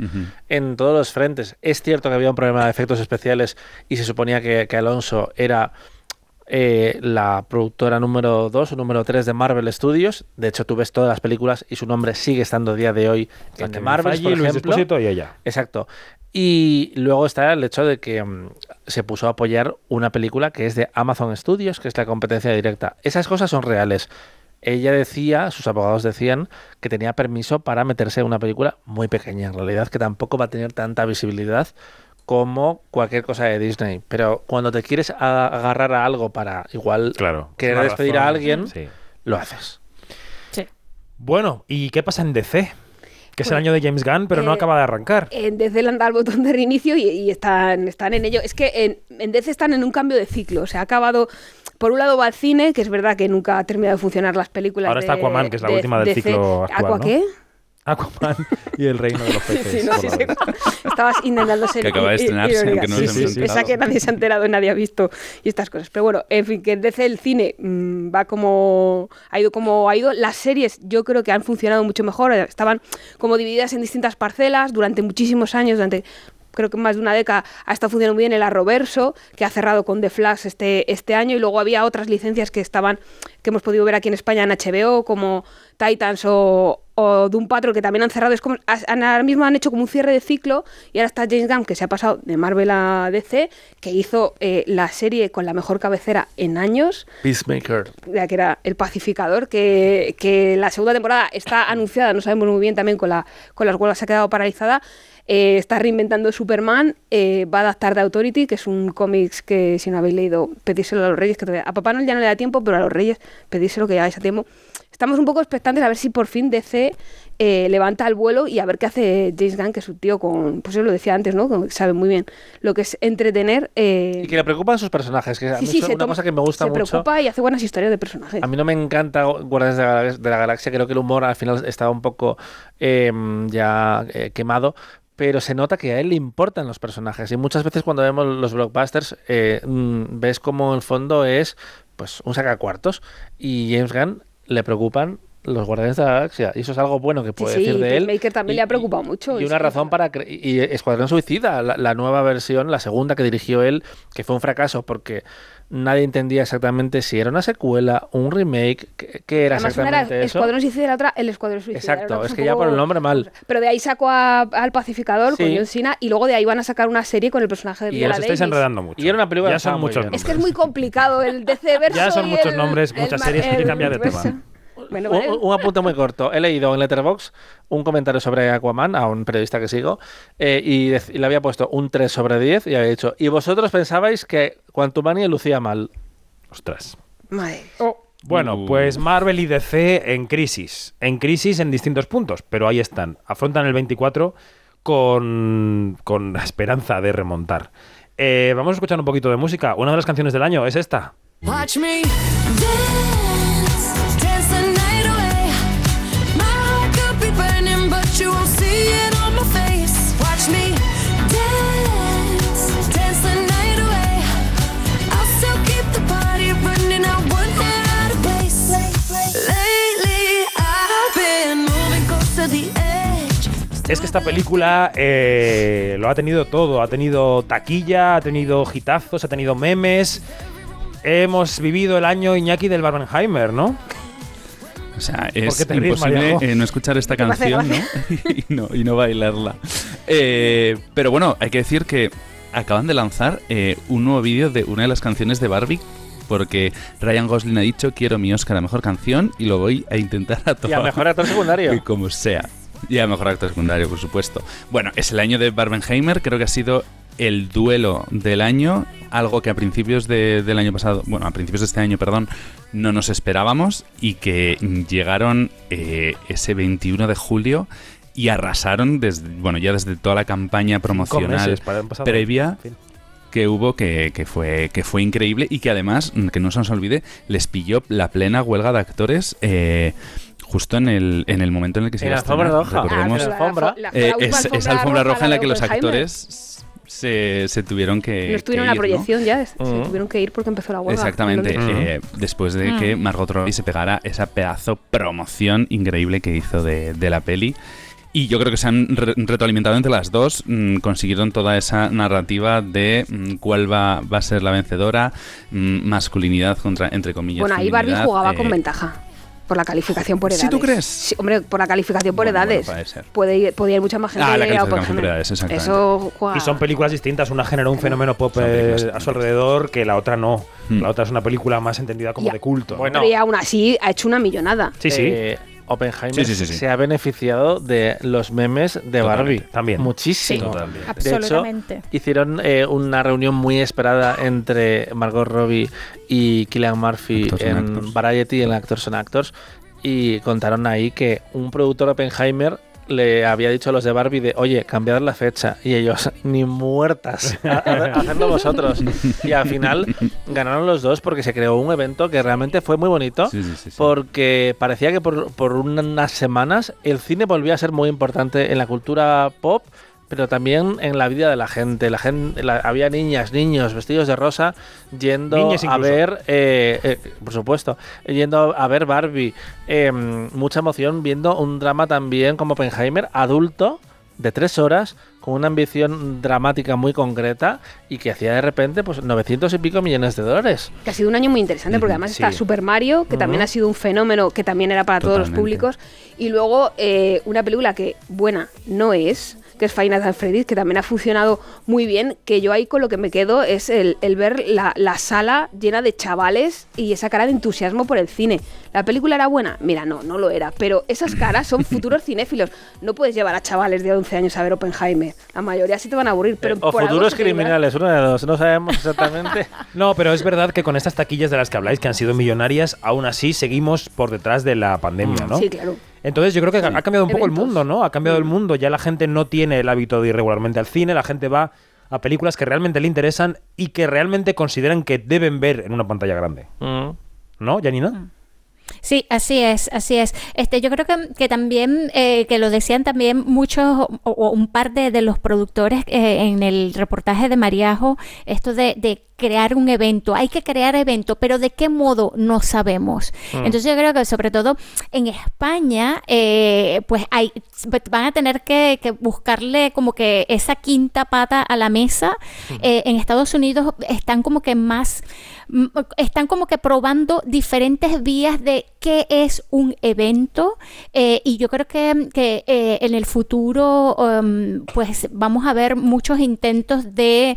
[SPEAKER 5] en todos los frentes. Es cierto que había un problema de efectos especiales y se suponía que, que Alonso era eh, la productora número 2 o número 3 de Marvel Studios. De hecho, tú ves todas las películas y su nombre sigue estando a día de hoy en The Marvels,
[SPEAKER 1] Feige,
[SPEAKER 5] por
[SPEAKER 1] Luis
[SPEAKER 5] ejemplo.
[SPEAKER 1] Y ella.
[SPEAKER 5] Exacto. Y luego está el hecho de que mm, se puso a apoyar una película que es de Amazon Studios, que es la competencia directa. Esas cosas son reales. ella decía, sus abogados decían, que tenía permiso para meterse en una película muy pequeña, en realidad, que tampoco va a tener tanta visibilidad como cualquier cosa de Disney. Pero cuando te quieres agarrar a algo para igual
[SPEAKER 1] Claro,
[SPEAKER 5] querer despedir a alguien,
[SPEAKER 1] sí.
[SPEAKER 5] lo haces.
[SPEAKER 1] Bueno, ¿y qué pasa en DC? Que es el
[SPEAKER 4] Pues,
[SPEAKER 1] año de James Gunn, pero no
[SPEAKER 4] eh,
[SPEAKER 1] acaba de arrancar.
[SPEAKER 4] En DC le han dado el botón de reinicio y, y están, están en ello. Es que en, en DC están en un cambio de ciclo. O sea, ha acabado. Por un lado va al cine, que es verdad que nunca ha terminado de funcionar las películas.
[SPEAKER 1] Ahora está Aquaman, que es la
[SPEAKER 4] de
[SPEAKER 1] última del
[SPEAKER 4] DC.
[SPEAKER 1] ciclo actual,
[SPEAKER 4] ¿Aqua
[SPEAKER 1] ¿no?
[SPEAKER 4] qué?
[SPEAKER 1] Aquaman y el reino de los peces.
[SPEAKER 4] sí, sí, sí. Estabas intentando ser
[SPEAKER 17] Que acaba de estrenarse, aunque no.
[SPEAKER 4] Esa que nadie se ha enterado, nadie ha visto y estas cosas. Pero bueno, en fin, que DC el cine mm, va como ha ido como ha ido. Las series yo creo que han funcionado mucho mejor. Estaban como divididas en distintas parcelas durante muchísimos años, durante creo que más de una década ha estado funcionando muy bien el Arroverso, que ha cerrado con The Flash este, este año, y luego había otras licencias que estaban, que hemos podido ver aquí en España en HBO, como Titans o, o Doom Patrol, que también han cerrado. Es como, han- ahora mismo han hecho como un cierre de ciclo, y ahora está James Gunn, que se ha pasado de Marvel a DC, que hizo eh, la serie con la mejor cabecera en años,
[SPEAKER 5] Peacemaker.
[SPEAKER 4] la que era El Pacificador, que, que la segunda temporada está anunciada, no sabemos muy bien también con, la, con las huelgas se ha quedado paralizada. Eh, está reinventando Superman, eh, va a adaptar The Authority, que es un cómics que si no habéis leído, pedíselo a los reyes, que todavía- a Papá Noel ya no le da tiempo, pero a los reyes pedíselo que ya a tiempo. Estamos un poco expectantes a ver si por fin DC eh, levanta el vuelo y a ver qué hace James Gunn, que es un tío con, pues yo lo decía antes, ¿no? Que sabe muy bien lo que es entretener. eh,
[SPEAKER 5] Y que le preocupan sus personajes, que a mí
[SPEAKER 4] sí,
[SPEAKER 5] es
[SPEAKER 4] se
[SPEAKER 5] una
[SPEAKER 4] toma-
[SPEAKER 5] cosa que me gusta
[SPEAKER 4] se
[SPEAKER 5] mucho.
[SPEAKER 4] preocupa y hace buenas historias de personajes.
[SPEAKER 5] A mí no me encanta Guardianes de la, Galax- de la Galaxia, creo que el humor al final estaba un poco eh, ya quemado, pero se nota que a él le importan los personajes. Y muchas veces cuando vemos los blockbusters eh, mm, ves como el fondo es pues un sacacuartos. Y James Gunn le preocupan los Guardianes de la Galaxia. Y eso es algo bueno que
[SPEAKER 4] Sí,
[SPEAKER 5] puede
[SPEAKER 4] sí,
[SPEAKER 5] decir de él.
[SPEAKER 4] Peacemaker también le ha preocupado mucho.
[SPEAKER 5] y una razón para y Escuadrón Suicida, la, la nueva versión, la segunda que dirigió él, que fue un fracaso porque nadie entendía exactamente si era una secuela, un remake, qué, era
[SPEAKER 4] Además, una era
[SPEAKER 5] exactamente eso.
[SPEAKER 4] Escuadrón Suicida y la otra el Escuadrón Suicida.
[SPEAKER 5] Exacto, es que ya por el nombre mal.
[SPEAKER 4] Pero de ahí sacó a- al Pacificador con. John Cena y luego de ahí van a sacar una serie con el personaje de
[SPEAKER 5] Y
[SPEAKER 4] Viola
[SPEAKER 5] os estáis
[SPEAKER 4] Davis.
[SPEAKER 1] enredando mucho.
[SPEAKER 5] Y era una película
[SPEAKER 1] Ya son muchos
[SPEAKER 5] bien.
[SPEAKER 4] Es que es muy complicado el DC verso
[SPEAKER 1] Ya son
[SPEAKER 4] y
[SPEAKER 1] muchos
[SPEAKER 4] el-
[SPEAKER 1] nombres,
[SPEAKER 4] el
[SPEAKER 1] muchas series que hay que
[SPEAKER 4] el
[SPEAKER 1] cambiar de
[SPEAKER 4] verso.
[SPEAKER 1] tema.
[SPEAKER 4] Bueno,
[SPEAKER 5] Un,
[SPEAKER 4] vale.
[SPEAKER 5] un apunte muy corto. He leído en Letterboxd un comentario sobre Aquaman a un periodista que sigo eh, y, le había puesto un 3 sobre 10 y había dicho, ¿y vosotros pensabais que Quantumania lucía mal?
[SPEAKER 1] Ostras.
[SPEAKER 4] Madre.
[SPEAKER 1] Bueno,
[SPEAKER 17] Uh.
[SPEAKER 1] pues Marvel y DC en crisis. En crisis en distintos puntos, pero ahí están. Afrontan el 24 con, con la esperanza de remontar. Eh, vamos a escuchar un poquito de música. Una de las canciones del año es esta.
[SPEAKER 3] Watch me dance,
[SPEAKER 1] Es que esta película eh, lo ha tenido todo. Ha tenido taquilla, ha tenido hitazos, ha tenido memes. Hemos vivido el año Iñaki del Barbenheimer, ¿no?
[SPEAKER 17] O sea, es imposible eh, no escuchar esta canción ¿no? y, no, y no bailarla. Eh, pero bueno, hay que decir que acaban de lanzar eh, un nuevo vídeo de una de las canciones de Barbie. Porque Ryan Gosling ha dicho quiero mi Oscar a mejor canción y lo voy a intentar a todo.
[SPEAKER 5] Y a mejor actor secundario.
[SPEAKER 17] Y como sea. Y a mejor actor secundario, por supuesto. Bueno, es el año de Barbenheimer, creo que ha sido el duelo del año, algo que a principios de- del año pasado, bueno, a principios de este año, perdón, no nos esperábamos y que llegaron eh, ese 21 de julio y arrasaron desde, bueno, ya desde toda la campaña promocional previa que hubo que, que fue que fue increíble y que además que no se nos olvide les pilló la plena huelga de actores eh, justo en el, en el momento en el que se
[SPEAKER 5] En
[SPEAKER 17] iba
[SPEAKER 5] la alfombra roja.
[SPEAKER 17] Recordemos,
[SPEAKER 5] Ah, la alfombra.
[SPEAKER 4] La-
[SPEAKER 17] eh,
[SPEAKER 4] la
[SPEAKER 17] es, esa alfombra roja en la que los
[SPEAKER 4] Oppenheimer.
[SPEAKER 17] actores se, se tuvieron que,
[SPEAKER 4] No estuvieron en
[SPEAKER 17] que
[SPEAKER 4] la
[SPEAKER 17] ir, ¿no?
[SPEAKER 4] proyección ya, se tuvieron que ir porque empezó la huelga.
[SPEAKER 17] Exactamente, eh, después de que
[SPEAKER 4] Mm.
[SPEAKER 17] Margot Robbie se pegara esa pedazo promoción increíble que hizo de, de la peli. Y yo creo que se han re- retroalimentado entre las dos, mm, consiguieron toda esa narrativa de mm, cuál va, va a ser la vencedora, mm, masculinidad contra, entre comillas.
[SPEAKER 4] Bueno, ahí Barbie
[SPEAKER 17] feminidad,
[SPEAKER 4] jugaba
[SPEAKER 17] eh,
[SPEAKER 4] con ventaja. Por la calificación por edades.
[SPEAKER 17] ¿Sí tú crees?
[SPEAKER 4] Sí, hombre, por la calificación por
[SPEAKER 17] Bueno, bueno,
[SPEAKER 4] edades.
[SPEAKER 17] puede ser.
[SPEAKER 4] puede, ir, podía ir mucha más gente
[SPEAKER 17] Ah, la calificación por edades, exactamente.
[SPEAKER 4] Eso juega.
[SPEAKER 1] Y son películas distintas. Una generó un fenómeno pop eh, a su alrededor que la otra no.
[SPEAKER 17] Hmm.
[SPEAKER 1] La otra es una película más entendida como
[SPEAKER 4] Ya.
[SPEAKER 1] de culto.
[SPEAKER 5] Bueno.
[SPEAKER 4] Pero y aún así ha hecho una millonada.
[SPEAKER 1] Sí, sí.
[SPEAKER 5] Eh, Oppenheimer
[SPEAKER 1] Sí, sí, sí, sí.
[SPEAKER 5] se ha beneficiado de los memes de Barbie.
[SPEAKER 1] también.
[SPEAKER 5] Muchísimo.
[SPEAKER 1] Totalmente.
[SPEAKER 6] absolutamente.
[SPEAKER 5] De hecho, hicieron eh, una reunión muy esperada entre Margot Robbie y Killian Murphy
[SPEAKER 17] Actors
[SPEAKER 5] en. Variety, en Actors and Actors, y contaron ahí que un productor Oppenheimer le había dicho a los de Barbie de, oye, cambiad la fecha. Y ellos, ni muertas, ha- ha- hacedlo vosotros. Y al final ganaron los dos porque se creó un evento que realmente fue muy bonito.
[SPEAKER 17] Sí, sí, sí, sí.
[SPEAKER 5] Porque parecía que por, por unas semanas el cine volvía a ser muy importante en la cultura pop, pero también en la vida de la gente. La gente la- había niñas, niños vestidos de rosa yendo a ver, eh, eh, por supuesto, yendo a ver Barbie. Eh, mucha emoción viendo un drama también como Oppenheimer, adulto, de tres horas, con una ambición dramática muy concreta y que hacía de repente pues 900 y pico millones de dólares.
[SPEAKER 4] Que ha sido un año muy interesante porque además está. Super Mario, que también ha sido un fenómeno que también era para todos los públicos. Y luego eh, una película que buena no es, que es Final Fantasy que también ha funcionado muy bien, que yo ahí con lo que me quedo es el, el ver la, la sala llena de chavales y esa cara de entusiasmo por el cine. ¿La película era buena? Mira, no, no lo era, pero esas caras son futuros cinéfilos. No puedes llevar a chavales de 11 años a ver Oppenheimer. La mayoría sí te van a aburrir, pero
[SPEAKER 5] Eh, o
[SPEAKER 4] por
[SPEAKER 5] futuros criminales, uno de dos, no sabemos exactamente.
[SPEAKER 1] No, pero es verdad que con estas taquillas de las que habláis, que han sido millonarias, aún así seguimos por detrás de la pandemia, ¿no?
[SPEAKER 4] Sí, claro.
[SPEAKER 1] Entonces yo creo que ha cambiado un poco el mundo, ¿no? Ha cambiado el mundo. Ya la gente no tiene el hábito de ir regularmente al cine, la gente va a películas que realmente le interesan y que realmente consideran que deben ver en una pantalla grande.
[SPEAKER 5] Mm.
[SPEAKER 1] ¿No, Janina?
[SPEAKER 6] Sí, así es, así es. Este, yo creo que, que también, eh, que lo decían también muchos o, o un par de, de los productores eh, en el reportaje de Mariajo, esto de, de crear un evento. Hay que crear evento, pero ¿de qué modo? No sabemos.
[SPEAKER 21] Mm.
[SPEAKER 6] Entonces yo creo que sobre todo en España, eh, pues hay, van a tener que, que buscarle como que esa quinta pata a la mesa. Eh, en Estados Unidos están como que más, mm, están como que probando diferentes vías de qué es un evento eh, y yo creo que, que, eh, en el futuro um, pues vamos a ver muchos intentos de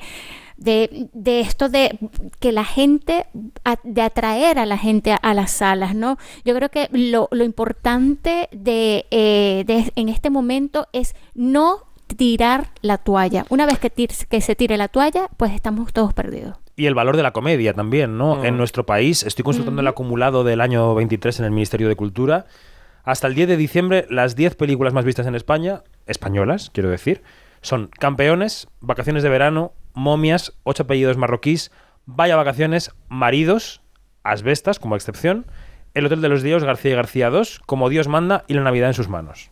[SPEAKER 6] de, de esto de que la gente, de atraer a la gente a, a las salas, ¿no? Yo creo que lo, lo importante de, eh, de- en este momento es no tirar la toalla. Una vez que, tir- que se tire la toalla, pues estamos todos perdidos.
[SPEAKER 1] Y el valor de la comedia también, ¿no?
[SPEAKER 5] Mm.
[SPEAKER 1] En nuestro país, estoy consultando el acumulado del año 23 en el Ministerio de Cultura. Hasta el 10 de diciembre, las 10 películas más vistas en España, españolas, quiero decir, son Campeones, Vacaciones de Verano, Momias, Ocho apellidos marroquíes, Vaya Vacaciones, Maridos, Asbestas como excepción, El Hotel de los Dios, García y García 2, Como Dios manda y La Navidad en sus manos.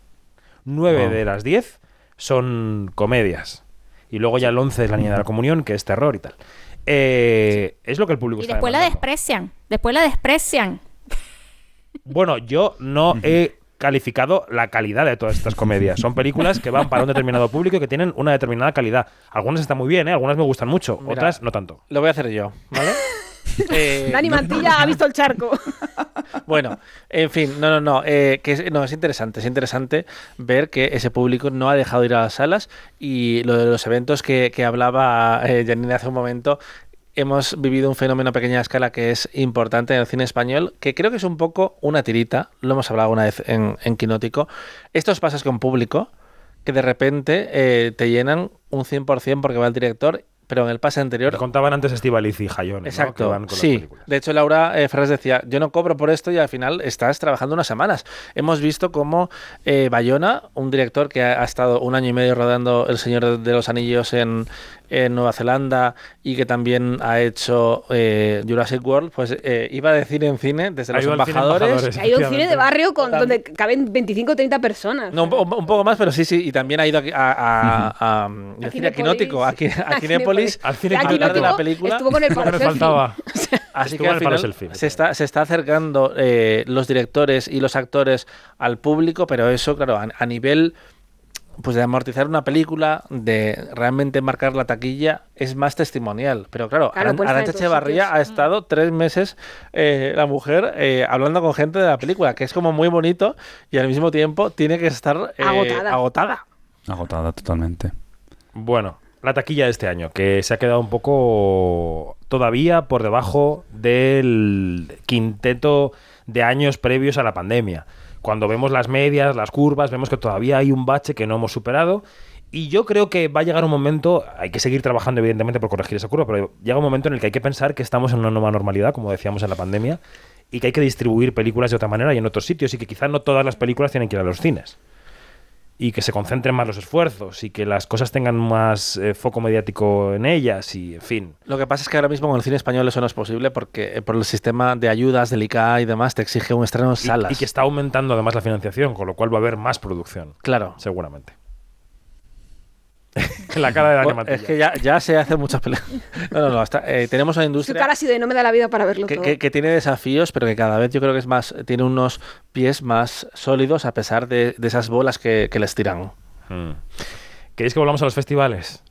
[SPEAKER 1] Nueve
[SPEAKER 17] Wow.
[SPEAKER 1] de las 10 son comedias. Y luego ya el 11 es La Niña de la Comunión, que es terror y tal. Eh, es lo que el público
[SPEAKER 6] Y
[SPEAKER 1] está
[SPEAKER 6] después la desprecian, después la desprecian.
[SPEAKER 1] Bueno, yo no he calificado la calidad de todas estas comedias. Son películas que van para un determinado público y que tienen una determinada calidad. Algunas están muy bien, ¿eh? algunas me gustan mucho,
[SPEAKER 5] Mira,
[SPEAKER 1] otras no tanto.
[SPEAKER 5] Lo voy a hacer yo, ¿vale? Eh,
[SPEAKER 4] Dani Mantilla ha visto el charco.
[SPEAKER 5] Bueno, en fin, no, no, no, eh, que es, no, es interesante, es interesante ver que ese público no ha dejado de ir a las salas y lo de los eventos que, que hablaba eh, Janine hace un momento, hemos vivido un fenómeno a pequeña escala que es importante en el cine español, que creo que es un poco una tirita, lo hemos hablado una vez en, en Quinótico, estos pasos con público que de repente eh, te llenan un 100% porque va el director, pero en el pase anterior
[SPEAKER 1] Te contaban antes Estivaliz y Jayón.
[SPEAKER 5] Exacto, sí. De hecho, Laura eh, Ferraz decía, yo no cobro por esto y al final estás trabajando unas semanas. Hemos visto cómo eh, Bayona, un director que ha, ha estado un año y medio rodando El Señor de los Anillos en, en Nueva Zelanda y que también ha hecho eh, Jurassic World, pues eh, iba a decir en cine desde
[SPEAKER 1] Ha
[SPEAKER 5] los embajadores.
[SPEAKER 1] embajadores,
[SPEAKER 4] Ha ido un cine de barrio con, donde caben 25 o 30 personas.
[SPEAKER 5] No, un, un poco más, pero sí, sí. Y también ha ido a, a, a, a, decir a Quinótico, a, Qui- a
[SPEAKER 4] A
[SPEAKER 5] Kinépolis,
[SPEAKER 1] Al cine
[SPEAKER 5] a hablar de la película.
[SPEAKER 4] estuvo con el palo
[SPEAKER 1] faltaba.
[SPEAKER 5] Así
[SPEAKER 1] Estuvo
[SPEAKER 5] que al final
[SPEAKER 1] selfie.
[SPEAKER 5] se está, se está acercando eh, los directores y los actores al público, pero eso, claro, a, a nivel pues de amortizar una película, de realmente marcar la taquilla, es más testimonial. Pero claro,
[SPEAKER 4] Claro,
[SPEAKER 5] Aran- Echevarría ha estado tres meses, eh, la mujer, eh, hablando con gente de la película, que es como muy bonito y al mismo tiempo tiene que estar eh,
[SPEAKER 4] Agotada.
[SPEAKER 5] agotada.
[SPEAKER 17] Agotada totalmente.
[SPEAKER 1] Bueno, la taquilla de este año, que se ha quedado un poco todavía por debajo del quinteto de años previos a la pandemia. Cuando vemos las medias, las curvas, vemos que todavía hay un bache que no hemos superado. Y yo creo que va a llegar un momento, hay que seguir trabajando evidentemente por corregir esa curva, pero llega un momento en el que hay que pensar que estamos en una nueva normalidad, como decíamos en la pandemia, y que hay que distribuir películas de otra manera y en otros sitios, y que quizás no todas las películas tienen que ir a los cines y que se concentren más los esfuerzos y que las cosas tengan más eh, foco mediático en ellas y en fin.
[SPEAKER 5] Lo que pasa es que ahora mismo con el cine español eso no es posible porque eh, por el sistema de ayudas del ICA y demás te exige un estreno en
[SPEAKER 1] Y,
[SPEAKER 5] salas.
[SPEAKER 1] y que está aumentando además la financiación, con lo cual va a haber más producción.
[SPEAKER 5] Claro.
[SPEAKER 1] Seguramente. la cara de Dani
[SPEAKER 5] Bueno,
[SPEAKER 1] Mantilla.
[SPEAKER 5] es que ya, ya se hacen muchas películas. No, no, no. hasta- eh, tenemos una
[SPEAKER 4] Su
[SPEAKER 5] industria
[SPEAKER 4] cara ha sido de no me da la vida para verlo
[SPEAKER 5] que,
[SPEAKER 4] todo.
[SPEAKER 5] que- que tiene desafíos, pero que cada vez yo creo que es más tiene unos pies más sólidos a pesar de, de esas bolas que, que les tiran.
[SPEAKER 1] Mm. ¿Queréis que volvamos a los festivales?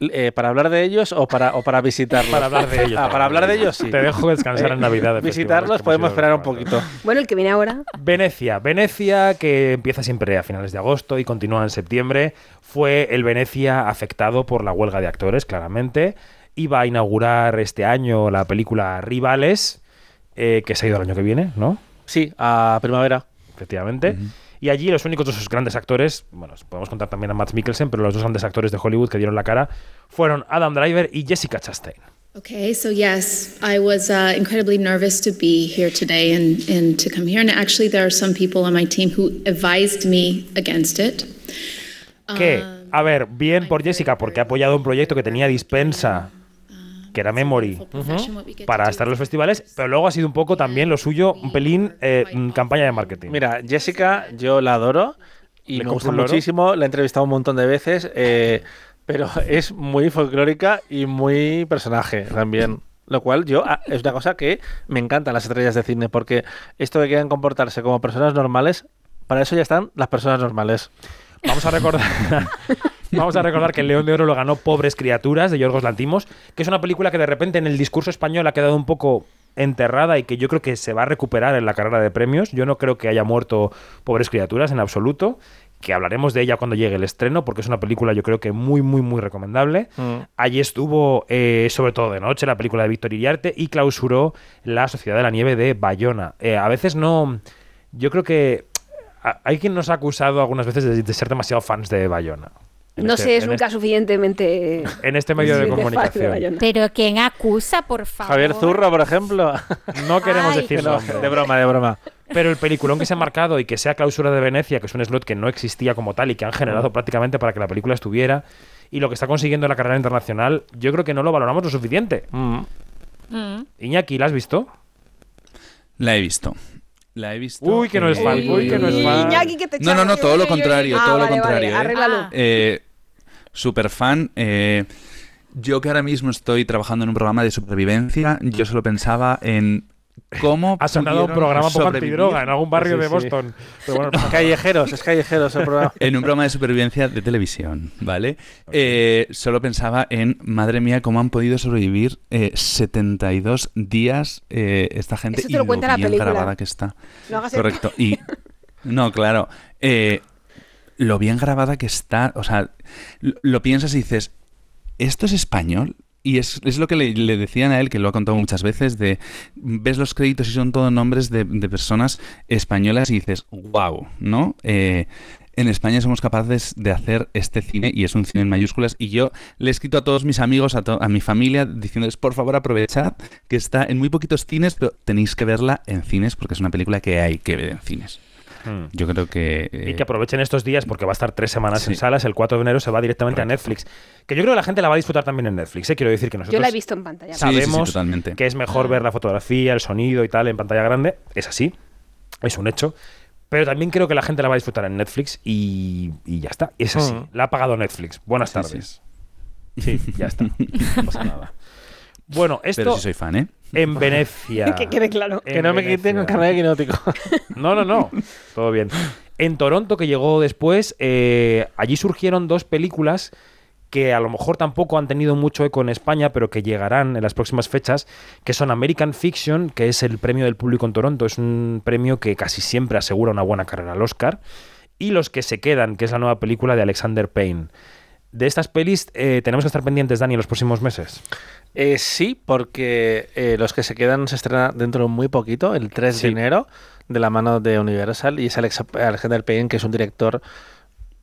[SPEAKER 5] Eh, ¿Para hablar de ellos o para, o para visitarlos?
[SPEAKER 1] Para hablar de ellos.
[SPEAKER 5] Ah, para hablar de ellos, sí.
[SPEAKER 1] Te dejo descansar en Navidad. festivales,
[SPEAKER 5] Visitarlos podemos
[SPEAKER 1] si
[SPEAKER 5] esperar un poquito.
[SPEAKER 4] Bueno, el que viene ahora.
[SPEAKER 1] Venecia, Venecia que empieza siempre a finales de agosto y continúa en septiembre, fue el Venecia afectado por la huelga de actores, claramente. Iba a inaugurar este año la película Rivales, eh, que se ha ido el año que viene, ¿no?
[SPEAKER 5] Sí, a primavera.
[SPEAKER 1] Efectivamente. Y allí los únicos dos grandes actores, bueno, podemos contar también a Matt Mikkelsen, pero los dos grandes actores de Hollywood que dieron la cara fueron Adam Driver y Jessica Chastain.
[SPEAKER 21] Okay, so yes, I was uh, incredibly nervous to be here today and, and to come here. And actually, there are some people on my team who advised me against it.
[SPEAKER 1] Que, a ver, bien por Jessica, porque ha apoyado un proyecto que tenía dispensa, que era Memory, para estar en los festivales, pero luego ha sido un poco también lo suyo, un pelín eh, mm, campaña de marketing.
[SPEAKER 5] Mira, Jessica, yo la adoro y
[SPEAKER 1] ¿Le
[SPEAKER 5] me gusta muchísimo. La he entrevistado un montón de veces, eh, pero es muy folclórica y muy personaje también. Lo cual yo ah, es una cosa que me encantan las estrellas de cine, porque esto que quieran comportarse como personas normales, para eso ya están las personas normales.
[SPEAKER 1] Vamos a recordar. Vamos a recordar que el León de Oro lo ganó Pobres Criaturas de Yorgos Lantimos, que es una película que de repente en el discurso español ha quedado un poco enterrada y que yo creo que se va a recuperar en la carrera de premios. Yo no creo que haya muerto Pobres Criaturas en absoluto, que hablaremos de ella cuando llegue el estreno, porque es una película yo creo que muy, muy, muy recomendable. Allí estuvo, eh, sobre todo de noche, la película de Víctor Iriarte y clausuró La Sociedad de la Nieve de Bayona. Eh, a veces no. Yo creo que hay quien nos ha acusado algunas veces de, de ser demasiado fans de Bayona. En
[SPEAKER 4] No
[SPEAKER 1] este-
[SPEAKER 4] sé, es nunca suficientemente.
[SPEAKER 1] En este medio de comunicación.
[SPEAKER 6] Pero ¿quién acusa, por favor?
[SPEAKER 5] Javier Zurro, por ejemplo.
[SPEAKER 1] No queremos
[SPEAKER 6] Ay.
[SPEAKER 1] decir
[SPEAKER 5] No,
[SPEAKER 1] nombre.
[SPEAKER 5] de broma, de broma.
[SPEAKER 1] Pero el peliculón que se ha marcado y que sea clausura de Venecia, que es un slot que no existía como tal y que han generado prácticamente para que la película estuviera, y lo que está consiguiendo en la carrera internacional, yo creo que no lo valoramos lo suficiente.
[SPEAKER 5] Mm.
[SPEAKER 6] Mm.
[SPEAKER 1] Iñaki, ¿la has visto?
[SPEAKER 17] La he visto. La he visto.
[SPEAKER 1] Uy, que no es fan, uy, que no es fan.
[SPEAKER 4] Iñaki, que te
[SPEAKER 17] No, no, no, todo lo contrario,
[SPEAKER 4] Ah,
[SPEAKER 17] todo lo
[SPEAKER 4] vale, vale,
[SPEAKER 17] contrario. ¿eh?
[SPEAKER 4] arréglalo.
[SPEAKER 6] Ah.
[SPEAKER 17] Eh, super fan. eh, yo que ahora mismo estoy trabajando en un programa de supervivencia, yo solo pensaba en cómo.
[SPEAKER 1] Ha sonado un programa poco antidroga en algún barrio
[SPEAKER 5] Sí,
[SPEAKER 1] de
[SPEAKER 5] sí.
[SPEAKER 1] Boston. Pero bueno, no.
[SPEAKER 5] Callejeros, es callejeros el programa.
[SPEAKER 17] En un programa de supervivencia de televisión, ¿vale? Eh, solo pensaba en, madre mía, cómo han podido sobrevivir eh, 72 días eh, esta gente
[SPEAKER 4] Eso te
[SPEAKER 17] y
[SPEAKER 4] lo cuenta la
[SPEAKER 17] bien
[SPEAKER 4] película.
[SPEAKER 17] grabada que está.
[SPEAKER 4] No hagas el-
[SPEAKER 17] Correcto. Y, no, claro. eh, lo bien grabada que está, o sea, lo, lo piensas y dices, ¿esto es español? Y es, es lo que le, decían a él, que lo ha contado muchas veces, de ves los créditos y son todos nombres de, de personas españolas y dices, wow, ¿no? Eh, en España somos capaces de hacer este cine y es un cine en mayúsculas y yo le he escrito a todos mis amigos, a, a mi familia, diciéndoles, por favor, aprovechad que está en muy poquitos cines, pero tenéis que verla en cines porque es una película que hay que ver en cines.
[SPEAKER 1] Hmm.
[SPEAKER 17] Yo creo que... eh,
[SPEAKER 1] Y que aprovechen estos días porque va a estar tres semanas
[SPEAKER 17] Sí.
[SPEAKER 1] en salas. El 4 de enero se va directamente a Netflix. Que yo creo que la gente la va a disfrutar también en Netflix. ¿eh? Quiero decir que nosotros
[SPEAKER 4] Yo la he visto en pantalla.
[SPEAKER 17] Sí, sí, sí,
[SPEAKER 1] sabemos
[SPEAKER 17] totalmente.
[SPEAKER 1] que es mejor ver la fotografía, el sonido y tal en pantalla grande. Es así. Es un hecho. Pero también creo que la gente la va a disfrutar en Netflix y, y ya está. Es así.
[SPEAKER 5] Mm.
[SPEAKER 1] La ha pagado Netflix. Buenas
[SPEAKER 17] Sí,
[SPEAKER 1] tardes. Sí, ya está. No pasa nada. Bueno, esto
[SPEAKER 17] Pero sí soy fan, ¿eh?
[SPEAKER 1] En Venecia.
[SPEAKER 4] Que quede claro.
[SPEAKER 5] Que no me quiten el carnet quinótico.
[SPEAKER 1] No, no, no. Todo bien. En Toronto, que llegó después, eh, allí surgieron dos películas que a lo mejor tampoco han tenido mucho eco en España, pero que llegarán en las próximas fechas, que son American Fiction, que es el premio del público en Toronto, es un premio que casi siempre asegura una buena carrera al Oscar, y Los que se quedan, que es la nueva película de Alexander Payne. De estas pelis eh, tenemos que estar pendientes, Dani, en los próximos meses.
[SPEAKER 5] Eh, sí, porque eh, los que se quedan se estrena dentro de muy poquito, el 3
[SPEAKER 1] Sí.
[SPEAKER 5] de enero, de la mano de Universal, y es Alex Alexander Payne, que es un director,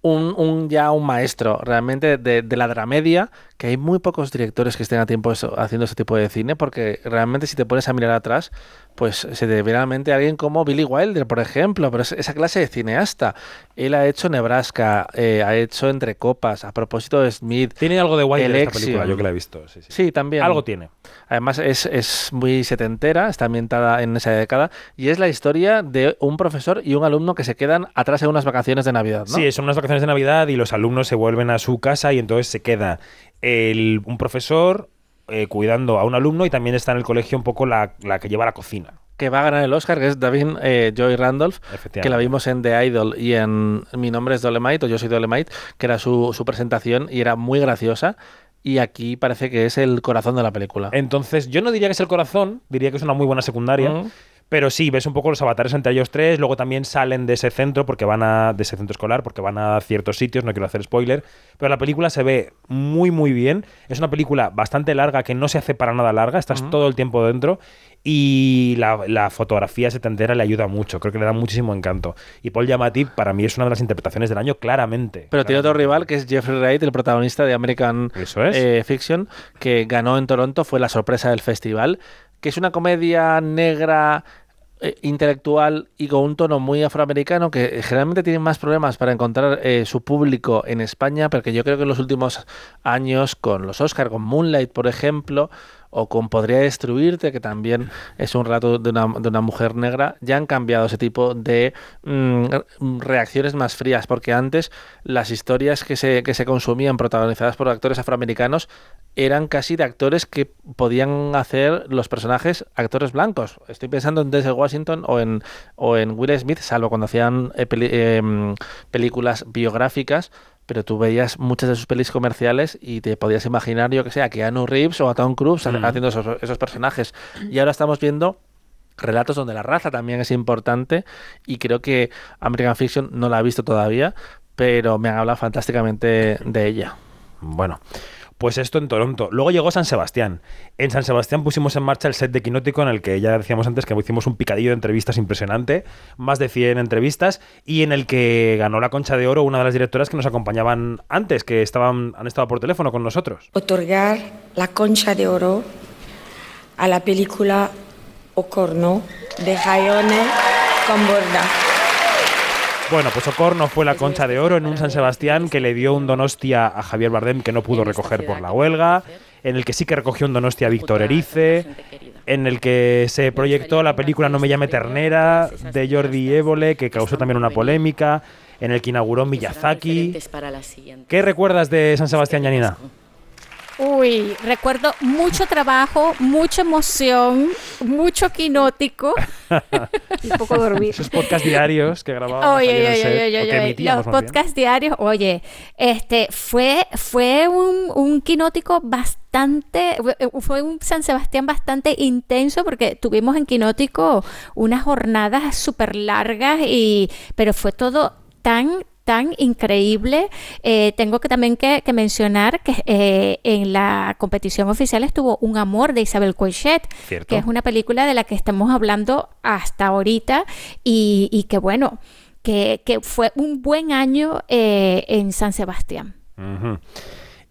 [SPEAKER 5] un, un- ya un maestro realmente de, de la dramedia, que hay muy pocos directores que estén a tiempo eso- haciendo ese tipo de cine, porque realmente si te pones a mirar atrás, pues se te viene a la mente alguien como Billy Wilder, por ejemplo, pero es esa clase de cineasta. Él ha hecho Nebraska, eh, ha hecho Entre Copas, a propósito de Smith.
[SPEAKER 1] Tiene algo de Wilder esta película, yo que la he visto. Sí, sí.
[SPEAKER 5] Sí, también.
[SPEAKER 1] Algo tiene.
[SPEAKER 5] Además es, es muy setentera, está ambientada en esa década y es la historia de un profesor y un alumno que se quedan atrás en unas vacaciones de Navidad, ¿no?
[SPEAKER 1] Sí, son unas vacaciones de Navidad y los alumnos se vuelven a su casa y entonces se queda el- un profesor eh, cuidando a un alumno y también está en el colegio un poco la, la que lleva la cocina.
[SPEAKER 5] Que va a ganar el Oscar, que es David eh, Joy Randolph, que la vimos en The Idol y en Mi nombre es Dolemite o Yo soy Dolemite, que era su, su presentación y era muy graciosa. Y aquí parece que es el corazón de la película.
[SPEAKER 1] Entonces, yo no diría que es el corazón, diría que es una muy buena secundaria.
[SPEAKER 5] Mm.
[SPEAKER 1] Pero sí, ves un poco los avatares entre ellos tres, luego también salen de ese centro porque van a de ese centro escolar porque van a ciertos sitios, no quiero hacer spoiler, pero la película se ve muy muy bien, es una película bastante larga que no se hace para nada larga, estás todo el tiempo dentro y la, la fotografía setentera le ayuda mucho, creo que le da muchísimo encanto. Y Paul Giamatti para mí es una de las interpretaciones del año claramente.
[SPEAKER 5] Pero tiene otro rival que es Jeffrey Wright, el protagonista de American
[SPEAKER 1] Eso es.
[SPEAKER 5] eh, Fiction, que ganó en Toronto, fue la sorpresa del festival, que es una comedia negra eh, intelectual y con un tono muy afroamericano que generalmente tiene más problemas para encontrar eh, su público en España, porque yo creo que en los últimos años con los Oscar, con Moonlight, por ejemplo, o con Podría Destruirte, que también es un relato de una, de una mujer negra, ya han cambiado ese tipo de mm, reacciones más frías, porque antes las historias que se, que se consumían protagonizadas por actores afroamericanos eran casi de actores que podían hacer los personajes actores blancos. Estoy pensando en Denzel Washington o en, o en Will Smith, salvo cuando hacían eh, peli- em, películas biográficas, pero tú veías muchas de sus pelis comerciales y te podías imaginar, yo que sé, a Keanu Reeves o a Tom Cruise
[SPEAKER 1] Mm.
[SPEAKER 5] haciendo esos, esos personajes. Y ahora estamos viendo relatos donde la raza también es importante y creo que American Fiction no la he visto todavía, pero me han hablado fantásticamente de ella.
[SPEAKER 1] Bueno, pues esto en Toronto. Luego llegó San Sebastián. En San Sebastián pusimos en marcha el set de Quinótico en el que ya decíamos antes que hicimos un picadillo de entrevistas impresionante, más de 100 entrevistas, y en el que ganó la Concha de Oro una de las directoras que nos acompañaban antes, que estaban, han estado por teléfono con nosotros.
[SPEAKER 22] otorgar la concha de oro a la película Ocorno de Jaione Comborda.
[SPEAKER 1] Bueno, pues Ocorno fue la Concha de Oro en un San Sebastián que le dio un Donostia a Javier Bardem que no pudo recoger por la huelga, en el que sí que recogió un Donostia a Víctor Erice, en el que se proyectó la película No me llame ternera de Jordi Évole, que causó también una polémica, en el que inauguró Miyazaki. ¿Qué recuerdas de San Sebastián, Yanina?
[SPEAKER 6] Uy, recuerdo mucho trabajo, mucha emoción, mucho quinótico.
[SPEAKER 4] y poco dormir.
[SPEAKER 1] Esos podcast diarios que grabábamos
[SPEAKER 6] Oye, oye,
[SPEAKER 1] set,
[SPEAKER 6] oye,
[SPEAKER 1] que emitíamos,
[SPEAKER 6] los
[SPEAKER 1] más bien.
[SPEAKER 6] podcast diarios, oye, este fue fue un, un quinótico bastante, fue un San Sebastián bastante intenso porque tuvimos en quinótico unas jornadas súper largas y, pero fue todo tan tan increíble. Eh, tengo que también que, que mencionar que eh, en la competición oficial estuvo Un amor de Isabel Coixet,
[SPEAKER 1] Cierto.
[SPEAKER 6] que es una película de la que estamos hablando hasta ahorita y, y que bueno, que, que fue un buen año eh, en San Sebastián.
[SPEAKER 1] Ujú.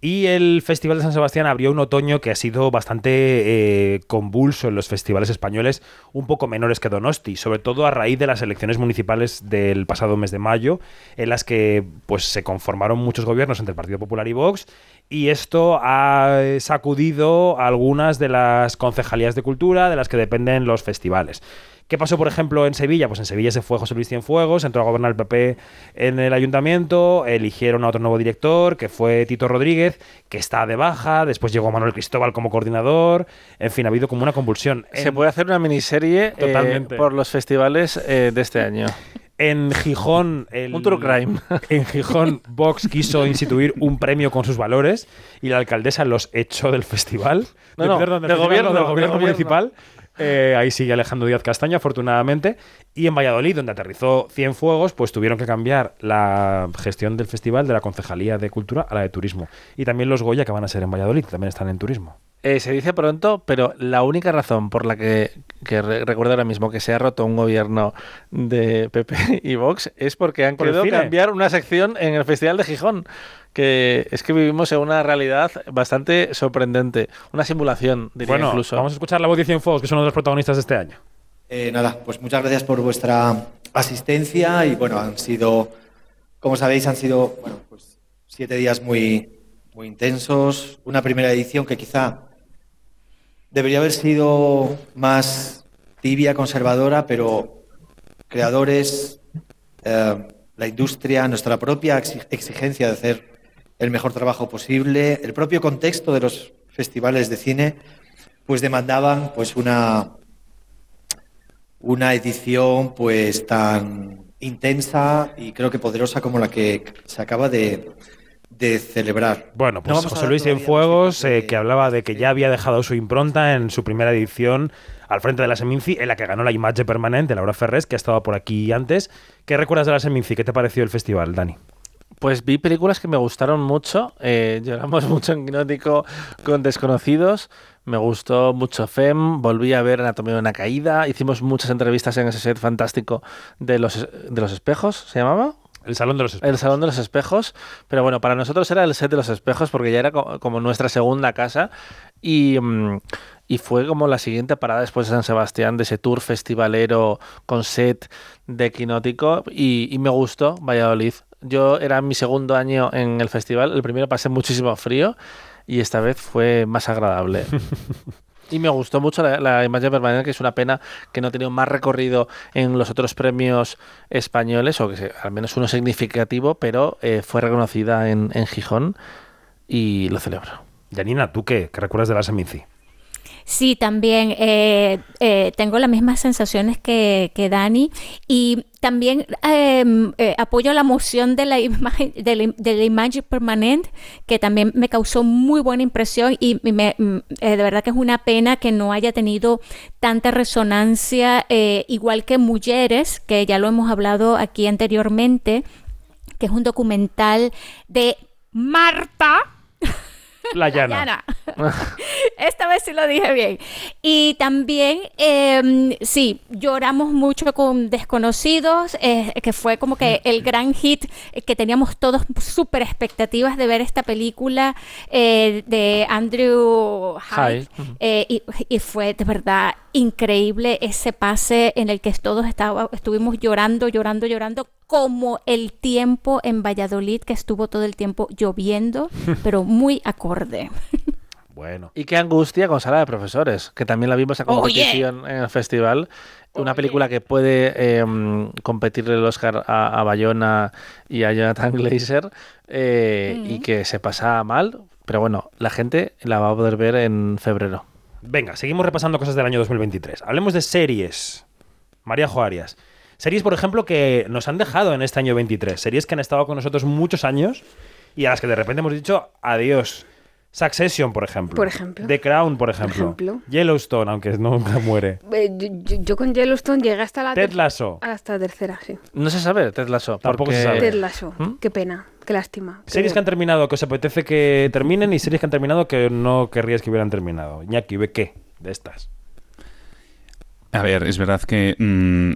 [SPEAKER 1] Y el Festival de San Sebastián abrió un otoño que ha sido bastante eh, convulso en los festivales españoles, un poco menores que Donosti, sobre todo a raíz de las elecciones municipales del pasado mes de mayo, en las que pues, se conformaron muchos gobiernos entre el Partido Popular y Vox, y esto ha sacudido algunas de las concejalías de cultura de las que dependen los festivales. ¿Qué pasó, por ejemplo, en Sevilla? Pues en Sevilla se fue José Luis Cienfuegos, entró a gobernar el PP en el ayuntamiento, eligieron a otro nuevo director, que fue Tito Rodríguez, que está de baja, después llegó Manuel Cristóbal como coordinador, en fin, ha habido como una convulsión.
[SPEAKER 5] Se
[SPEAKER 1] En-
[SPEAKER 5] puede hacer una miniserie eh, por los festivales eh, de este año.
[SPEAKER 1] En Gijón, el,
[SPEAKER 5] Un true crime.
[SPEAKER 1] en Gijón, Vox quiso instituir un premio con sus valores y la alcaldesa los echó del festival.
[SPEAKER 5] No,
[SPEAKER 1] De-
[SPEAKER 5] no,
[SPEAKER 1] perdón,
[SPEAKER 5] del
[SPEAKER 1] festival,
[SPEAKER 5] gobierno,
[SPEAKER 1] no, del gobierno. municipal. Eh, ahí sigue Alejandro Díaz Castaño, afortunadamente. Y en Valladolid, donde aterrizó Cienfuegos, pues tuvieron que cambiar la gestión del festival de la Concejalía de Cultura a la de Turismo. Y también los Goya, que van a ser en Valladolid, también están en turismo.
[SPEAKER 5] Eh, se dice pronto, pero la única razón por la que, que re- recuerdo ahora mismo que se ha roto un gobierno de PP y Vox es porque han querido cambiar una sección en el Festival de Gijón. Que es que vivimos en una realidad bastante sorprendente. Una simulación, diría
[SPEAKER 1] bueno,
[SPEAKER 5] incluso.
[SPEAKER 1] vamos a escuchar la voz de Cienfuegos, que es uno de los protagonistas de este año.
[SPEAKER 23] Eh, nada, pues muchas gracias por vuestra asistencia y bueno, han sido, como sabéis, han sido bueno, pues siete días muy, muy intensos. Una primera edición que quizá debería haber sido más tibia, conservadora, pero creadores, eh, la industria, nuestra propia exi- exigencia de hacer el mejor trabajo posible, el propio contexto de los festivales de cine, pues demandaban pues una una edición pues tan intensa y creo que poderosa como la que se acaba de, de celebrar.
[SPEAKER 1] Bueno,
[SPEAKER 23] No
[SPEAKER 1] pues José Luis Cienfuegos, eh, que hablaba de que ya había dejado su impronta en su primera edición al frente de la Seminci, en la que ganó la imagen permanente, Laura Ferrés, que ha estado por aquí antes. ¿Qué recuerdas de la Seminci? ¿Qué te pareció el festival, Dani?
[SPEAKER 5] Pues vi películas que me gustaron mucho. eh, lloramos mucho en Quinótico con Desconocidos. Me gustó mucho FEM. Volví a ver Anatomía de una Caída. Hicimos muchas entrevistas en ese set fantástico de los, de los espejos. ¿Se llamaba?
[SPEAKER 1] El Salón de los Espejos.
[SPEAKER 5] El Salón de los Espejos. Pero bueno, para nosotros era el set de los espejos porque ya era co- como nuestra segunda casa. Y, mm, y fue como la siguiente parada después de San Sebastián, de ese tour festivalero con set de Quinótico. Y, y me gustó Valladolid. Yo era mi segundo año en el festival. El primero pasé muchísimo frío y esta vez fue más agradable. Y me gustó mucho la, imagen permanente, que es una pena que no ha tenido más recorrido en los otros premios españoles, o que se- al menos uno significativo, pero eh, fue reconocida en, en Gijón y lo celebro.
[SPEAKER 1] Janina, ¿tú qué? ¿Qué recuerdas de la Seminci?
[SPEAKER 6] Sí, también eh, eh, tengo las mismas sensaciones que, Dani y también eh, eh, apoyo la moción de la imagen de la, imagen permanente que también me causó muy buena impresión y me- mm, eh, de verdad que es una pena que no haya tenido tanta resonancia eh, igual que Mujeres que ya lo hemos hablado aquí anteriormente que es un documental de Marta
[SPEAKER 1] Llana.
[SPEAKER 6] Esta vez sí lo dije bien. Y también, eh, sí, lloramos mucho con Desconocidos, eh, que fue como que el gran hit que teníamos todos súper expectativas de ver esta película eh, de Andrew Hyde. Eh, y, y fue de verdad increíble ese pase en el que todos estaba, estuvimos llorando, llorando, llorando, como el tiempo en Valladolid, que estuvo todo el tiempo lloviendo, pero muy acorde.
[SPEAKER 1] Bueno.
[SPEAKER 5] Y qué angustia con Sala de Profesores, que también la vimos a
[SPEAKER 6] Oye.
[SPEAKER 5] competición en el festival. Una película que puede eh, competirle el Oscar a, a Bayona y a Jonathan Glazer eh, y que se pasa mal. Pero bueno, la gente la va a poder ver en febrero.
[SPEAKER 1] Venga, seguimos repasando cosas del año 2023. Hablemos de series. María Joarias. Series, por ejemplo, que nos han dejado en este año 23. Series que han estado con nosotros muchos años y a las que de repente hemos dicho adiós. Succession, por ejemplo.
[SPEAKER 4] Por ejemplo.
[SPEAKER 1] The Crown, por ejemplo.
[SPEAKER 4] ejemplo.
[SPEAKER 1] Yellowstone, aunque nunca muere.
[SPEAKER 4] Eh, yo, yo- yo con Yellowstone llegué hasta la
[SPEAKER 1] Ted Lasso.
[SPEAKER 4] Hasta la tercera, sí.
[SPEAKER 5] No se sabe, Ted Lasso.
[SPEAKER 1] Tampoco
[SPEAKER 5] porque-
[SPEAKER 1] se sabe.
[SPEAKER 4] Ted Lasso.
[SPEAKER 5] ¿Mm?
[SPEAKER 4] Qué pena, qué lástima.
[SPEAKER 1] Series que han terminado que os apetece que terminen y series que han terminado que no querríais que hubieran terminado. Iñaki, ¿ve qué de estas?
[SPEAKER 17] A ver, es verdad que mm,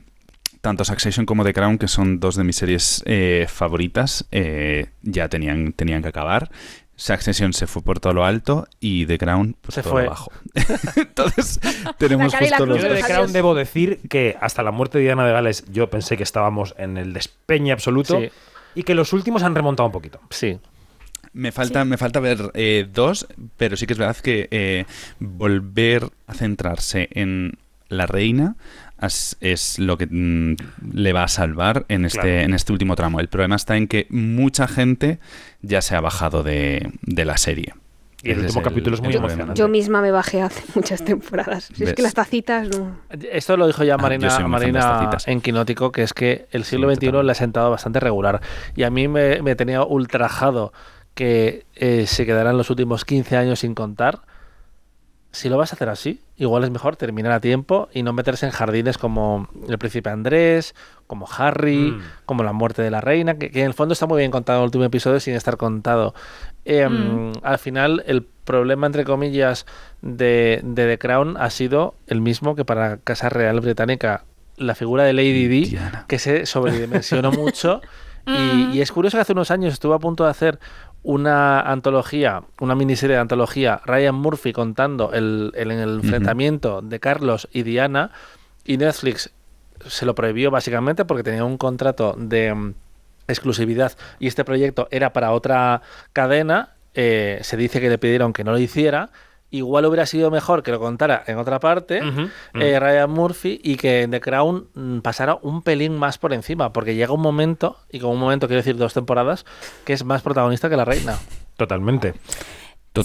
[SPEAKER 17] tanto Succession como The Crown, que son dos de mis series eh, favoritas, eh, ya tenían, tenían que acabar. Succession se fue por todo lo alto y The Crown por
[SPEAKER 5] Se
[SPEAKER 17] todo
[SPEAKER 5] fue.
[SPEAKER 17] lo bajo. Entonces, tenemos justo los
[SPEAKER 1] Yo de The. Crown debo decir que hasta la muerte de Diana de Gales yo pensé que estábamos en el despeñe absoluto
[SPEAKER 5] Sí.
[SPEAKER 1] y que los últimos han remontado un poquito.
[SPEAKER 5] Sí.
[SPEAKER 17] Me falta, me falta ver eh, dos, pero sí que es verdad que eh, volver a centrarse en la reina es lo que mm, le va a salvar en este,
[SPEAKER 1] Claro.
[SPEAKER 17] en este último tramo. El problema está en que mucha gente ya se ha bajado de, de la serie.
[SPEAKER 1] Y el
[SPEAKER 17] Ese
[SPEAKER 1] último
[SPEAKER 17] es el-
[SPEAKER 1] capítulo es muy emocionante.
[SPEAKER 4] Yo misma me bajé hace muchas temporadas. Si es que las tacitas no.
[SPEAKER 5] Esto lo dijo ya
[SPEAKER 17] Ah,
[SPEAKER 5] Marina, Marina en Quinótico, que es que el siglo XXI le ha sentado bastante regular. Y a mí me, me tenía ultrajado que eh, se quedaran los últimos 15 años sin contar. Si lo vas a hacer así, igual es mejor terminar a tiempo y no meterse en jardines como el príncipe Andrés, como Harry,
[SPEAKER 1] Mm.
[SPEAKER 5] como la muerte de la reina, que, que en el fondo está muy bien contado en el último episodio sin estar contado. Eh,
[SPEAKER 6] Mm.
[SPEAKER 5] Al final, el problema, entre comillas, de, de The Crown ha sido el mismo que para Casa Real Británica. La figura de Lady Di, que se sobredimensionó mucho. Y, y es curioso que hace unos años estuvo a punto de hacer una antología, una miniserie de antología, Ryan Murphy contando el, el- el enfrentamiento de Carlos y Diana, y Netflix se lo prohibió básicamente porque tenía un contrato de mm, exclusividad y este proyecto era para otra cadena. eh, se dice que le pidieron que no lo hiciera. Igual hubiera sido mejor que lo contara en otra parte, eh, Ryan Murphy, y que en The Crown mm, pasara un pelín más por encima, porque llega un momento, y con un momento quiero decir dos temporadas, que es más protagonista que la reina.
[SPEAKER 1] Totalmente.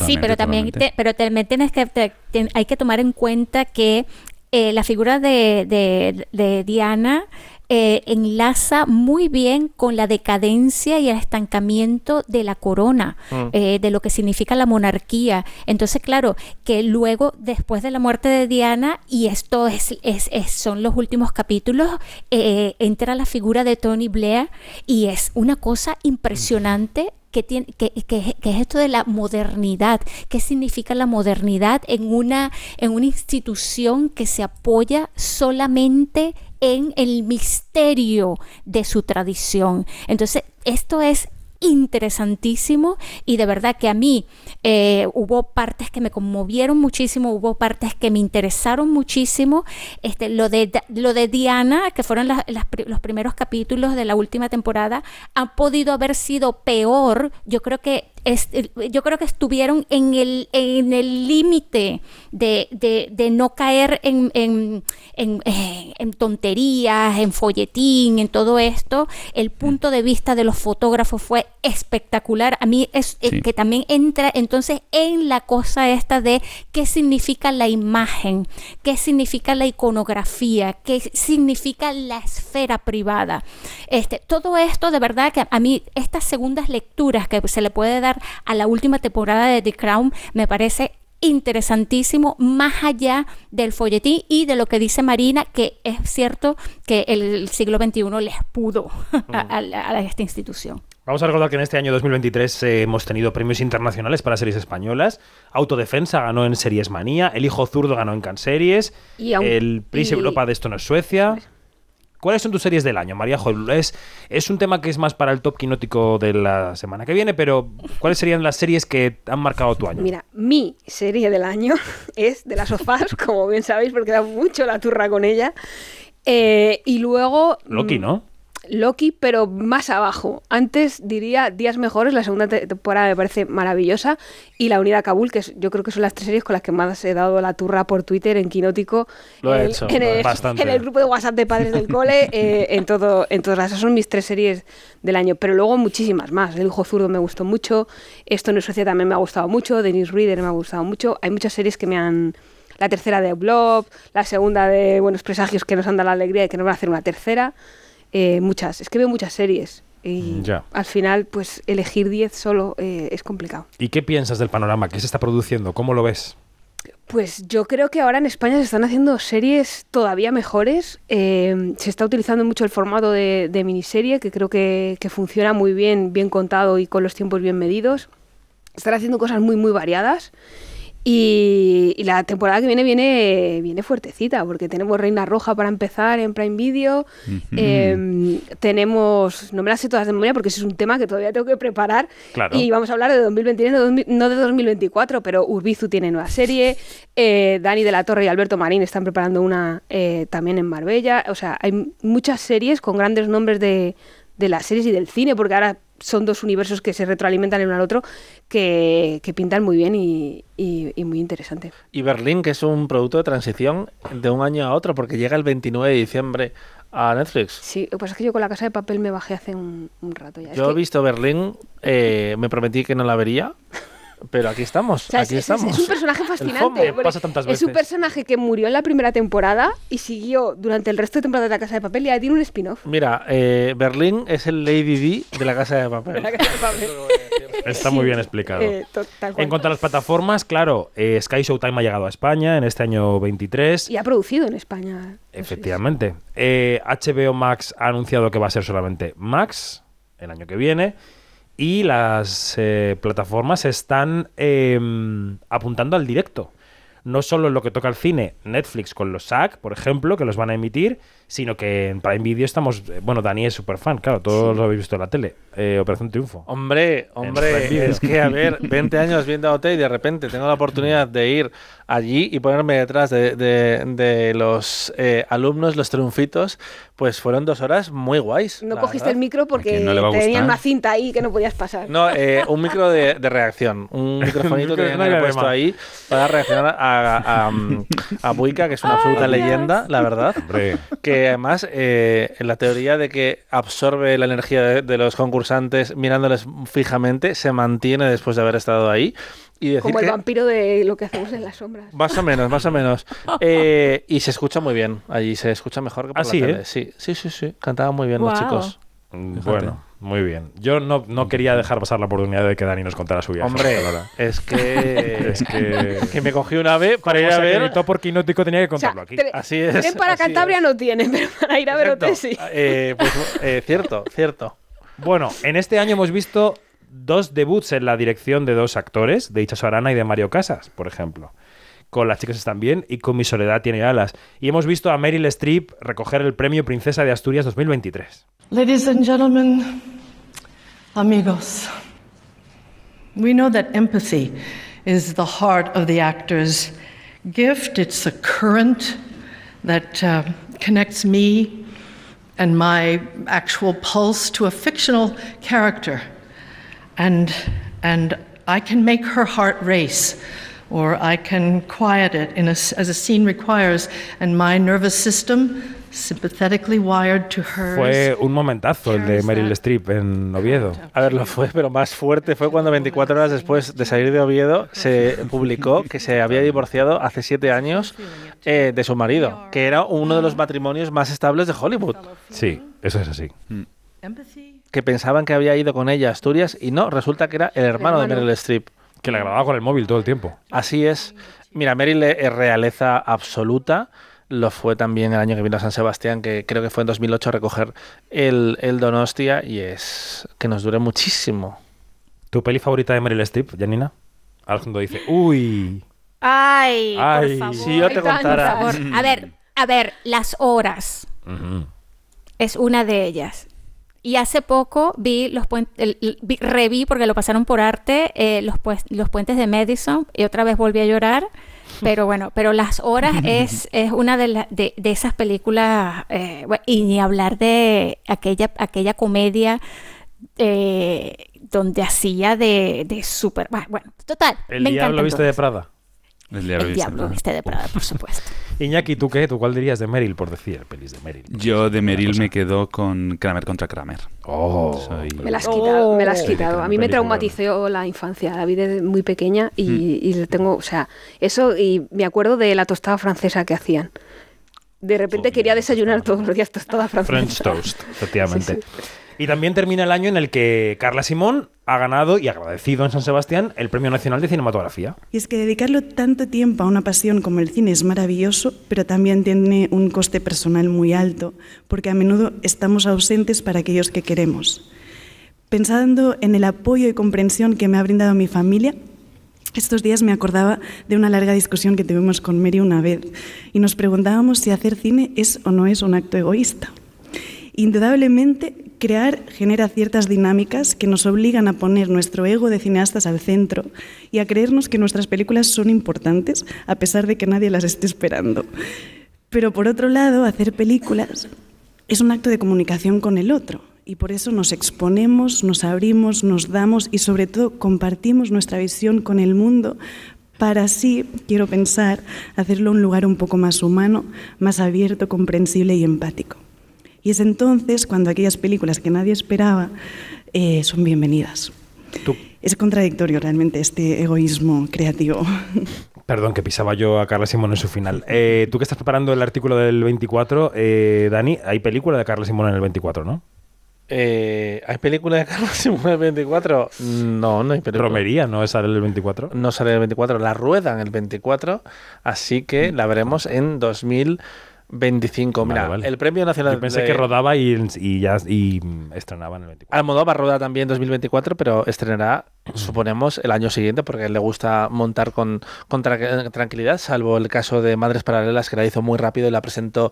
[SPEAKER 6] Sí, pero también, te- pero también tienes que, te- hay que tomar en cuenta que eh, la figura de, de- de Diana eh, enlaza muy bien con la decadencia y el estancamiento de la corona,
[SPEAKER 24] Mm.
[SPEAKER 6] eh, de lo que significa la monarquía. Entonces, claro, que luego, después de la muerte de Diana, y esto es, es- es- son los últimos capítulos, eh, entra la figura de Tony Blair y es una cosa impresionante que, tiene, que, que- que es esto de la modernidad. ¿Qué significa la modernidad en una, en una institución que se apoya solamente en el misterio de su tradición? Entonces, esto es interesantísimo y de verdad que a mí eh, hubo partes que me conmovieron muchísimo, hubo partes que me interesaron muchísimo. Este, lo, de, lo de Diana, que fueron los primeros capítulos de la última temporada, han podido haber sido peor. Yo creo que es, yo creo que estuvieron en el en el límite de, de- de no caer en, en, en, eh, en tonterías, en folletín, en todo esto. El punto de vista de los fotógrafos fue espectacular. A mí es eh, que también entra entonces en la cosa esta de qué significa la imagen, qué significa la iconografía, qué significa la esfera privada. Este, todo esto de verdad que a mí estas segundas lecturas que se le puede dar a la última temporada de The Crown me parece interesantísimo más allá del folletín y de lo que dice Marina que es cierto que el siglo XXI les pudo a, a esta institución.
[SPEAKER 1] Vamos a recordar que en este año 2023 eh, hemos tenido premios internacionales para series españolas. Autodefensa ganó en Series Manía, El Hijo Zurdo ganó en Canseries,
[SPEAKER 4] Y
[SPEAKER 1] el Pris
[SPEAKER 4] y-
[SPEAKER 1] Europa de Esto no es Suecia. ¿Cuáles son tus series del año, María Jo? Es, es un tema que es más para el top quinótico de la semana que viene, pero ¿cuáles serían las series que han marcado tu año?
[SPEAKER 4] Mira, mi serie del año es de las sofás, como bien sabéis, porque da mucho la turra con ella. Eh, y luego.
[SPEAKER 1] Loki,
[SPEAKER 4] mm,
[SPEAKER 1] ¿no?
[SPEAKER 4] Loki, pero más abajo. Antes diría Días Mejores, la segunda te- temporada me parece maravillosa. Y La Unidad Kabul, que es- yo creo que son las tres series con las que más he dado la turra por Twitter, en Quinótico,
[SPEAKER 5] Lo he
[SPEAKER 4] en,
[SPEAKER 5] hecho,
[SPEAKER 4] en el,
[SPEAKER 5] hecho. Bastante.
[SPEAKER 4] en el grupo de WhatsApp de padres del cole, eh, en todo, en todas esas son mis tres series del año. Pero luego muchísimas más. El Hijo Zurdo me gustó mucho. Esto no es Suecia también me ha gustado mucho. Dennis Reader me ha gustado mucho. Hay muchas series que me han. La tercera de Blob, la segunda de Buenos Presagios que nos han dado la alegría de que nos van a hacer una tercera. Eh, muchas, es que veo muchas series y
[SPEAKER 1] Ya.
[SPEAKER 4] al final pues elegir 10 solo eh, es complicado.
[SPEAKER 1] ¿Y qué piensas del panorama? ¿Qué se está produciendo? ¿Cómo lo ves?
[SPEAKER 4] Pues yo creo que ahora en España se están haciendo series todavía mejores. Eh, se está utilizando mucho el formato de, de miniserie, que creo que, que funciona muy bien, bien contado y con los tiempos bien medidos. Están haciendo cosas muy, muy variadas. Y, y la temporada que viene viene, viene fuertecita, porque tenemos Reina Roja para empezar en Prime Video. Eh, tenemos, no me las sé todas de memoria porque ese es un tema que todavía tengo que preparar.
[SPEAKER 1] Claro.
[SPEAKER 4] Y vamos a hablar de 2023, no de 2000 no de 2024, pero Urbizu tiene nueva serie. eh, Dani de la Torre y Alberto Marín están preparando una eh, también en Marbella. O sea, hay muchas series con grandes nombres de, de las series y del cine, porque ahora son dos universos que se retroalimentan el uno al otro, que, que pintan muy bien y, y- y muy interesante.
[SPEAKER 5] Y Berlín, que es un producto de transición de un año a otro, porque llega el 29 de diciembre a Netflix.
[SPEAKER 4] Sí, lo que pasa es que yo con la casa de papel me bajé hace un, un rato ya. Es
[SPEAKER 5] Yo he
[SPEAKER 4] que-
[SPEAKER 5] visto Berlín, eh, me prometí que no la vería. pero aquí estamos,
[SPEAKER 4] O sea,
[SPEAKER 5] aquí
[SPEAKER 4] es, es-
[SPEAKER 5] estamos.
[SPEAKER 4] es un personaje
[SPEAKER 5] El
[SPEAKER 4] fascinante.
[SPEAKER 1] Pasa tantas
[SPEAKER 4] es un
[SPEAKER 1] veces.
[SPEAKER 4] personaje que murió en la primera temporada y siguió durante el resto de temporadas de La Casa de Papel y ahora tiene un spin-off.
[SPEAKER 5] Mira, eh, Berlín es el Lady D de la Casa de Papel.
[SPEAKER 4] La Casa de Papel.
[SPEAKER 1] Está muy bien explicado.
[SPEAKER 4] Eh.
[SPEAKER 1] En cuanto a las plataformas, claro, eh, Sky Showtime ha llegado a España en este año 23.
[SPEAKER 4] Y ha producido en España.
[SPEAKER 1] Efectivamente. Eh, HBO Max ha anunciado que va a ser solamente Max el año que viene. Y las eh, plataformas están eh, apuntando al directo. No solo en lo que toca al cine, Netflix con los SAG, por ejemplo, que los van a emitir, sino que en Prime Video estamos. eh, Bueno, Dani es súper fan, claro, todos lo habéis visto en la tele. Eh, Operación Triunfo.
[SPEAKER 5] Hombre, hombre, es que a ver, 20 años viendo OT y de repente tengo la oportunidad de ir allí y ponerme detrás de, de- de los eh, alumnos, los triunfitos, pues fueron dos horas muy guays.
[SPEAKER 4] No cogiste
[SPEAKER 5] verdad.
[SPEAKER 4] el micro porque
[SPEAKER 5] no
[SPEAKER 4] tenían una cinta ahí que no podías pasar.
[SPEAKER 5] No, eh, un micro de, de reacción, un microfonito que tenían
[SPEAKER 1] una
[SPEAKER 5] puesto ahí para reaccionar a, a, a, a Buica, que es una absoluta leyenda, la verdad.
[SPEAKER 1] Hombre.
[SPEAKER 5] Que además, eh, en la teoría de que absorbe la energía de, de los concursantes mirándoles fijamente, se mantiene después de haber estado ahí. Y decir
[SPEAKER 4] Como el
[SPEAKER 5] que-
[SPEAKER 4] vampiro de lo que hacemos en las sombras.
[SPEAKER 5] más o menos, más o menos. Eh, y se escucha muy bien allí, se escucha mejor que por
[SPEAKER 1] ¿Ah,
[SPEAKER 5] la
[SPEAKER 1] sí,
[SPEAKER 5] tele.
[SPEAKER 1] eh?
[SPEAKER 5] Sí, sí, sí, sí. Cantaban muy bien los chicos.
[SPEAKER 1] Mm,
[SPEAKER 5] Fíjate.
[SPEAKER 1] Bueno, muy bien. Yo no, no quería dejar pasar la oportunidad de que Dani nos contara su viaje.
[SPEAKER 5] Hombre, es que,
[SPEAKER 1] Es que-
[SPEAKER 5] que me cogí un ave para ir a ver.
[SPEAKER 1] por Quinótico tenía que
[SPEAKER 4] O sea,
[SPEAKER 1] contarlo aquí.
[SPEAKER 4] tre-
[SPEAKER 5] Así es.
[SPEAKER 4] tren para
[SPEAKER 5] así
[SPEAKER 4] Cantabria no tiene, pero para ir a ver
[SPEAKER 5] Exacto.
[SPEAKER 4] OT sí.
[SPEAKER 5] Eh, pues, eh, cierto, cierto.
[SPEAKER 1] Bueno, en este año hemos visto dos debuts en la dirección de dos actores, de Ichazo Arana y de Mario Casas, por ejemplo. Con Las chicas están bien y con Mi soledad tiene alas. Y hemos visto a Meryl Streep recoger el premio Princesa de Asturias 2023.
[SPEAKER 24] Ladies and gentlemen, amigos, we know that empathy is the heart of the actor's gift. It's a current that uh, connects me and my actual pulse to a fictional character. And, and I can make her heart race, or I can quiet it in a s as a scene requires, and my nervous system, sympathetically wired to hers.
[SPEAKER 1] Fue un momentazo el de Meryl Streep en Oviedo.
[SPEAKER 5] A ver, lo fue, pero más fuerte fue cuando 24 horas después de salir de Oviedo se publicó que se había divorciado hace siete años eh, de su marido, que era uno de los matrimonios más estables de Hollywood.
[SPEAKER 1] Sí, eso es así.
[SPEAKER 5] Que pensaban que había ido con ella a Asturias y no, resulta que era el hermano, de
[SPEAKER 1] hermano.
[SPEAKER 5] Meryl Streep.
[SPEAKER 1] Que la grababa con el móvil todo el tiempo.
[SPEAKER 5] Así es. Mira, Meryl es realeza absoluta. Lo fue también el año que vino a San Sebastián, que creo que fue en 2008 a recoger el, el Donostia y es que nos dure muchísimo.
[SPEAKER 1] ¿Tu peli favorita de Meryl Streep, Janina? Alejandro dice, uy.
[SPEAKER 6] Ay,
[SPEAKER 1] Ay.
[SPEAKER 6] por favor.
[SPEAKER 1] Si yo te contara.
[SPEAKER 6] A ver, a ver, las horas es una de ellas. Y hace poco vi los puentes, reví porque lo pasaron por arte eh, los, pues- los puentes de Madison y otra vez volví a llorar. Pero bueno, pero las horas es, es una de, la- de, de esas películas eh, y ni hablar de aquella aquella comedia eh, donde hacía de, de súper bueno, total.
[SPEAKER 1] El
[SPEAKER 6] me
[SPEAKER 1] diablo viste de. Prada.
[SPEAKER 17] El
[SPEAKER 6] El diablo viste de Prada, por supuesto.
[SPEAKER 1] Iñaki, ¿tú qué? ¿Tú cuál dirías de Meryl por decir pelis de Meryl?
[SPEAKER 17] Yo de Meryl me quedo con Kramer contra Kramer.
[SPEAKER 1] Oh.
[SPEAKER 17] Soy-
[SPEAKER 4] Me la has quitado, me la has quitado. A mí me traumatizó la infancia, la vi desde muy pequeña y, y le tengo, o sea, eso y me acuerdo de la tostada francesa que hacían. De repente quería desayunar todos los días tostada francesa.
[SPEAKER 1] French Toast, efectivamente.
[SPEAKER 4] Sí,
[SPEAKER 1] Y también termina el año en el que Carla Simón ha ganado y agradecido en San Sebastián el Premio Nacional de Cinematografía.
[SPEAKER 25] Y es que dedicarlo tanto tiempo a una pasión como el cine es maravilloso, pero también tiene un coste personal muy alto, porque a menudo estamos ausentes para aquellos que queremos. Pensando en el apoyo y comprensión que me ha brindado mi familia, estos días me acordaba de una larga discusión que tuvimos con Mary una vez y nos preguntábamos si hacer cine es o no es un acto egoísta. Indudablemente, crear genera ciertas dinámicas que nos obligan a poner nuestro ego de cineastas al centro y a creernos que nuestras películas son importantes a pesar de que nadie las esté esperando. Pero por otro lado, hacer películas es un acto de comunicación con el otro y por eso nos exponemos, nos abrimos, nos damos y sobre todo compartimos nuestra visión con el mundo para así, quiero pensar, hacerlo un lugar un poco más humano, más abierto, comprensible y empático. Y es entonces cuando aquellas películas que nadie esperaba eh, son bienvenidas.
[SPEAKER 1] ¿Tú,
[SPEAKER 25] Es contradictorio realmente este egoísmo creativo.
[SPEAKER 1] Perdón, que pisaba yo a Carla Simón en su final. Eh, Tú que estás preparando el artículo del 24, eh, Dani, hay película de Carla Simón en el 24, ¿no?
[SPEAKER 5] Eh, ¿Hay película de Carlos Simón del 24? No, no hay película.
[SPEAKER 1] Romería, ¿no es el 24?
[SPEAKER 5] No sale el 24, la rueda en el 24, así que la veremos en 2025. Mira,
[SPEAKER 1] Vale, vale.
[SPEAKER 5] el Premio Nacional
[SPEAKER 1] Yo pensé
[SPEAKER 5] de-
[SPEAKER 1] que rodaba y, y ya y estrenaba en el 24.
[SPEAKER 5] Almodóvar rueda también en 2024, pero estrenará, suponemos, el año siguiente, porque le gusta montar con, con tra- tranquilidad, salvo el caso de Madres Paralelas, que la hizo muy rápido y la presentó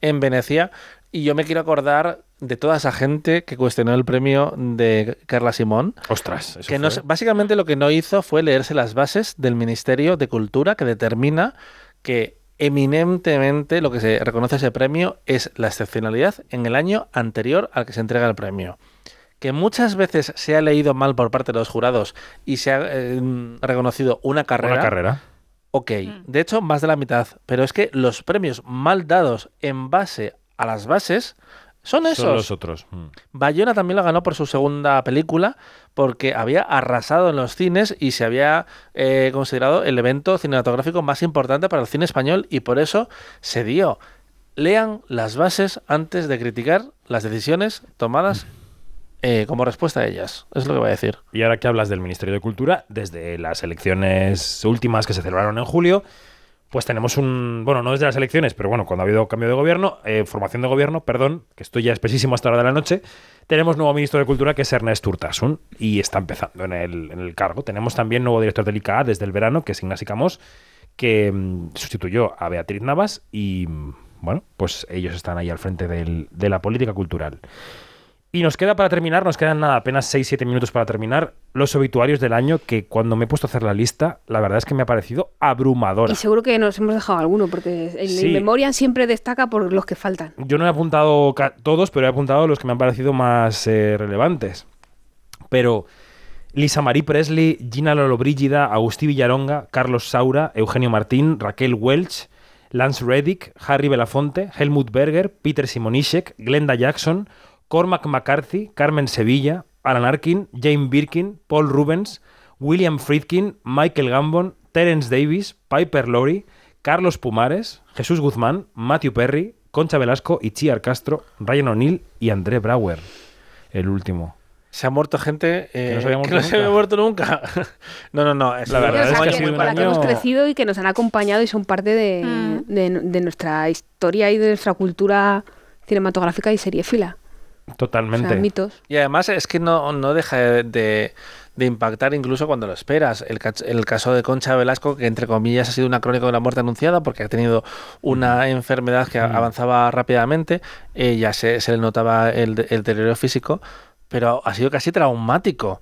[SPEAKER 5] en Venecia. Y yo me quiero acordar de toda esa gente que cuestionó el premio de Carla Simón.
[SPEAKER 1] Ostras, eso
[SPEAKER 5] que no básicamente lo que no hizo fue leerse las bases del Ministerio de Cultura que determina que eminentemente lo que se reconoce ese premio es la excepcionalidad en el año anterior al que se entrega el premio. Que muchas veces se ha leído mal por parte de los jurados y se ha eh, reconocido una carrera.
[SPEAKER 1] Una carrera.
[SPEAKER 5] Ok, de hecho, más de la mitad. Pero es que los premios mal dados en base a las bases son esos.
[SPEAKER 1] Son los otros. Mm.
[SPEAKER 5] Bayona también lo ganó por su segunda película porque había arrasado en los cines y se había eh, considerado el evento cinematográfico más importante para el cine español y por eso se dio. Lean las bases antes de criticar las decisiones tomadas eh, como respuesta a ellas. Es lo que voy a decir.
[SPEAKER 1] Y ahora que hablas del Ministerio de Cultura, desde las elecciones últimas que se celebraron en julio, pues tenemos un, bueno, no desde las elecciones, pero bueno, cuando ha habido cambio de gobierno, eh, formación de gobierno, perdón, que estoy ya espesísimo hasta la hora de la noche, tenemos nuevo ministro de Cultura que es Ernest Urtasun y está empezando en el, en el cargo. Tenemos también nuevo director del ICA desde el verano, que es Ignasi Camós, que mm, sustituyó a Beatriz Navas y, mm, bueno, pues ellos están ahí al frente de la política cultural. Y nos queda para terminar, nos quedan nada, apenas 6-7 minutos para terminar, los obituarios del año que cuando me he puesto a hacer la lista, la verdad es que me ha parecido abrumadora.
[SPEAKER 4] Y seguro que nos hemos dejado alguno, porque el
[SPEAKER 1] Sí.
[SPEAKER 4] Memoriam siempre destaca por los que faltan.
[SPEAKER 1] Yo no he apuntado todos, pero he apuntado los que me han parecido más eh, relevantes. Pero Lisa Marie Presley, Gina Lollobrigida, Agustí Villaronga, Carlos Saura, Eugenio Martín, Raquel Welch, Lance Reddick, Harry Belafonte, Helmut Berger, Peter Simonishek, Glenda Jackson, Cormac McCarthy, Carmen Sevilla, Alan Arkin, Jane Birkin, Paul Rubens, William Friedkin, Michael Gambon, Terence Davis, Piper Laurie, Carlos Pumares, Jesús Guzmán, Matthew Perry, Concha Velasco, Itziar Castro, Ryan O'Neill y André Brauer. El último.
[SPEAKER 5] Se ha muerto gente eh,
[SPEAKER 1] Que no se había
[SPEAKER 5] que
[SPEAKER 1] muerto
[SPEAKER 5] no se había
[SPEAKER 1] nunca.
[SPEAKER 5] muerto nunca. no, no, no. es
[SPEAKER 1] La verdad es que ha
[SPEAKER 4] que
[SPEAKER 1] sido un
[SPEAKER 4] que hemos crecido y que nos han acompañado y son parte de,
[SPEAKER 6] Mm.
[SPEAKER 4] de- de nuestra historia y de nuestra cultura cinematográfica y O
[SPEAKER 1] Totalmente.
[SPEAKER 4] sea, mitos.
[SPEAKER 5] Y además es que no, no deja de, de impactar incluso cuando lo esperas. El, caso de Concha Velasco, que entre comillas ha sido una crónica de la muerte anunciada porque ha tenido una enfermedad que avanzaba rápidamente, eh, ya se, se le notaba el, el deterioro físico, pero ha sido casi traumático.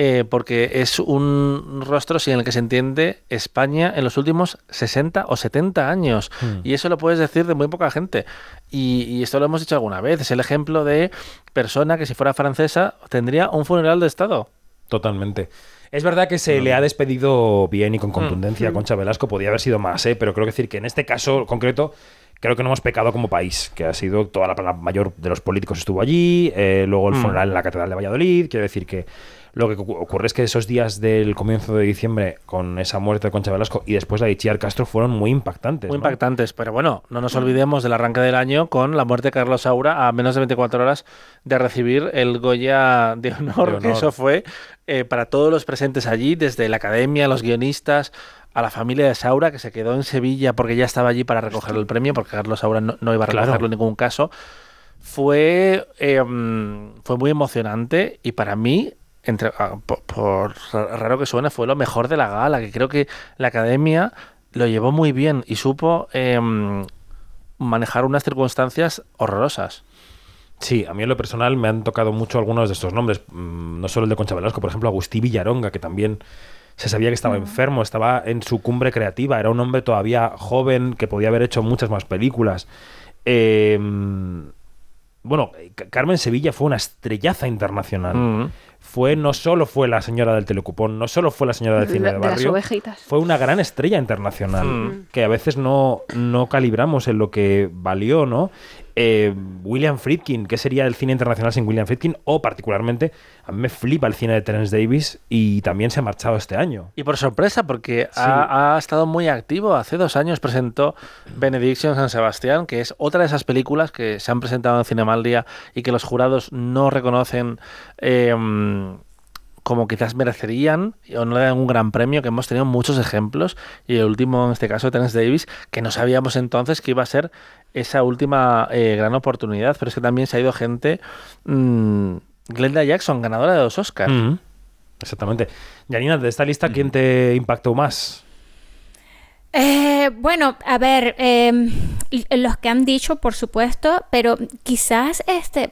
[SPEAKER 5] eh, porque es un rostro sin el que se entiende España en los últimos 60 o 70 años.
[SPEAKER 1] Hmm.
[SPEAKER 5] Y eso lo puedes decir de muy poca gente. Y, y esto lo hemos dicho alguna vez. Es el ejemplo de persona que si fuera francesa tendría un funeral de Estado.
[SPEAKER 1] Totalmente. Es verdad que se le ha despedido bien y con
[SPEAKER 5] Mm.
[SPEAKER 1] contundencia a Concha Velasco, podía haber sido más, ¿eh? pero creo que decir que en este caso concreto creo que no hemos pecado como país, que ha sido toda la, la mayor de los políticos estuvo allí, eh, luego el
[SPEAKER 5] Mm.
[SPEAKER 1] funeral en la Catedral de Valladolid, quiero decir que lo que ocu- ocurre es que esos días del comienzo de diciembre con esa muerte de Concha Velasco y después la de Chiar Castro fueron muy impactantes.
[SPEAKER 5] Muy
[SPEAKER 1] ¿no?
[SPEAKER 5] impactantes. Pero bueno, no nos olvidemos del arranque del año con la muerte de Carlos Saura a menos de 24 horas de recibir el Goya de honor,
[SPEAKER 1] De
[SPEAKER 5] que
[SPEAKER 1] honor.
[SPEAKER 5] eso fue eh, para todos los presentes allí, desde la academia, los guionistas, a la familia de Saura, que se quedó en Sevilla porque ya estaba allí para recoger el premio, porque Carlos Saura no, no iba a
[SPEAKER 1] Claro.
[SPEAKER 5] recogerlo en ningún caso. Fue, eh, mm, fue muy emocionante y para mí, entre, ah, por, por raro que suene, fue lo mejor de la gala, que creo que la academia lo llevó muy bien y supo eh, manejar unas circunstancias horrorosas.
[SPEAKER 1] Sí, a mí en lo personal me han tocado mucho algunos de estos nombres, mm, no solo el de Concha Velasco, por ejemplo, Agustí Villaronga, que también se sabía que estaba enfermo, estaba en su cumbre creativa, era un hombre todavía joven que podía haber hecho muchas más películas. Eh, bueno, Carmen Sevilla fue una estrellaza internacional.
[SPEAKER 5] Mm.
[SPEAKER 1] Fue, no solo fue la señora del telecupón, no solo fue la señora del
[SPEAKER 4] De
[SPEAKER 1] cine
[SPEAKER 4] la-
[SPEAKER 1] de barrio,
[SPEAKER 4] ovejitas.
[SPEAKER 1] fue una gran estrella internacional
[SPEAKER 5] Mm.
[SPEAKER 1] que a veces no, no calibramos en lo que valió, ¿no? Eh, William Friedkin, ¿qué sería el cine internacional sin William Friedkin? O particularmente, a mí me flipa el cine de Terence Davis y también se ha marchado este año.
[SPEAKER 5] Y por sorpresa, porque ha, ha estado muy activo. Hace dos años presentó Benediction San Sebastián, que es otra de esas películas que se han presentado en Cinemaldia y que los jurados no reconocen eh, como quizás merecerían o no le dan un gran premio, que hemos tenido muchos ejemplos, y el último en este caso Terence Davis, que no sabíamos entonces que iba a ser esa última eh, gran oportunidad, pero es que también se ha ido gente, mmm, Glenda Jackson, ganadora de dos Oscars.
[SPEAKER 1] Mm, exactamente. Janina, de esta lista, ¿quién te impactó más?
[SPEAKER 6] Eh, bueno, a ver, eh, los que han dicho, por supuesto, pero quizás este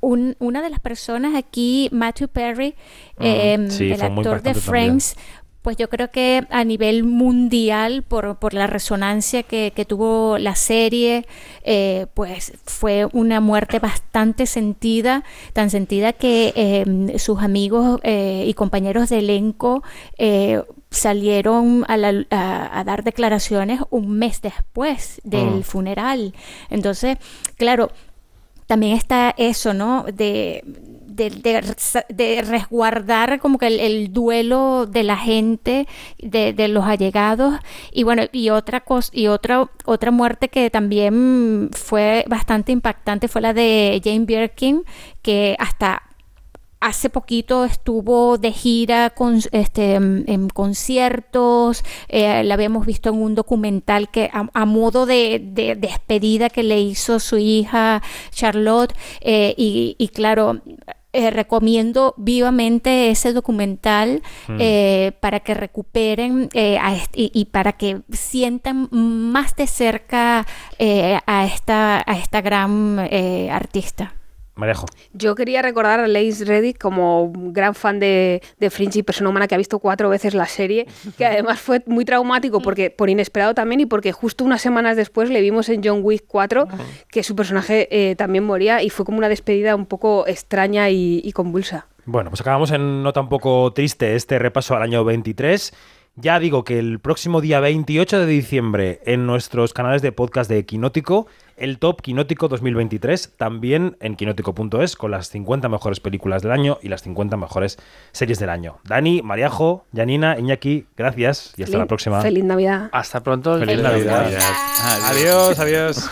[SPEAKER 6] un, una de las personas aquí, Matthew Perry,
[SPEAKER 1] Mm,
[SPEAKER 6] eh,
[SPEAKER 1] sí,
[SPEAKER 6] el actor de
[SPEAKER 1] también.
[SPEAKER 6] Friends, pues yo creo que a nivel mundial, por, por la resonancia que, que tuvo la serie, eh, pues fue una muerte bastante sentida, tan sentida que eh, sus amigos eh, y compañeros de elenco eh, salieron a, la- a- a dar declaraciones un mes después del
[SPEAKER 26] Mm.
[SPEAKER 6] funeral. Entonces, claro, también está eso, ¿no? De, de, de resguardar como que el, el duelo de la gente, de, de los allegados. Y bueno, y otra cosa, y otra, otra muerte que también fue bastante impactante fue la de Jane Birkin, que hasta hace poquito estuvo de gira con, este, en, conciertos, eh, la habíamos visto en un documental que a, a modo de, de despedida que le hizo su hija Charlotte eh, y, y claro, eh, recomiendo vivamente ese documental
[SPEAKER 26] Mm.
[SPEAKER 6] eh, para que recuperen eh, a y, y para que sientan más de cerca eh, a, esta, a esta gran eh,
[SPEAKER 1] Marejo.
[SPEAKER 4] Yo quería recordar a Lace Reddick como gran fan de, de Fringe y persona humana que ha visto cuatro veces la serie, que además fue muy traumático porque por inesperado también y porque justo unas semanas después le vimos en John Wick 4 que su personaje eh, también moría y fue como una despedida un poco extraña y, y convulsa.
[SPEAKER 1] Bueno, pues acabamos en no tan poco triste este repaso al año 23. Ya digo que el próximo día 28 de diciembre en nuestros canales de podcast de Quinótico, el Top Quinótico 2023, también en quinótico.es con las 50 mejores películas del año y las 50 mejores series del año. Dani, Mariajo, Janina, Iñaki, gracias y hasta la
[SPEAKER 4] Feliz-
[SPEAKER 1] próxima.
[SPEAKER 4] Feliz Navidad.
[SPEAKER 5] Hasta pronto.
[SPEAKER 1] Feliz Navidad. Adiós, adiós.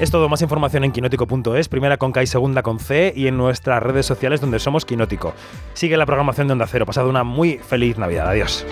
[SPEAKER 1] Es todo, más información en quinótico.es, primera con K y segunda con C, y en nuestras redes sociales donde somos Quinótico. Sigue la programación de Onda Cero. Pasad una muy feliz Navidad. Adiós.